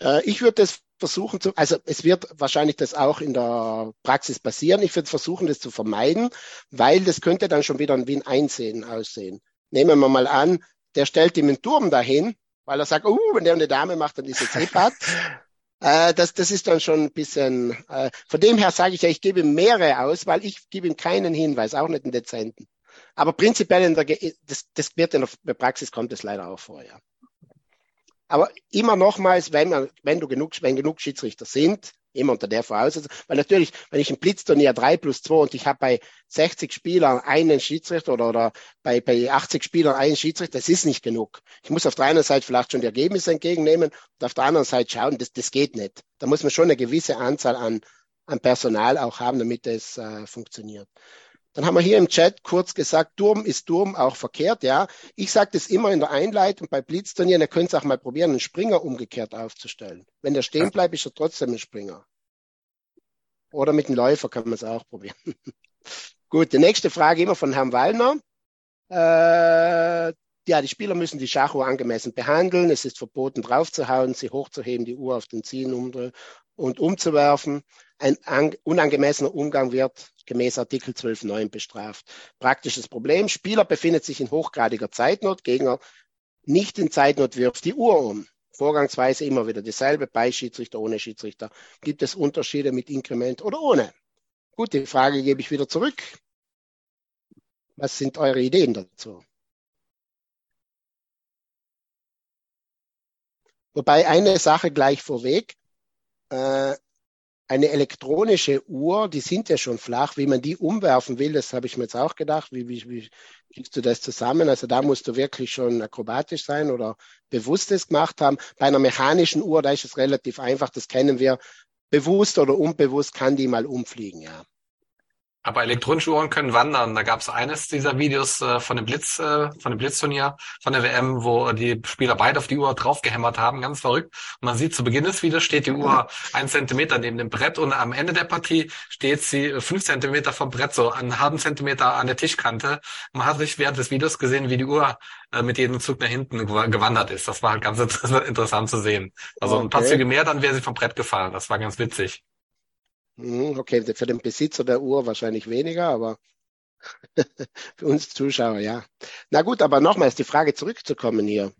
Äh, ich würde das versuchen zu, also es wird wahrscheinlich das auch in der Praxis passieren. Ich würde versuchen, das zu vermeiden, weil das könnte dann schon wieder wie ein Einsehen aussehen. Nehmen wir mal an, der stellt ihm einen Turm dahin, weil er sagt, uh, wenn der eine Dame macht, dann ist jetzt eh äh, das, das ist dann schon ein bisschen, äh, von dem her sage ich ja, ich gebe ihm mehrere aus, weil ich gebe ihm keinen Hinweis, auch nicht einen dezenten. Aber prinzipiell in der, das, das wird in der Praxis kommt es leider auch vor, ja. Aber immer nochmals, wenn, wenn du genug, wenn genug Schiedsrichter sind, immer unter der Voraussetzung, weil natürlich, wenn ich ein Blitzturnier 3 plus 2 und ich habe bei 60 Spielern einen Schiedsrichter oder, oder bei, bei 80 Spielern einen Schiedsrichter, das ist nicht genug. Ich muss auf der einen Seite vielleicht schon die Ergebnisse entgegennehmen und auf der anderen Seite schauen, das, das geht nicht. Da muss man schon eine gewisse Anzahl an, an Personal auch haben, damit es äh, funktioniert. Dann haben wir hier im Chat kurz gesagt, Turm ist Turm auch verkehrt, ja. Ich sage das immer in der Einleitung bei Blitzturnieren, ihr könnt es auch mal probieren, einen Springer umgekehrt aufzustellen. Wenn der stehen bleibt, ist er trotzdem ein Springer. Oder mit dem Läufer kann man es auch probieren. Gut, die nächste Frage immer von Herrn Wallner. Äh, ja, die Spieler müssen die Schachuhr angemessen behandeln. Es ist verboten, draufzuhauen, sie hochzuheben, die Uhr auf den Ziehen und umzuwerfen. Ein unangemessener Umgang wird gemäß Artikel 12.9 bestraft. Praktisches Problem. Spieler befindet sich in hochgradiger Zeitnot. Gegner nicht in Zeitnot wirft die Uhr um. Vorgangsweise immer wieder dieselbe, bei Schiedsrichter, ohne Schiedsrichter. Gibt es Unterschiede mit Inkrement oder ohne? Gut, die Frage gebe ich wieder zurück. Was sind eure Ideen dazu? Wobei eine Sache gleich vorweg. Äh, eine elektronische Uhr, die sind ja schon flach, wie man die umwerfen will, das habe ich mir jetzt auch gedacht, wie, wie, wie kriegst du das zusammen? Also da musst du wirklich schon akrobatisch sein oder bewusstes gemacht haben. Bei einer mechanischen Uhr, da ist es relativ einfach, das kennen wir, bewusst oder unbewusst kann die mal umfliegen, ja. Aber elektronische Uhren können wandern. Da gab es eines dieser Videos äh, von dem Blitz, äh, von dem Blitzturnier, von der WM, wo die Spieler beide auf die Uhr draufgehämmert haben, ganz verrückt. Und man sieht zu Beginn des Videos steht die Uhr ein Zentimeter neben dem Brett und am Ende der Partie steht sie fünf Zentimeter vom Brett, so einen halben Zentimeter an der Tischkante. Man hat sich während des Videos gesehen, wie die Uhr äh, mit jedem Zug nach hinten gewandert ist. Das war ganz interessant zu sehen. Also okay. ein paar Züge mehr, dann wäre sie vom Brett gefallen. Das war ganz witzig. Hm, okay, für den Besitzer der Uhr wahrscheinlich weniger, aber für uns Zuschauer, ja. Na gut, aber nochmal ist die Frage zurückzukommen hier.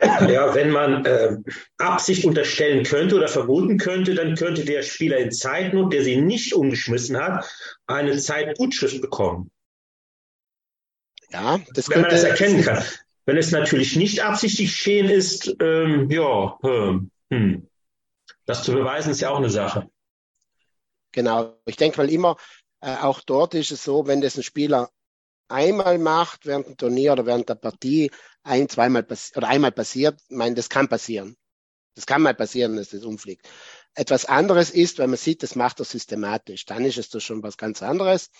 Ja, wenn man äh, Absicht unterstellen könnte oder verboten könnte, dann könnte der Spieler in Zeitnot, der sie nicht umgeschmissen hat, eine Zeitgutschrift bekommen. Ja, das wenn könnte, man das erkennen kann. Wenn es natürlich nicht absichtlich geschehen ist, ähm, ja, hm, hm. das zu beweisen ist ja auch eine Sache. Genau. Ich denke mal immer, äh, auch dort ist es so, wenn das ein Spieler einmal macht während dem Turnier oder während der Partie, ein, zweimal oder einmal passiert, ich meine, das kann passieren. Das kann mal passieren, dass das umfliegt. Etwas anderes ist, wenn man sieht, das macht er systematisch, dann ist es doch schon was ganz anderes.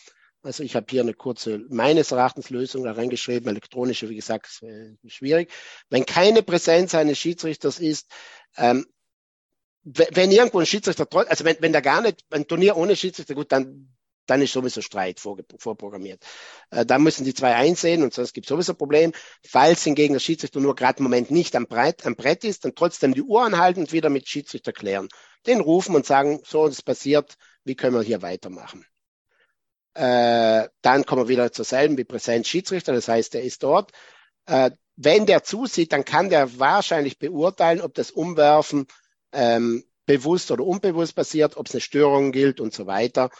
Also ich habe hier eine kurze, meines Erachtens Lösung da reingeschrieben, elektronische, wie gesagt, schwierig. Wenn keine Präsenz eines Schiedsrichters ist, ähm, wenn irgendwo ein Schiedsrichter, also wenn, wenn da gar nicht, ein Turnier ohne Schiedsrichter, gut, dann dann ist sowieso Streit vorprogrammiert. Äh, da müssen die zwei einsehen und sonst gibt es sowieso ein Problem. Falls hingegen der Schiedsrichter nur gerade im Moment nicht am Brett, am Brett ist, dann trotzdem die Uhr anhalten und wieder mit Schiedsrichter klären. Den rufen und sagen, so, das passiert, wie können wir hier weitermachen? Äh, dann kommen wir wieder zur selben wie Präsenz Schiedsrichter, das heißt, der ist dort. Äh, wenn der zusieht, dann kann der wahrscheinlich beurteilen, ob das Umwerfen ähm, bewusst oder unbewusst passiert, ob es eine Störung gilt und so weiter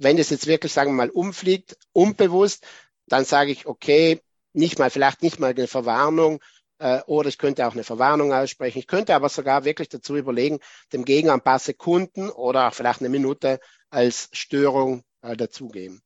wenn es jetzt wirklich, sagen wir mal, umfliegt, unbewusst, dann sage ich, okay, nicht mal, vielleicht nicht mal eine Verwarnung, äh, oder ich könnte auch eine Verwarnung aussprechen. Ich könnte aber sogar wirklich dazu überlegen, dem Gegner ein paar Sekunden oder vielleicht eine Minute als Störung äh, dazugeben.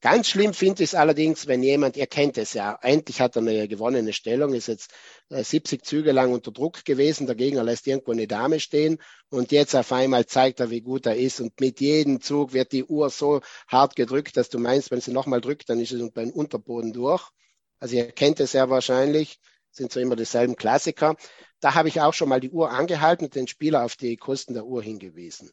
Ganz schlimm finde ich es allerdings, wenn jemand, ihr kennt es ja, endlich hat er eine gewonnene Stellung, ist jetzt 70 äh, Züge lang unter Druck gewesen, der Gegner lässt irgendwo eine Dame stehen und jetzt auf einmal zeigt er, wie gut er ist und mit jedem Zug wird die Uhr so hart gedrückt, dass du meinst, wenn sie nochmal drückt, dann ist es beim Unterboden durch. Also ihr kennt es ja wahrscheinlich, sind so immer dieselben Klassiker. Da habe ich auch schon mal die Uhr angehalten und den Spieler auf die Kosten der Uhr hingewiesen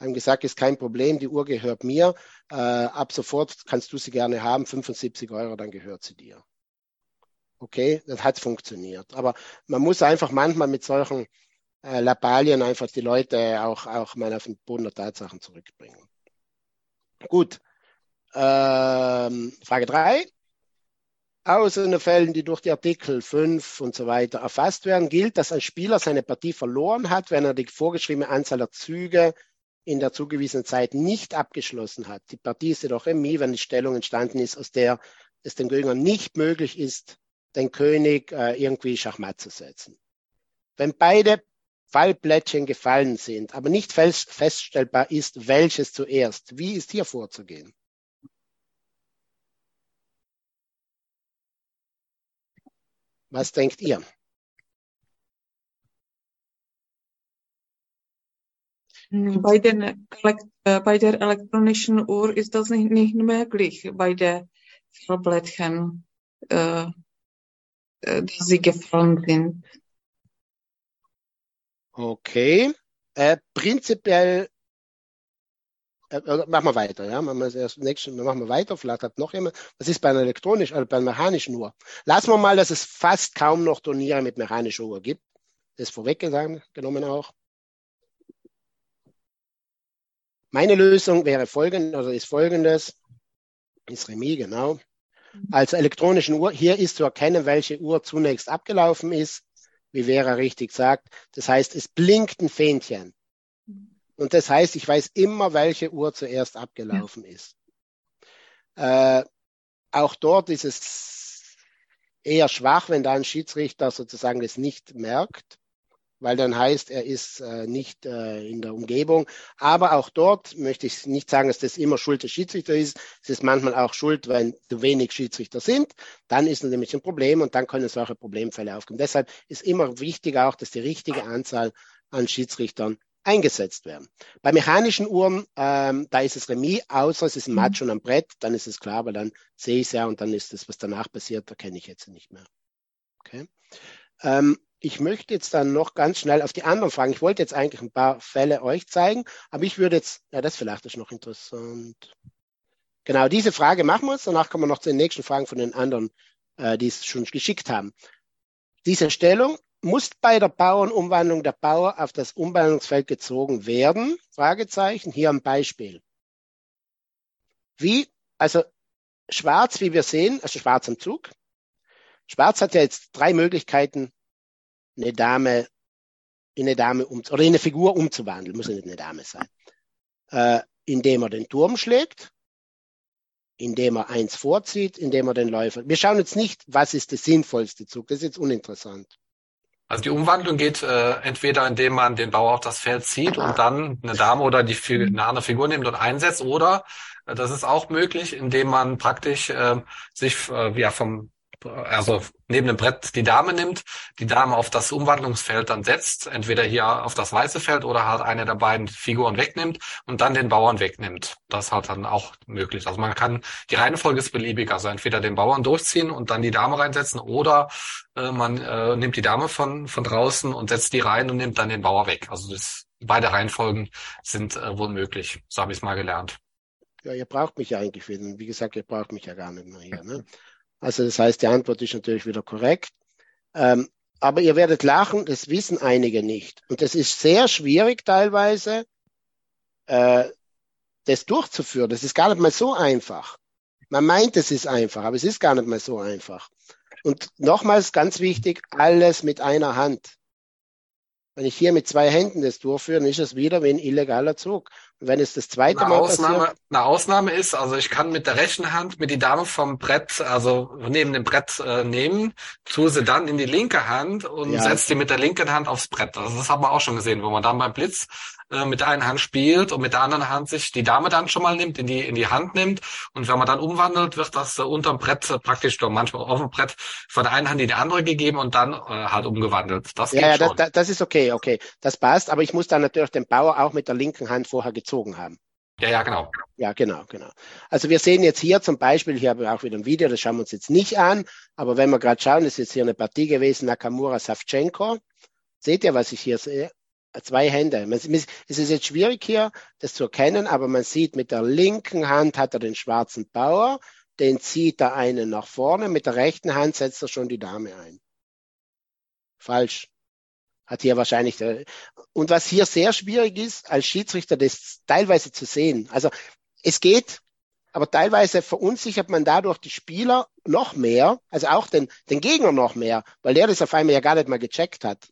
haben gesagt, ist kein Problem, die Uhr gehört mir. Äh, ab sofort kannst du sie gerne haben, 75 Euro, dann gehört sie dir. Okay, das hat funktioniert. Aber man muss einfach manchmal mit solchen äh, Lappalien einfach die Leute auch, auch mal auf den Boden der Tatsachen zurückbringen. Gut. Ähm, Frage drei. Fällen, die durch die Artikel 5 und so weiter erfasst werden, gilt, dass ein Spieler seine Partie verloren hat, wenn er die vorgeschriebene Anzahl der Züge in der zugewiesenen Zeit nicht abgeschlossen hat. Die Partie ist jedoch Remis, wenn die Stellung entstanden ist, aus der es dem Gegner nicht möglich ist, den König äh, irgendwie Schachmatt zu setzen. Wenn beide Fallplättchen gefallen sind, aber nicht fest, feststellbar ist, welches zuerst, wie ist hier vorzugehen? Was denkt ihr? Bei, den, bei der elektronischen Uhr ist das nicht, nicht möglich, bei der Fallblättchen, äh, dass sie gefallen sind. Okay. Äh, prinzipiell äh, machen wir weiter, ja. Machen wir das nächste, machen wir weiter. Vielleicht hat noch jemand. Was ist bei einer elektronischen, also bei einer mechanischen Uhr? Lassen wir mal, dass es fast kaum noch Turniere mit mechanischer Uhr gibt. Das ist vorweggenommen auch. Meine Lösung wäre folgend, oder ist folgendes, ist Remis, genau. Also elektronischen Uhr, hier ist zu erkennen, welche Uhr zunächst abgelaufen ist, wie Vera richtig sagt. Das heißt, es blinkt ein Fähnchen. Und das heißt, ich weiß immer, welche Uhr zuerst abgelaufen ja. ist. Äh, auch dort ist es eher schwach, wenn da ein Schiedsrichter sozusagen das nicht merkt weil dann heißt, er ist äh, nicht äh, in der Umgebung. Aber auch dort möchte ich nicht sagen, dass das immer Schuld des Schiedsrichters ist. Es ist manchmal auch Schuld, wenn zu wenig Schiedsrichter sind. Dann ist es nämlich ein Problem und dann können solche Problemfälle aufkommen. Deshalb ist immer wichtig auch, dass die richtige Anzahl an Schiedsrichtern eingesetzt werden. Bei mechanischen Uhren, ähm, da ist es Remis, außer es ist ein Match und am Brett, dann ist es klar, weil dann sehe ich es ja und dann ist das, was danach passiert, da kenne ich jetzt nicht mehr. Okay. Ähm, ich möchte jetzt dann noch ganz schnell auf die anderen Fragen. Ich wollte jetzt eigentlich ein paar Fälle euch zeigen, aber ich würde jetzt, ja, das vielleicht ist noch interessant. Genau, diese Frage machen wir uns. Danach kommen wir noch zu den nächsten Fragen von den anderen, äh, die es schon geschickt haben. Diese Stellung muss bei der Bauernumwandlung der Bauer auf das Umwandlungsfeld gezogen werden? Fragezeichen. Hier ein Beispiel. Wie, also schwarz, wie wir sehen, also schwarz am Zug. Schwarz hat ja jetzt drei Möglichkeiten, eine Dame in eine Dame um, oder in eine Figur umzuwandeln, muss ja nicht eine Dame sein, äh, indem er den Turm schlägt, indem er eins vorzieht, indem er den Läufer. Wir schauen jetzt nicht, was ist der sinnvollste Zug. Das ist jetzt uninteressant. Also die Umwandlung geht äh, entweder, indem man den Bauer auf das Feld zieht und dann eine Dame oder die, eine andere Figur nimmt und einsetzt, oder äh, das ist auch möglich, indem man praktisch äh, sich äh, ja vom also neben dem Brett die Dame nimmt, die Dame auf das Umwandlungsfeld dann setzt, entweder hier auf das weiße Feld oder halt eine der beiden Figuren wegnimmt und dann den Bauern wegnimmt. Das ist halt dann auch möglich. Also man kann, die Reihenfolge ist beliebig, also entweder den Bauern durchziehen und dann die Dame reinsetzen oder äh, man äh, nimmt die Dame von, von draußen und setzt die rein und nimmt dann den Bauer weg. Also das, beide Reihenfolgen sind äh, wohl möglich. So habe ich es mal gelernt. Ja, ihr braucht mich ja eigentlich wieder. Wie gesagt, ihr braucht mich ja gar nicht mehr hier. Ne? Also das heißt, die Antwort ist natürlich wieder korrekt. Ähm, aber ihr werdet lachen, das wissen einige nicht. Und es ist sehr schwierig teilweise, äh, das durchzuführen. Das ist gar nicht mal so einfach. Man meint, es ist einfach, aber es ist gar nicht mal so einfach. Und nochmals ganz wichtig, alles mit einer Hand. Wenn ich hier mit zwei Händen das durchführe, dann ist es wieder wie ein illegaler Zug. Wenn es das zweite eine Mal Ausnahme, passiert. Eine Ausnahme ist, also ich kann mit der rechten Hand mit die Dame vom Brett, also neben dem Brett äh, nehmen, tue sie dann in die linke Hand und Ja. setze die mit der linken Hand aufs Brett. Also das haben wir auch schon gesehen, wo man dann beim Blitz äh, mit der einen Hand spielt und mit der anderen Hand sich die Dame dann schon mal nimmt, in die in die Hand nimmt. Und wenn man dann umwandelt, wird das äh, unterm Brett äh, praktisch oder manchmal auf dem Brett von der einen Hand in die andere gegeben und dann äh, halt umgewandelt. Das geht Ja, ja, das, das, ist okay, okay. Das passt, aber ich muss dann natürlich den Bauer auch mit der linken Hand vorher gezogen haben. ja, ja, genau. Ja, genau, genau. Also wir sehen jetzt hier zum Beispiel, hier habe ich auch wieder ein Video, das schauen wir uns jetzt nicht an, aber wenn wir gerade schauen, ist jetzt hier eine Partie gewesen, Nakamura Savchenko. Seht ihr, was ich hier sehe? Zwei Hände. Man- Es ist jetzt schwierig hier, das zu erkennen, aber man sieht, mit der linken Hand hat er den schwarzen Bauer, den zieht er einen nach vorne, mit der rechten Hand setzt er schon die Dame ein. Falsch. Hat hier wahrscheinlich, der- und was hier sehr schwierig ist, als Schiedsrichter das teilweise zu sehen. Also es geht, aber teilweise verunsichert man dadurch die Spieler noch mehr, also auch den, den Gegner noch mehr, weil der das auf einmal ja gar nicht mal gecheckt hat.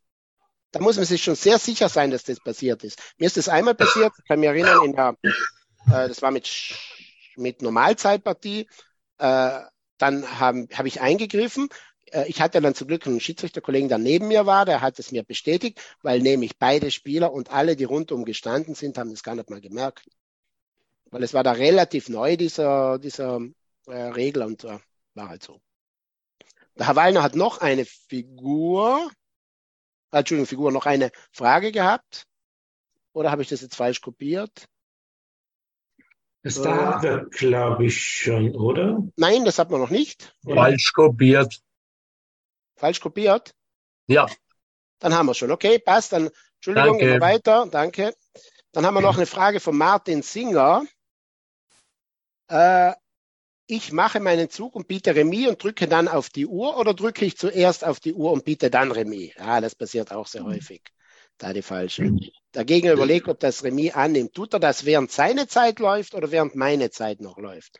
Da muss man sich schon sehr sicher sein, dass das passiert ist. Mir ist das einmal passiert, ich kann mich erinnern, in der, äh, das war mit, mit Normalzeitpartie, äh, dann habe ich eingegriffen. Äh, Ich hatte dann zum Glück einen Schiedsrichterkollegen, der neben mir war, der hat es mir bestätigt, weil nämlich beide Spieler und alle, die rundum gestanden sind, haben es gar nicht mal gemerkt. Weil es war da relativ neu, dieser, dieser äh, Regel und äh, war halt so. Der Herr Wallner hat noch eine Figur, äh, Entschuldigung, Figur, noch eine Frage gehabt. Oder habe ich das jetzt falsch kopiert? Das da wir, glaube ich, schon, oder? Nein, das hat man noch nicht. Falsch kopiert. Falsch kopiert? Ja. Dann haben wir schon. Okay, passt. Dann, Entschuldigung, Danke. gehen wir weiter. Danke. Dann haben wir noch eine Frage von Martin Singer. Äh, ich mache meinen Zug und biete Remis und drücke dann auf die Uhr oder drücke ich zuerst auf die Uhr und biete dann Remis? Ja, das passiert auch sehr häufig. Da die falsche. Dagegen überlegt, ob das Remis annimmt. Tut er das, während seine Zeit läuft oder während meine Zeit noch läuft?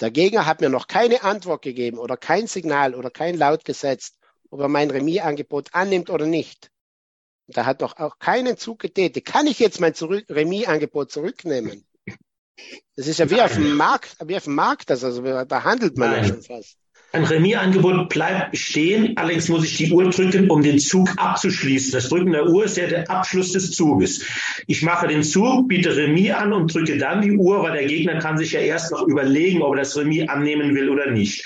Der Gegner hat mir noch keine Antwort gegeben oder kein Signal oder kein Laut gesetzt, ob er mein Remis-Angebot annimmt oder nicht. Da hat doch auch keinen Zug getätigt. Kann ich jetzt mein zurück, Remis-Angebot zurücknehmen? Das ist ja wie auf dem Markt, wie auf dem Markt, das also da handelt man ja Nein. schon fast. Ein Remis-Angebot bleibt bestehen, allerdings muss ich die Uhr drücken, um den Zug abzuschließen. Das Drücken der Uhr ist ja der Abschluss des Zuges. Ich mache den Zug, biete Remis an und drücke dann die Uhr, weil der Gegner kann sich ja erst noch überlegen, ob er das Remis annehmen will oder nicht.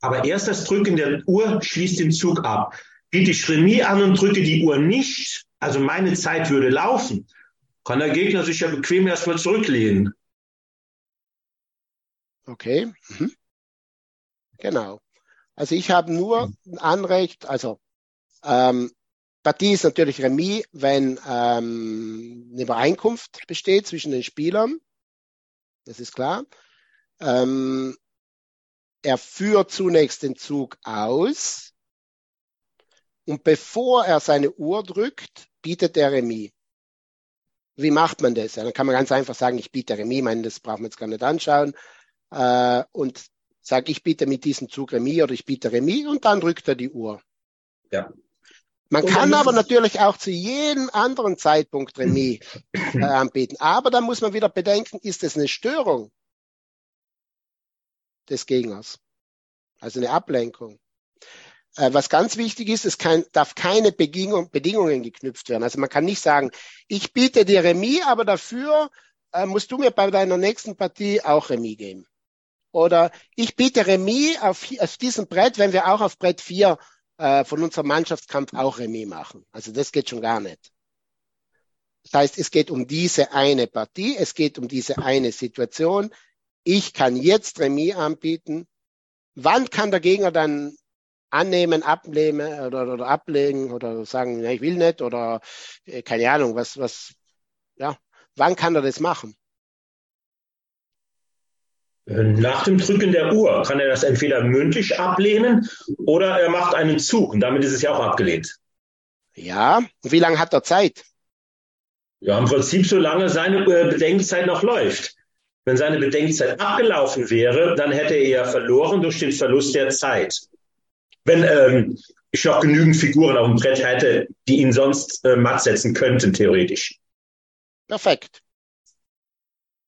Aber erst das Drücken der Uhr schließt den Zug ab. Biete ich Remis an und drücke die Uhr nicht, also meine Zeit würde laufen, kann der Gegner sich ja bequem erstmal zurücklehnen. Okay. Mhm. Genau. Also ich habe nur ein Anrecht, also ähm, Partie ist natürlich Remis, wenn ähm, eine Übereinkunft besteht zwischen den Spielern. Das ist klar. Ähm, er führt zunächst den Zug aus und bevor er seine Uhr drückt, bietet er Remis. Wie macht man das? Ja, dann kann man ganz einfach sagen, ich biete Remis, ich meine, das brauchen wir jetzt gar nicht anschauen. Äh, und sage, ich biete mit diesem Zug Remis oder ich biete Remis und dann drückt er die Uhr. Ja. Man kann aber natürlich auch zu jedem anderen Zeitpunkt Remis äh, anbieten. Aber dann muss man wieder bedenken, ist es eine Störung des Gegners? Also eine Ablenkung. Äh, was ganz wichtig ist, es kann, darf keine Bedingung, Bedingungen geknüpft werden. Also man kann nicht sagen, ich biete dir Remis, aber dafür äh, musst du mir bei deiner nächsten Partie auch Remis geben. Oder ich biete Remis auf, auf diesem Brett, wenn wir auch auf Brett 4 äh, von unserem Mannschaftskampf auch Remis machen. Also das geht schon gar nicht. Das heißt, es geht um diese eine Partie, es geht um diese eine Situation. Ich kann jetzt Remis anbieten. Wann kann der Gegner dann annehmen, ablehnen oder, oder ablegen oder sagen, ja, ich will nicht oder äh, keine Ahnung, was, was, ja, wann kann er das machen? Nach dem Drücken der Uhr kann er das entweder mündlich ablehnen oder er macht einen Zug und damit ist es ja auch abgelehnt. Ja, wie lange hat er Zeit? Ja, im Prinzip solange seine äh, Bedenkzeit noch läuft. Wenn seine Bedenkzeit abgelaufen wäre, dann hätte er ja verloren durch den Verlust der Zeit. Wenn ähm, ich noch genügend Figuren auf dem Brett hätte, die ihn sonst äh, matt setzen könnten, theoretisch. Perfekt.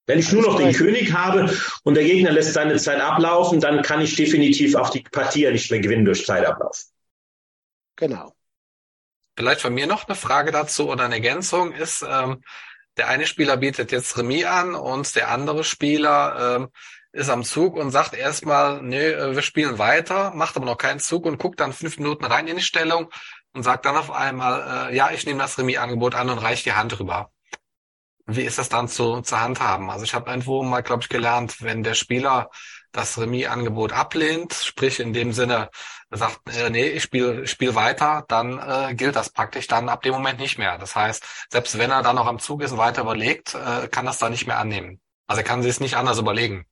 Wenn ich nur noch den König habe und der Gegner lässt seine Zeit ablaufen, dann kann ich definitiv auch die Partie ja nicht mehr gewinnen durch Zeitablauf. Genau. Vielleicht von mir noch eine Frage dazu oder eine Ergänzung ist, ähm, der eine Spieler bietet jetzt Remis an und der andere Spieler ähm, ist am Zug und sagt erstmal, nee, äh, wir spielen weiter, macht aber noch keinen Zug und guckt dann fünf Minuten rein in die Stellung und sagt dann auf einmal, äh, ja, ich nehme das Remis-Angebot an und reiche die Hand rüber. Wie ist das dann zu, zu handhaben? Also ich habe irgendwo mal, glaube ich, gelernt, wenn der Spieler das Remis-Angebot ablehnt, sprich in dem Sinne sagt, äh, nee, ich spiele spiel weiter, dann äh, gilt das praktisch dann ab dem Moment nicht mehr. Das heißt, selbst wenn er dann noch am Zug ist und weiter überlegt, äh, kann das dann nicht mehr annehmen. Also er kann sich es nicht anders überlegen.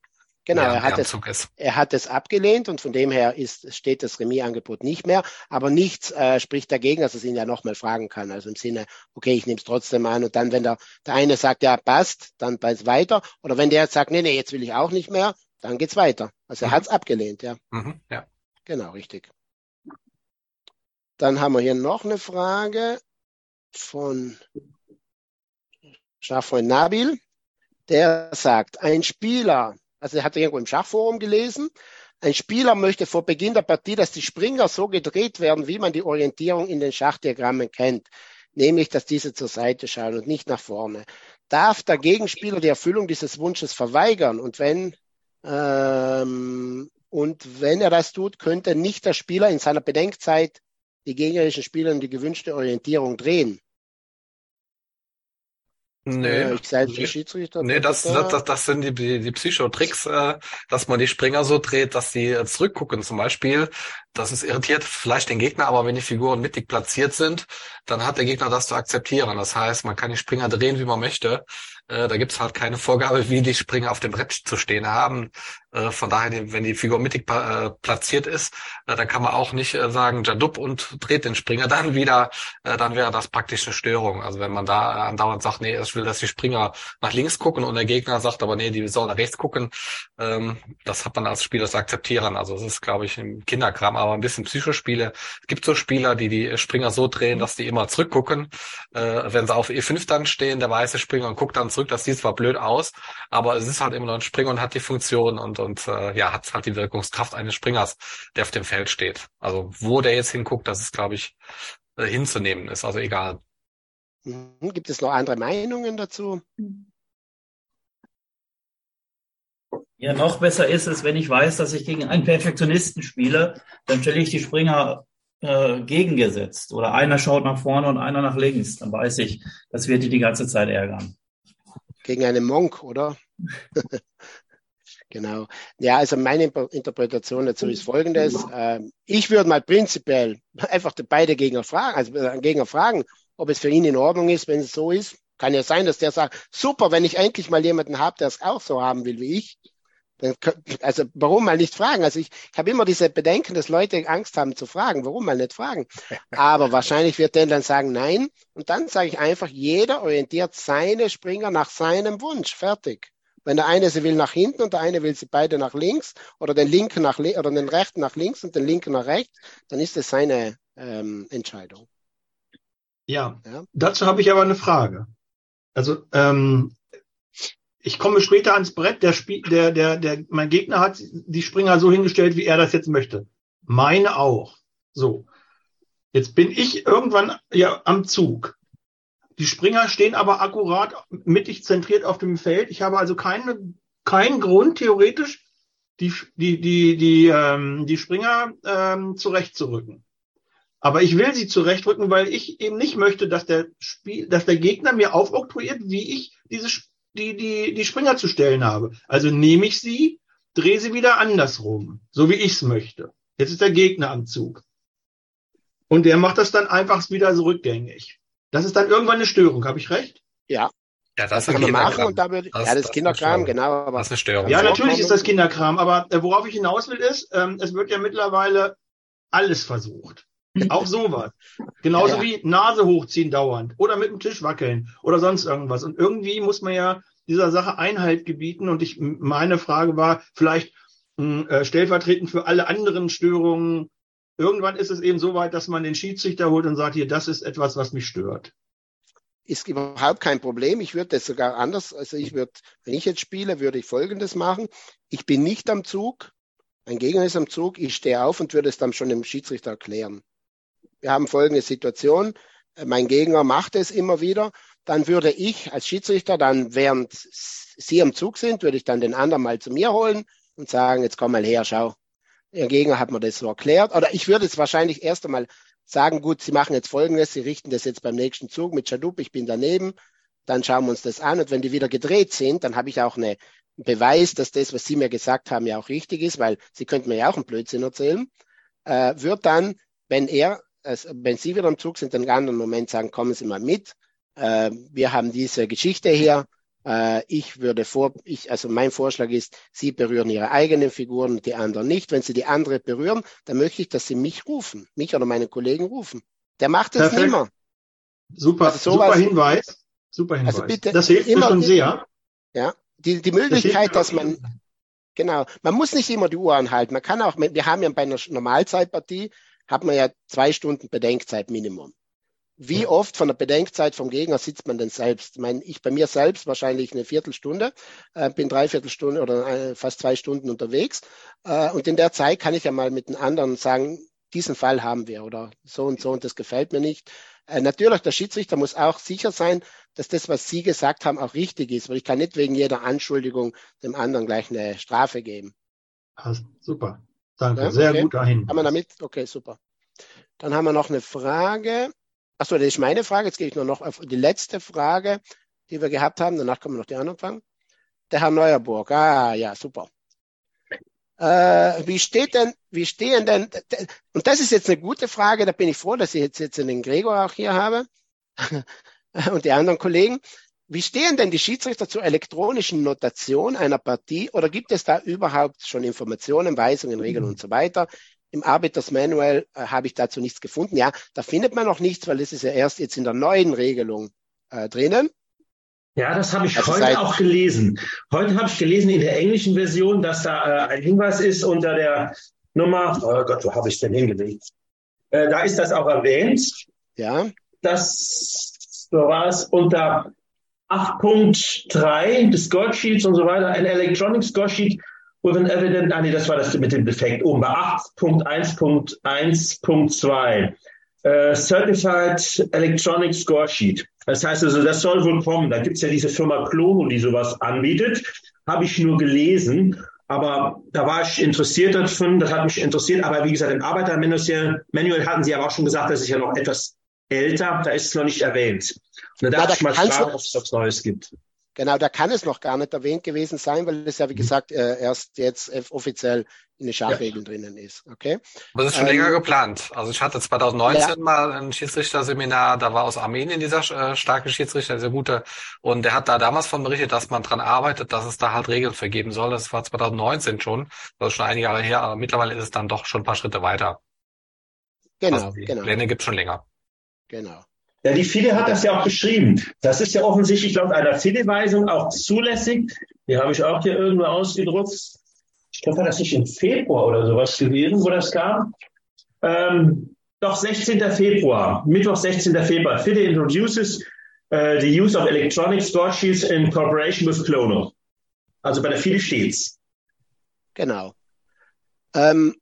Genau, er hat, es, er hat es abgelehnt und von dem her ist, steht das Remis-Angebot nicht mehr, aber nichts äh, spricht dagegen, dass es ihn ja nochmal fragen kann. Also im Sinne, okay, ich nehme es trotzdem an und dann, wenn der, der eine sagt, ja, passt, dann passt weiter. Oder wenn der jetzt sagt, nee, nee, jetzt will ich auch nicht mehr, dann geht's weiter. Also er mhm. hat es abgelehnt, ja. Mhm, ja. Genau, richtig. Dann haben wir hier noch eine Frage von Schafreund Nabil. Der sagt, ein Spieler, also er hat irgendwo im Schachforum gelesen, ein Spieler möchte vor Beginn der Partie, dass die Springer so gedreht werden, wie man die Orientierung in den Schachdiagrammen kennt, nämlich dass diese zur Seite schauen und nicht nach vorne. Darf der Gegenspieler die Erfüllung dieses Wunsches verweigern? Und wenn ähm, und wenn er das tut, könnte nicht der Spieler in seiner Bedenkzeit die gegnerischen Spieler in die gewünschte Orientierung drehen. Nee, äh. Nee, das, das, das, das sind die, die, die Psychotricks, äh, dass man die Springer so dreht, dass sie äh, zurückgucken zum Beispiel. Das ist irritiert vielleicht den Gegner, aber wenn die Figuren mittig platziert sind, dann hat der Gegner das zu akzeptieren. Das heißt, man kann die Springer drehen, wie man möchte. Äh, da gibt's halt keine Vorgabe, wie die Springer auf dem Brett zu stehen haben. Äh, von daher, wenn die Figur mittig äh, platziert ist, äh, dann kann man auch nicht äh, sagen, Jadub und dreht den Springer dann wieder. Äh, dann wäre das praktisch eine Störung. Also wenn man da andauernd sagt, nee, ich will, dass die Springer nach links gucken und der Gegner sagt aber, nee, die sollen nach rechts gucken, ähm, das hat man als Spieler zu akzeptieren. Also es ist, glaube ich, im Kinderkram, aber ein bisschen Psychospiele. Es gibt so Spieler, die die Springer so drehen, dass die immer zurückgucken. Wenn sie auf E5 dann stehen, der weiße Springer und guckt dann zurück, das sieht zwar blöd aus, aber es ist halt immer noch ein Springer und hat die Funktion und, und äh, ja, hat halt die Wirkungskraft eines Springers, der auf dem Feld steht. Also wo der jetzt hinguckt, das ist, glaube ich, äh, hinzunehmen ist, also egal. Mhm. Gibt es noch andere Meinungen dazu? Ja, noch besser ist es, wenn ich weiß, dass ich gegen einen Perfektionisten spiele, dann stelle ich die Springer äh, gegengesetzt. Oder einer schaut nach vorne und einer nach links. Dann weiß ich, das wird die die ganze Zeit ärgern. Gegen einen Monk, oder? genau. Ja, also meine Interpretation dazu ist folgendes. Ähm, ich würde mal prinzipiell einfach beide Gegner fragen, also äh, Gegner fragen, ob es für ihn in Ordnung ist, wenn es so ist. Kann ja sein, dass der sagt, super, wenn ich endlich mal jemanden habe, der es auch so haben will wie ich, also warum mal nicht fragen? Also ich, ich habe immer diese Bedenken, dass Leute Angst haben zu fragen. Warum mal nicht fragen? Aber wahrscheinlich wird der dann sagen nein. Und dann sage ich einfach, jeder orientiert seine Springer nach seinem Wunsch. Fertig. Wenn der eine sie will nach hinten und der eine will sie beide nach links oder den linken nach oder den rechten nach links und den linken nach rechts, dann ist es seine ähm, Entscheidung. Ja, ja. dazu habe ich aber eine Frage. Also ähm, ich komme später ans Brett. Der, Spiel, der, der, der, mein Gegner hat die Springer so hingestellt, wie er das jetzt möchte. Meine auch. So. Jetzt bin ich irgendwann ja am Zug. Die Springer stehen aber akkurat mittig zentriert auf dem Feld. Ich habe also keine, keinen Grund, theoretisch die, die, die, die, ähm, die Springer ähm, zurechtzurücken. Aber ich will sie zurechtrücken, weil ich eben nicht möchte, dass der Spiel, dass der Gegner mir aufoktroyiert, wie ich diese, die, die, die Springer zu stellen habe. Also nehme ich sie, drehe sie wieder andersrum, so wie ich es möchte. Jetzt ist der Gegner am Zug. Und der macht das dann einfach wieder so rückgängig. Das ist dann irgendwann eine Störung, habe ich recht? Ja. Ja, das, das kann man machen und da würde, das, ja, das, das Kinderkram, genau. Aber das ist eine Störung. Ja, natürlich ist das Kinderkram, aber äh, worauf ich hinaus will ist, ähm, es wird ja mittlerweile alles versucht. Auch sowas. Genauso ja, wie Nase hochziehen dauernd oder mit dem Tisch wackeln oder sonst irgendwas. Und irgendwie muss man ja dieser Sache Einhalt gebieten. Und ich, meine Frage war vielleicht mh, hm, äh, stellvertretend für alle anderen Störungen. Irgendwann ist es eben so weit, dass man den Schiedsrichter holt und sagt, hier, das ist etwas, was mich stört ist überhaupt kein Problem. Ich würde das sogar anders, also ich würde, wenn ich jetzt spiele, würde ich Folgendes machen. Ich bin nicht am Zug, mein Gegner ist am Zug, ich stehe auf und würde es dann schon dem Schiedsrichter erklären. Wir haben folgende Situation, mein Gegner macht es immer wieder, dann würde ich als Schiedsrichter dann, während Sie am Zug sind, würde ich dann den anderen mal zu mir holen und sagen, jetzt komm mal her, schau. Ihr Gegner hat mir das so erklärt. Oder ich würde es wahrscheinlich erst einmal sagen, gut, Sie machen jetzt Folgendes, Sie richten das jetzt beim nächsten Zug mit Chadup, ich bin daneben, dann schauen wir uns das an. Und wenn die wieder gedreht sind, dann habe ich auch eine, einen Beweis, dass das, was Sie mir gesagt haben, ja auch richtig ist, weil Sie könnten mir ja auch einen Blödsinn erzählen, äh, wird dann, wenn er, also wenn Sie wieder im Zug sind, in einem anderen Moment sagen, kommen Sie mal mit, äh, wir haben diese Geschichte hier, äh, ich würde vor, ich, also mein Vorschlag ist, Sie berühren Ihre eigenen Figuren und die anderen nicht. Wenn Sie die andere berühren, dann möchte ich, dass Sie mich rufen, mich oder meine Kollegen rufen. Der macht es immer. Super, also sowas, super Hinweis. Super Hinweis. Also bitte das hilft immer, mir schon sehr. Ja, die, die Möglichkeit, das dass man, genau, man muss nicht immer die Uhr anhalten. Man kann auch, wir haben ja bei einer Normalzeitpartie, hat man ja zwei Stunden Bedenkzeit Minimum. Wie oft von der Bedenkzeit vom Gegner sitzt man denn selbst? Ich meine, ich bei mir selbst wahrscheinlich eine Viertelstunde, äh, bin dreiviertel Stunde oder äh, fast zwei Stunden unterwegs. Äh, und in der Zeit kann ich ja mal mit den anderen sagen, diesen Fall haben wir oder so und so und das gefällt mir nicht. Äh, natürlich, der Schiedsrichter muss auch sicher sein, dass das, was Sie gesagt haben, auch richtig ist, weil ich kann nicht wegen jeder Anschuldigung dem anderen gleich eine Strafe geben. Also, super. Danke. Ja, Sehr okay. gut dahin. Haben wir damit? Okay, super. Dann haben wir noch eine Frage. Achso, das ist meine Frage. Jetzt gehe ich nur noch auf die letzte Frage, die wir gehabt haben. Danach können wir noch die anderen fangen. Der Herr Neuerburg. Ah, ja, super. Äh, wie steht denn, wie stehen denn, und das ist jetzt eine gute Frage, da bin ich froh, dass ich jetzt, jetzt den Gregor auch hier habe und die anderen Kollegen. Wie stehen denn die Schiedsrichter zur elektronischen Notation einer Partie oder gibt es da überhaupt schon Informationen, Weisungen, Regeln und so weiter? Im Arbiters Manual äh, habe ich dazu nichts gefunden. Ja, da findet man noch nichts, weil das ist ja erst jetzt in der neuen Regelung äh, drinnen. Ja, das habe ich also heute auch gelesen. Heute habe ich gelesen in der englischen Version, dass da äh, ein Hinweis ist unter der Nummer, oh Gott, wo habe ich denn hingelegt? Äh, da ist das auch erwähnt. Ja. Das so war es unter 8.3 des Scoresheets und so weiter, ein Electronic Scoresheet with an evident, ah nee, das war das mit dem Defekt oben bei 8.1.1.2. Äh, Certified Electronic Score Sheet. Das heißt also, das soll wohl kommen. Da gibt es ja diese Firma Clono, die sowas anbietet. Habe ich nur gelesen. Aber da war ich interessiert davon, das hat mich interessiert. Aber wie gesagt, im Arbeitermanual hatten Sie aber auch schon gesagt, das ist ja noch etwas älter, da ist es noch nicht erwähnt. Und da darf ich mal fragen, ob es was Neues gibt. Genau, da kann es noch gar nicht erwähnt gewesen sein, weil es ja, wie mhm. gesagt, äh, erst jetzt äh, offiziell in den Schachregeln ja. drinnen ist. Okay. Aber das ist schon ähm, länger geplant. Also ich hatte 2019 ja. mal ein Schiedsrichterseminar, da war aus Armenien dieser äh, starke Schiedsrichter, sehr gute. Und der hat da damals von berichtet, dass man dran arbeitet, dass es da halt Regeln vergeben soll. Das war 2019 schon. Das ist schon einige Jahre her, aber mittlerweile ist es dann doch schon ein paar Schritte weiter. Genau, also die genau. Pläne gibt schon länger. Genau. Ja, die FIDE hat das ja auch beschrieben. Das ist ja offensichtlich laut einer FIDE-Weisung auch zulässig. Die habe ich auch hier irgendwo ausgedruckt. Ich glaube, war das nicht im Februar oder sowas gewesen, wo das kam. Ähm, Doch 16. Februar, Mittwoch 16. Februar. FIDE introduces uh, the use of electronic score sheets in cooperation with Clono. Also bei der FIDE steht's. Genau. Ähm,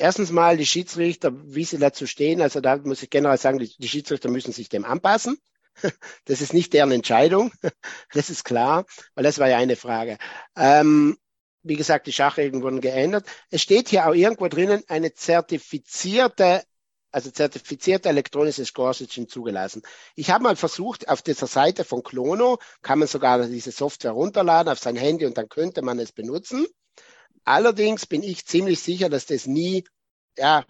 erstens mal die Schiedsrichter, wie sie dazu stehen. Also da muss ich generell sagen, die, die Schiedsrichter müssen sich dem anpassen. Das ist nicht deren Entscheidung. Das ist klar, weil das war ja eine Frage. Ähm, wie gesagt, die Schachregeln wurden geändert. Es steht hier auch irgendwo drinnen eine zertifizierte, also zertifizierte elektronische Score-Switching zugelassen. Ich habe mal versucht, auf dieser Seite von Clono kann man sogar diese Software runterladen auf sein Handy und dann könnte man es benutzen. Allerdings bin ich ziemlich sicher, dass das nie, ja,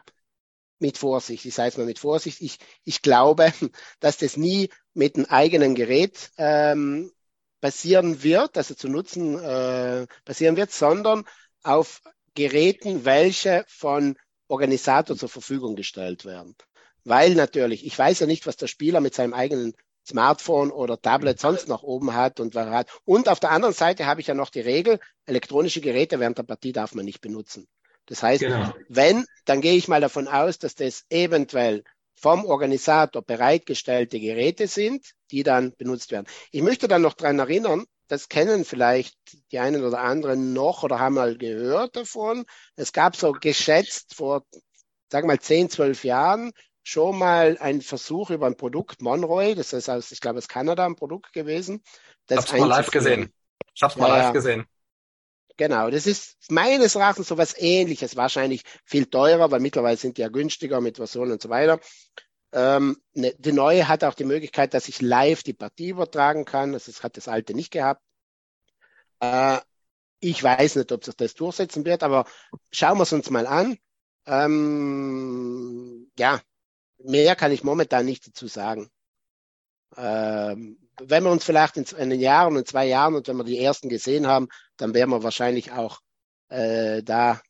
mit Vorsicht, ich sage es mal mit Vorsicht, ich, ich glaube, dass das nie mit einem eigenen Gerät ähm, passieren wird, also zu nutzen äh, passieren wird, sondern auf Geräten, welche von Organisator zur Verfügung gestellt werden. Weil natürlich, ich weiß ja nicht, was der Spieler mit seinem eigenen Smartphone oder Tablet sonst noch oben hat und was hat. Und auf der anderen Seite habe ich ja noch die Regel, elektronische Geräte während der Partie darf man nicht benutzen. Das heißt, genau. wenn, dann gehe ich mal davon aus, dass das eventuell vom Organisator bereitgestellte Geräte sind, die dann benutzt werden. Ich möchte dann noch daran erinnern, das kennen vielleicht die einen oder anderen noch oder haben mal gehört davon. Es gab so geschätzt vor, sagen wir mal, 10, 12 Jahren schon mal einen Versuch über ein Produkt, Monroy, das ist aus, ich glaube, aus Kanada ein Produkt gewesen. Das ich hab's mal live gesehen. Ich hab's mal ja, live gesehen. Genau, das ist meines Erachtens so was ähnliches, wahrscheinlich viel teurer, weil mittlerweile sind die ja günstiger mit Versionen und so weiter. Ähm, ne, die neue hat auch die Möglichkeit, dass ich live die Partie übertragen kann. Das hat das alte nicht gehabt. Äh, ich weiß nicht, ob sich das durchsetzen wird, aber schauen wir es uns mal an. Ähm, ja, mehr kann ich momentan nicht dazu sagen. Ähm, wenn wir uns vielleicht in einem Jahr und in zwei Jahren und wenn wir die ersten gesehen haben, dann werden wir wahrscheinlich auch äh, da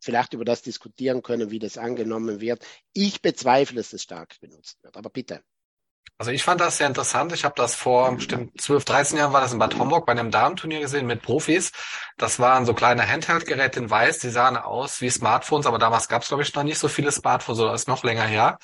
vielleicht über das diskutieren können, wie das angenommen wird. Ich bezweifle, dass es stark benutzt wird. Aber bitte. Also ich fand das sehr interessant. Ich habe das vor bestimmt 12, 13 Jahren war das in Bad Homburg bei einem Damenturnier gesehen mit Profis. Das waren so kleine Handheld-Geräte in weiß, die sahen aus wie Smartphones, aber damals gab es, glaube ich, noch nicht so viele Smartphones, das ist noch länger her.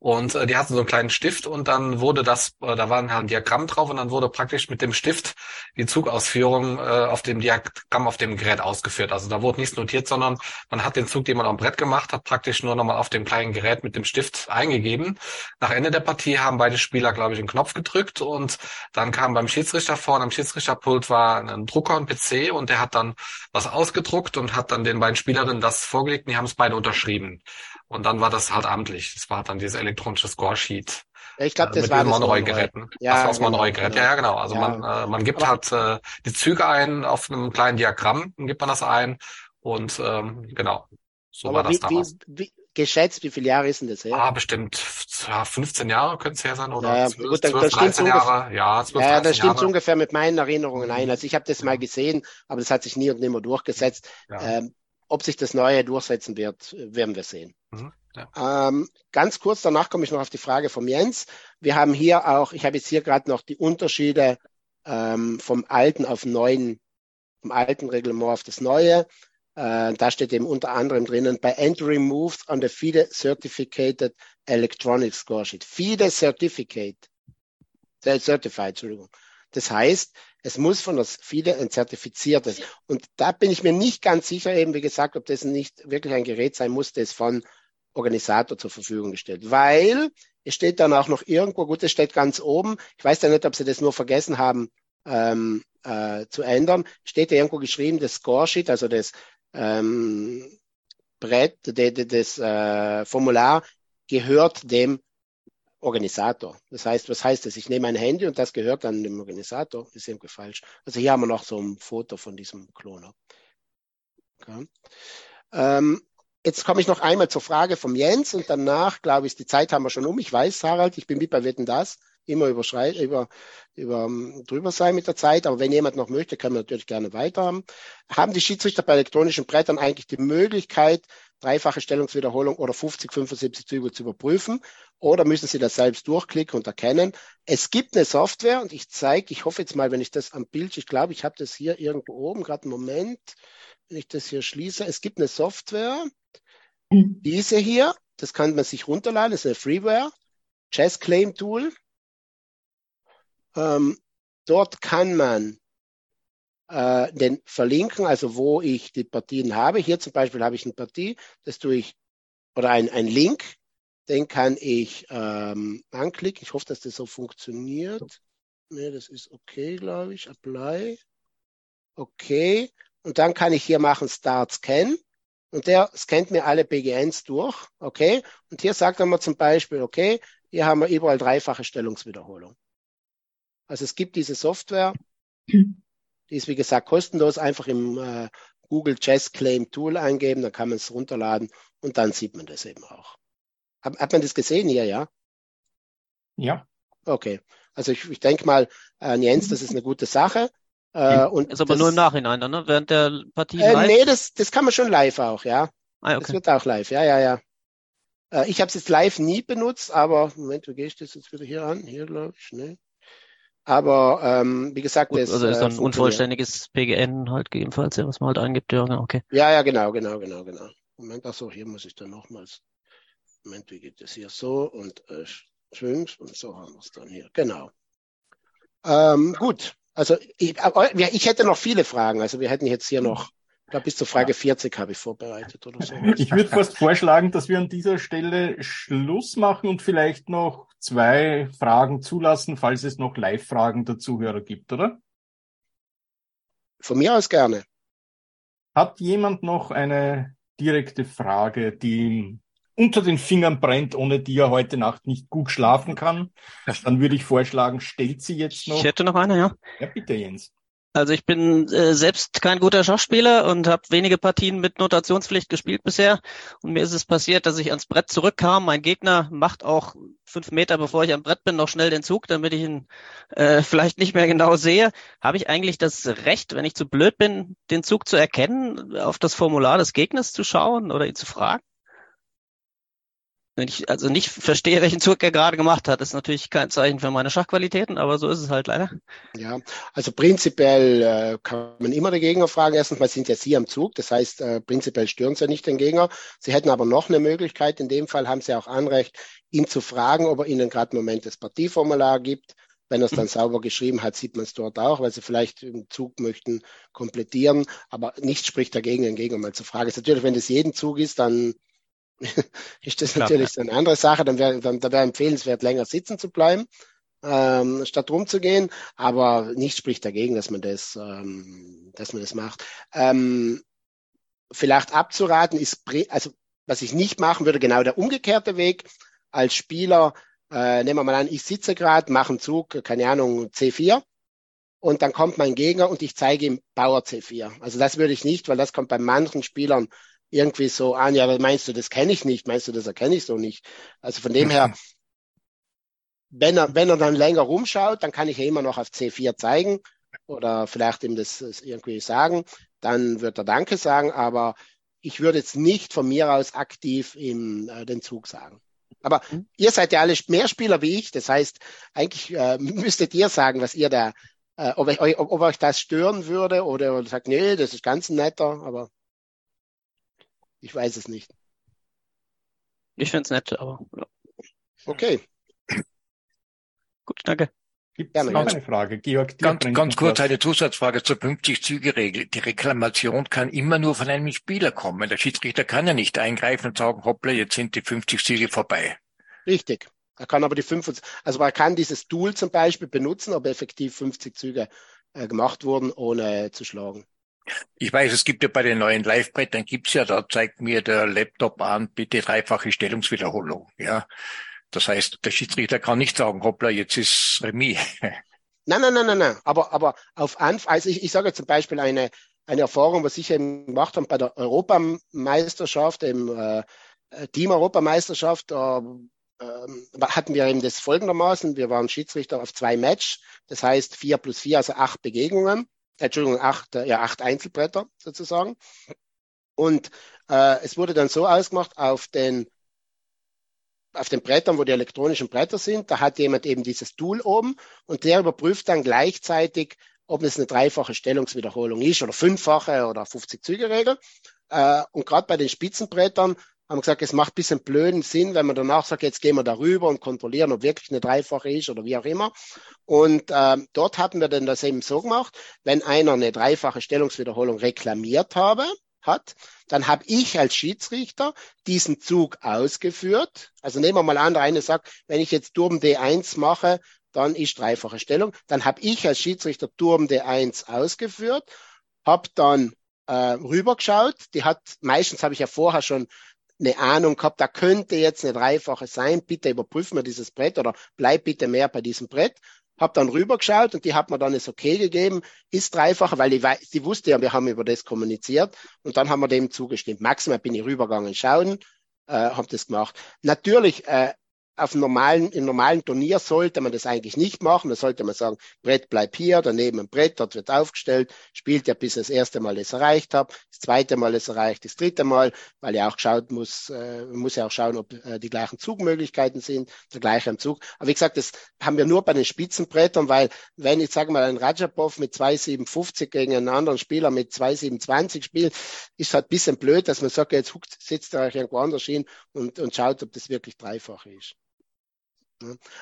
Und äh, die hatten so einen kleinen Stift und dann wurde das, äh, da war ein Diagramm drauf und dann wurde praktisch mit dem Stift die Zugausführung äh, auf dem Diagramm auf dem Gerät ausgeführt. Also da wurde nichts notiert, sondern man hat den Zug, den man am Brett gemacht hat, praktisch nur nochmal auf dem kleinen Gerät mit dem Stift eingegeben. Nach Ende der Partie haben beide Spieler, glaube ich, einen Knopf gedrückt und dann kam beim Schiedsrichter vorne am Schiedsrichterpult war ein Drucker und PC und der hat dann was ausgedruckt und hat dann den beiden Spielerinnen das vorgelegt und die haben es beide unterschrieben. Und dann war das halt amtlich. Das war dann dieses elektronische Scoresheet. Ich glaube, das mit war das Monroy-Geräten. Ja, das war das Monroy-Gerät. Genau. Ja, ja, genau. Also ja. man, äh, man gibt Aber halt äh, die Züge ein auf einem kleinen Diagramm, dann gibt man das ein und ähm, genau. So Aber war das wie, damals. Wie, wie, geschätzt, wie viele Jahre ist denn das her? Ah, bestimmt ja, 15 Jahre könnte es her sein oder ja, 12, gut, dann, 12 dann 13 Jahre. Ja, 12, ja, 13 das stimmt ungefähr mit meinen Erinnerungen ein. Also ich habe das mal gesehen, aber das hat sich nie und nimmer durchgesetzt. Ja. Ähm, ob sich das Neue durchsetzen wird, werden wir sehen. Mhm. Ja. Ähm, ganz kurz danach komme ich noch auf die Frage vom Jens. Wir haben hier auch, ich habe jetzt hier gerade noch die Unterschiede ähm, vom alten auf neuen, vom alten Reglement auf das neue. Äh, da steht eben unter anderem drinnen, by entering moves on the FIDE Certificated Electronic Score Sheet. FIDE Certificate. Certified, Entschuldigung. Das heißt, es muss von der FIDE ein zertifiziertes. Und da bin ich mir nicht ganz sicher, eben wie gesagt, ob das nicht wirklich ein Gerät sein muss, das von Organisator zur Verfügung gestellt. Weil es steht dann auch noch irgendwo, gut, es steht ganz oben, ich weiß ja nicht, ob sie das nur vergessen haben ähm, äh, zu ändern, steht da irgendwo geschrieben, das Scoresheet, also das ähm, Brett, de, de, das äh, Formular gehört dem Organisator. Das heißt, was heißt das? Ich nehme ein Handy und das gehört dann dem Organisator. Ist irgendwie falsch. Also hier haben wir noch so ein Foto von diesem Kloner. Okay. Ähm, jetzt komme ich noch einmal zur Frage vom Jens und danach, glaube ich, die Zeit haben wir schon um. Ich weiß, Harald, ich bin mit bei Wetten das immer überschreit, über, über, ähm, drüber sein mit der Zeit. Aber wenn jemand noch möchte, kann man natürlich gerne weiter haben. Haben die Schiedsrichter bei elektronischen Brettern eigentlich die Möglichkeit, dreifache Stellungswiederholung oder 50, 75 Züge zu überprüfen? Oder müssen Sie das selbst durchklicken und erkennen? Es gibt eine Software und ich zeige, ich hoffe jetzt mal, wenn ich das am Bild, ich glaube, ich habe das hier irgendwo oben, gerade einen Moment, wenn ich das hier schließe. Es gibt eine Software, Diese hier, das kann man sich runterladen, das ist eine Freeware, Chess Claim Tool. Ähm, dort kann man äh, den verlinken, also wo ich die Partien habe. Hier zum Beispiel habe ich eine Partie, das tue ich, oder ein, ein Link, den kann ich ähm, anklicken. Ich hoffe, dass das so funktioniert. Ne, das ist okay, glaube ich. Apply. Okay. Und dann kann ich hier machen Start Scan. Und der scannt mir alle PGNs durch. Okay. Und hier sagt er mir zum Beispiel, okay, hier haben wir überall dreifache Stellungswiederholung. Also es gibt diese Software, die ist wie gesagt kostenlos, einfach im äh, Google Chess Claim Tool eingeben, dann kann man es runterladen und dann sieht man das eben auch. Hat, hat man das gesehen hier, ja? Ja. Okay. Also ich, ich denke mal, äh, Jens, das ist eine gute Sache. Äh, und ist aber das, nur im Nachhinein dann, ne? Während der Partie äh, live? Nee, das, das kann man schon live auch, ja. Ah, okay. Das wird auch live, ja, ja, ja. Äh, ich habe es jetzt live nie benutzt, aber Moment, wie gehe ich das jetzt wieder hier an? Hier, glaube ich, ne? Aber ähm, wie gesagt, Gut, das also ist äh, ein unvollständiges PGN halt gegebenenfalls, ja, was man halt eingibt, ja, genau, okay. Ja, ja, genau, genau, genau, genau. Moment, ach so, hier muss ich dann nochmals. Moment, wie geht das hier so und äh, fünf und so haben wir es dann hier. Genau. Ähm, gut, also ich, aber, ja, ich hätte noch viele Fragen. Also wir hätten jetzt hier noch, ich glaube bis zur Frage 40 habe ich vorbereitet oder so. Ich würde fast vorschlagen, dass wir an dieser Stelle Schluss machen und vielleicht noch zwei Fragen zulassen, falls es noch Live-Fragen der Zuhörer gibt, oder? Von mir aus gerne. Hat jemand noch eine direkte Frage, die ihm unter den Fingern brennt, ohne die er heute Nacht nicht gut schlafen kann? Dann würde ich vorschlagen, stellt sie jetzt noch. Ich hätte noch eine, ja. Ja, bitte, Jens. Also ich bin äh, selbst kein guter Schachspieler und habe wenige Partien mit Notationspflicht gespielt bisher. Und mir ist es passiert, dass ich ans Brett zurückkam. Mein Gegner macht auch fünf Meter, bevor ich am Brett bin, noch schnell den Zug, damit ich ihn äh, vielleicht nicht mehr genau sehe. Habe ich eigentlich das Recht, wenn ich zu blöd bin, den Zug zu erkennen, auf das Formular des Gegners zu schauen oder ihn zu fragen? Wenn ich also nicht verstehe, welchen Zug er gerade gemacht hat, ist natürlich kein Zeichen für meine Schachqualitäten, aber so ist es halt leider. Ja, also prinzipiell äh, kann man immer den Gegner fragen. Erstens mal sind ja Sie am Zug, das heißt, äh, prinzipiell stören Sie ja nicht den Gegner. Sie hätten aber noch eine Möglichkeit. In dem Fall haben Sie auch Anrecht, ihn zu fragen, ob er Ihnen gerade im Moment das Partieformular gibt. Wenn er es dann mhm. sauber geschrieben hat, sieht man es dort auch, weil Sie vielleicht im Zug möchten komplettieren. Aber nichts spricht dagegen, den Gegner mal zu fragen. Ist natürlich, wenn das jeden Zug ist, dann ist das Klar, natürlich eine andere Sache. Dann wäre dann, dann wäre empfehlenswert, länger sitzen zu bleiben, ähm, statt rumzugehen. Aber nichts spricht dagegen, dass man das, ähm, dass man das macht. Ähm, vielleicht abzuraten ist, also was ich nicht machen würde, genau der umgekehrte Weg. Als Spieler, äh, nehmen wir mal an, ich sitze gerade, mache einen Zug, keine Ahnung, C4. Und dann kommt mein Gegner und ich zeige ihm Bauer C4. Also das würde ich nicht, weil das kommt bei manchen Spielern irgendwie so an, ja, aber meinst du, das kenne ich nicht, meinst du, das erkenne ich so nicht. Also von dem her, wenn er, wenn er dann länger rumschaut, dann kann ich ja immer noch auf C4 zeigen oder vielleicht ihm das, irgendwie sagen, dann wird er Danke sagen, aber ich würde jetzt nicht von mir aus aktiv im, äh, den Zug sagen. Aber mhm. ihr seid ja alle mehr Spieler wie ich, das heißt, eigentlich äh, müsstet ihr sagen, was ihr da, äh, ob, ich, ob, ob euch das stören würde oder, oder sagt, nee, das ist ganz netter, aber ich weiß es nicht. Ich finde es nett, aber ja. Okay. Gut, danke. Gibt es noch eine Frage? Georg, ganz, ganz kurz eine Zusatzfrage zur 50-Züge-Regel. Die Reklamation kann immer nur von einem Spieler kommen. Der Schiedsrichter kann ja nicht eingreifen und sagen, hoppla, jetzt sind die 50 Züge vorbei. Richtig. Er kann aber die 50, also man kann dieses Tool zum Beispiel benutzen, ob effektiv 50 Züge äh, gemacht wurden, ohne zu schlagen. Ich weiß, es gibt ja bei den neuen Live-Brettern gibt's ja, da zeigt mir der Laptop an, bitte dreifache Stellungswiederholung. Ja, das heißt, der Schiedsrichter kann nicht sagen, hoppla, jetzt ist Remis. Nein, nein, nein, nein, nein. Aber, aber auf Anfang, also ich, ich sage zum Beispiel eine, eine Erfahrung, was ich eben gemacht habe bei der Europameisterschaft, im äh, Team-Europameisterschaft, da äh, hatten wir eben das folgendermaßen, wir waren Schiedsrichter auf zwei Match, das heißt vier plus vier, also acht Begegnungen. Entschuldigung, acht, ja, acht Einzelbretter sozusagen. Und äh, es wurde dann so ausgemacht, auf den, auf den Brettern, wo die elektronischen Bretter sind, da hat jemand eben dieses Tool oben und der überprüft dann gleichzeitig, ob es eine dreifache Stellungswiederholung ist oder fünffache oder 50 Züge Regel. Äh, und gerade bei den Spitzenbrettern haben gesagt, es macht ein bisschen blöden Sinn, wenn man danach sagt, jetzt gehen wir darüber und kontrollieren, ob wirklich eine dreifache ist oder wie auch immer. Und ähm, dort hatten wir dann das eben so gemacht, wenn einer eine dreifache Stellungswiederholung reklamiert habe, hat, dann habe ich als Schiedsrichter diesen Zug ausgeführt. Also nehmen wir mal an, der eine sagt, wenn ich jetzt Turm D1 mache, dann ist dreifache Stellung. Dann habe ich als Schiedsrichter Turm D1 ausgeführt, habe dann äh, rübergeschaut. Die hat, meistens habe ich ja vorher schon eine Ahnung gehabt, da könnte jetzt eine dreifache sein. Bitte überprüfen wir dieses Brett oder bleib bitte mehr bei diesem Brett. Hab dann rübergeschaut und die hat mir dann das Okay gegeben, ist dreifache, weil weiß, die wusste ja, wir haben über das kommuniziert und dann haben wir dem zugestimmt. Maximal bin ich rübergegangen schauen, äh, habe das gemacht. Natürlich äh, auf normalen, im normalen Turnier sollte man das eigentlich nicht machen. Da sollte man sagen, Brett bleibt hier, daneben ein Brett, dort wird aufgestellt, spielt ja bis das erste Mal es erreicht habe, das zweite Mal es erreicht, das dritte Mal, weil ja auch schaut muss, äh, muss ja auch schauen, ob äh, die gleichen Zugmöglichkeiten sind, der gleiche Zug. Aber wie gesagt, das haben wir nur bei den Spitzenbrettern, weil wenn ich sage mal ein Rajapov mit 2,57 gegen einen anderen Spieler mit 2,27 spielt, ist halt bisschen blöd, dass man sagt, jetzt sitzt er euch irgendwo anders hin und, und schaut, ob das wirklich dreifach ist.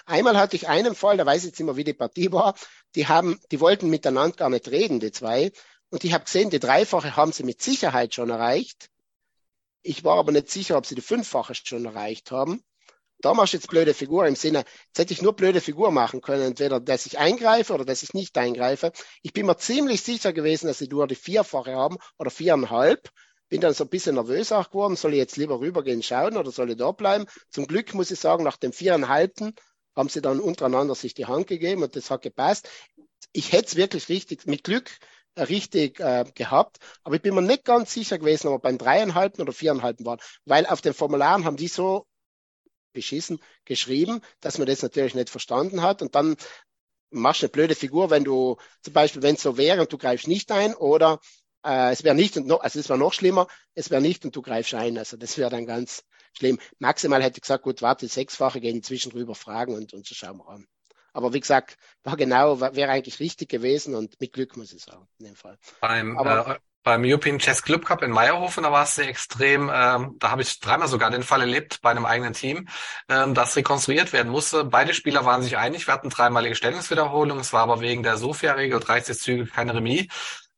Einmal hatte ich einen Fall, da weiß ich jetzt immer, wie die Partie war. Die haben, die wollten miteinander gar nicht reden, die zwei. Und ich habe gesehen, die Dreifache haben sie mit Sicherheit schon erreicht. Ich war aber nicht sicher, ob sie die Fünffache schon erreicht haben. Da machst du jetzt blöde Figur im Sinne, jetzt hätte ich nur blöde Figur machen können, entweder dass ich eingreife oder dass ich nicht eingreife. Ich bin mir ziemlich sicher gewesen, dass sie nur die Vierfache haben oder viereinhalb bin dann so ein bisschen nervös auch geworden, soll ich jetzt lieber rübergehen schauen oder soll ich da bleiben? Zum Glück muss ich sagen, nach dem viereinhalbten haben sie dann untereinander sich die Hand gegeben und das hat gepasst. Ich hätte es wirklich richtig, mit Glück äh, richtig äh, gehabt, aber ich bin mir nicht ganz sicher gewesen, ob wir beim dreieinhalbten oder viereinhalbten waren, weil auf den Formularen haben die so beschissen geschrieben, dass man das natürlich nicht verstanden hat und dann machst du eine blöde Figur, wenn du zum Beispiel, wenn es so wäre und du greifst nicht ein oder äh, es wäre nicht und noch, also es wäre noch schlimmer, es wäre nicht und du greifst ein. Also das wäre dann ganz schlimm. Maximal hätte ich gesagt, gut, warte, sechsfache gehen inzwischen rüber fragen und, und so schauen wir an. Aber wie gesagt, war genau, wäre eigentlich richtig gewesen und mit Glück muss ich sagen, in dem Fall. Beim, Aber, äh, beim European Chess Club Cup in Meierhofen, da war es sehr extrem, ähm, da habe ich dreimal sogar den Fall erlebt bei einem eigenen Team, ähm, das rekonstruiert werden musste. Beide Spieler waren sich einig, wir hatten dreimalige Stellungswiederholungen, es war aber wegen der Sofia-Regel 30 Züge keine Remis.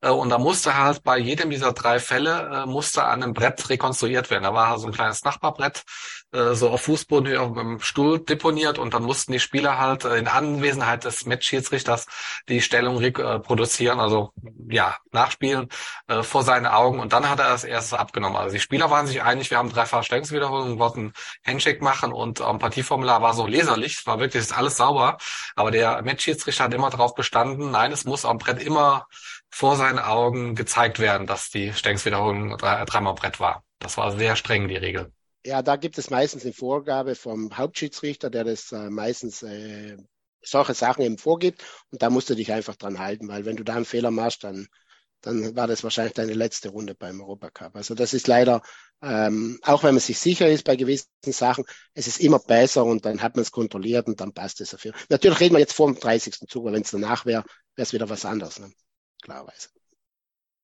Äh, und da musste halt bei jedem dieser drei Fälle, äh, musste an einem Brett rekonstruiert werden. Da war halt so ein kleines Nachbarbrett, äh, so auf Fußboden auf dem Stuhl deponiert und dann mussten die Spieler halt äh, in Anwesenheit des Match-Schiedsrichters die Stellung reproduzieren, also ja, nachspielen äh, vor seinen Augen und dann hat er das erste abgenommen. Also die Spieler waren sich einig, wir haben dreifach Stellungswiederholungen, wollten Handshake machen und am Partieformular war so leserlich, war wirklich alles sauber, aber der Match-Schiedsrichter hat immer darauf bestanden, nein, es muss am Brett immer vor seinen Augen gezeigt werden, dass die Stellungswiederholung dreimal Brett war. Das war sehr streng, die Regel. Ja, da gibt es meistens eine Vorgabe vom Hauptschiedsrichter, der das äh, meistens äh, solche Sachen eben vorgibt. Und da musst du dich einfach dran halten, weil wenn du da einen Fehler machst, dann, dann war das wahrscheinlich deine letzte Runde beim Europacup. Also das ist leider, ähm, auch wenn man sich sicher ist bei gewissen Sachen, es ist immer besser und dann hat man es kontrolliert und dann passt es dafür. Natürlich reden wir jetzt vor dem 30. Zug, aber wenn es danach wäre, wäre es wieder was anderes. Ne? Klarerweise.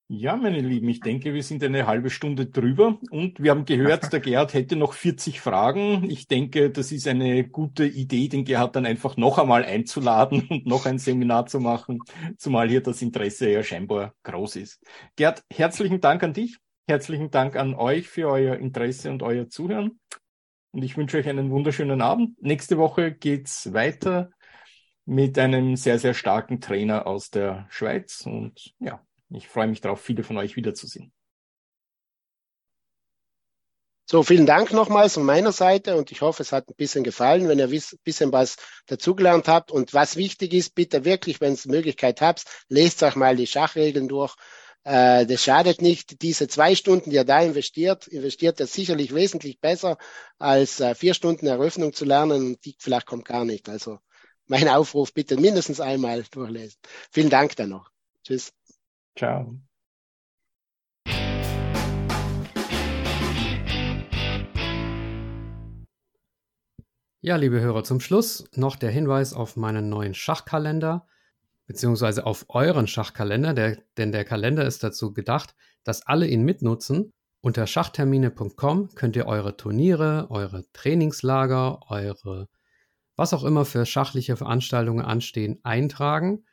Ja, meine Lieben, ich denke, wir sind eine halbe Stunde drüber und wir haben gehört, der Gerhard hätte noch 40 Fragen. Ich denke, das ist eine gute Idee, den Gerhard dann einfach noch einmal einzuladen und noch ein Seminar zu machen, zumal hier das Interesse ja scheinbar groß ist. Gerhard, herzlichen Dank an dich, herzlichen Dank an euch für euer Interesse und euer Zuhören und ich wünsche euch einen wunderschönen Abend. Nächste Woche geht's weiter mit einem sehr, sehr starken Trainer aus der Schweiz. Und ja, ich freue mich darauf, viele von euch wiederzusehen. So, vielen Dank nochmals von meiner Seite und ich hoffe, es hat ein bisschen gefallen, wenn ihr ein bisschen was dazugelernt habt. Und was wichtig ist, bitte wirklich, wenn es Möglichkeit habt, lest euch mal die Schachregeln durch. Äh, das schadet nicht. Diese zwei Stunden, die ihr da investiert, investiert ihr sicherlich wesentlich besser, als äh, vier Stunden Eröffnung zu lernen. Die vielleicht kommt gar nicht. Also mein Aufruf bitte mindestens einmal durchlesen. Vielen Dank dann noch. Tschüss. Ciao. Ja, liebe Hörer, zum Schluss noch der Hinweis auf meinen neuen Schachkalender, beziehungsweise auf euren Schachkalender, der, denn der Kalender ist dazu gedacht, dass alle ihn mitnutzen Unter schachtermine.com könnt ihr eure Turniere, eure Trainingslager, eure was auch immer für schachliche Veranstaltungen anstehen, eintragen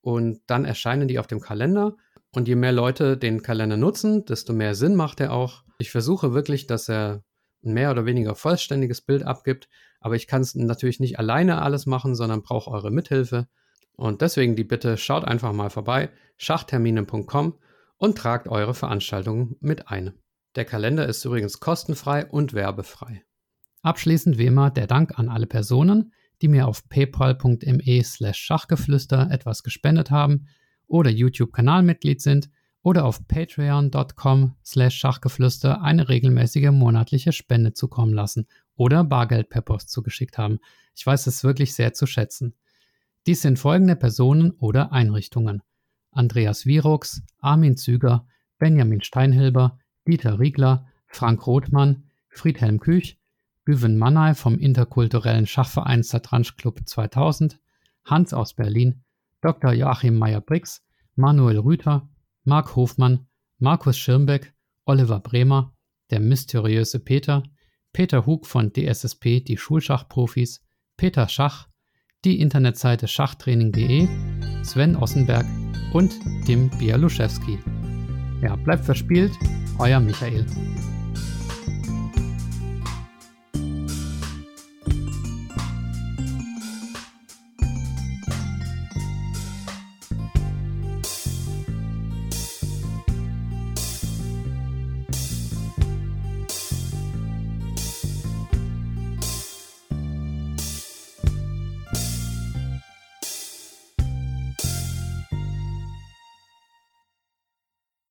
und dann erscheinen die auf dem Kalender. Und je mehr Leute den Kalender nutzen, desto mehr Sinn macht er auch. Ich versuche wirklich, dass er ein mehr oder weniger vollständiges Bild abgibt, aber ich kann es natürlich nicht alleine alles machen, sondern brauche eure Mithilfe. Und deswegen die Bitte, schaut einfach mal vorbei, schachtermine.com und tragt eure Veranstaltungen mit ein. Der Kalender ist übrigens kostenfrei und werbefrei. Abschließend wie immer der Dank an alle Personen, die mir auf paypal.me slash Schachgeflüster etwas gespendet haben oder YouTube-Kanalmitglied sind oder auf patreon.com slash Schachgeflüster eine regelmäßige monatliche Spende zukommen lassen oder Bargeld per Post zugeschickt haben. Ich weiß es wirklich sehr zu schätzen. Dies sind folgende Personen oder Einrichtungen. Andreas Virux, Armin Züger, Benjamin Steinhilber, Dieter Riegler, Frank Rothmann, Friedhelm Küch, Güven Mannay vom interkulturellen Schachverein Satranj Club 2000, Hans aus Berlin, Dr. Joachim Meyer-Brix, Manuel Rüther, Marc Hofmann, Markus Schirmbeck, Oliver Bremer, der mysteriöse Peter, Peter Hug von DSSP Die Schulschachprofis, Peter Schach, die Internetseite schachtraining.de, Sven Ossenberg und Tim Bialuszewski. Ja, bleibt verspielt, euer Michael.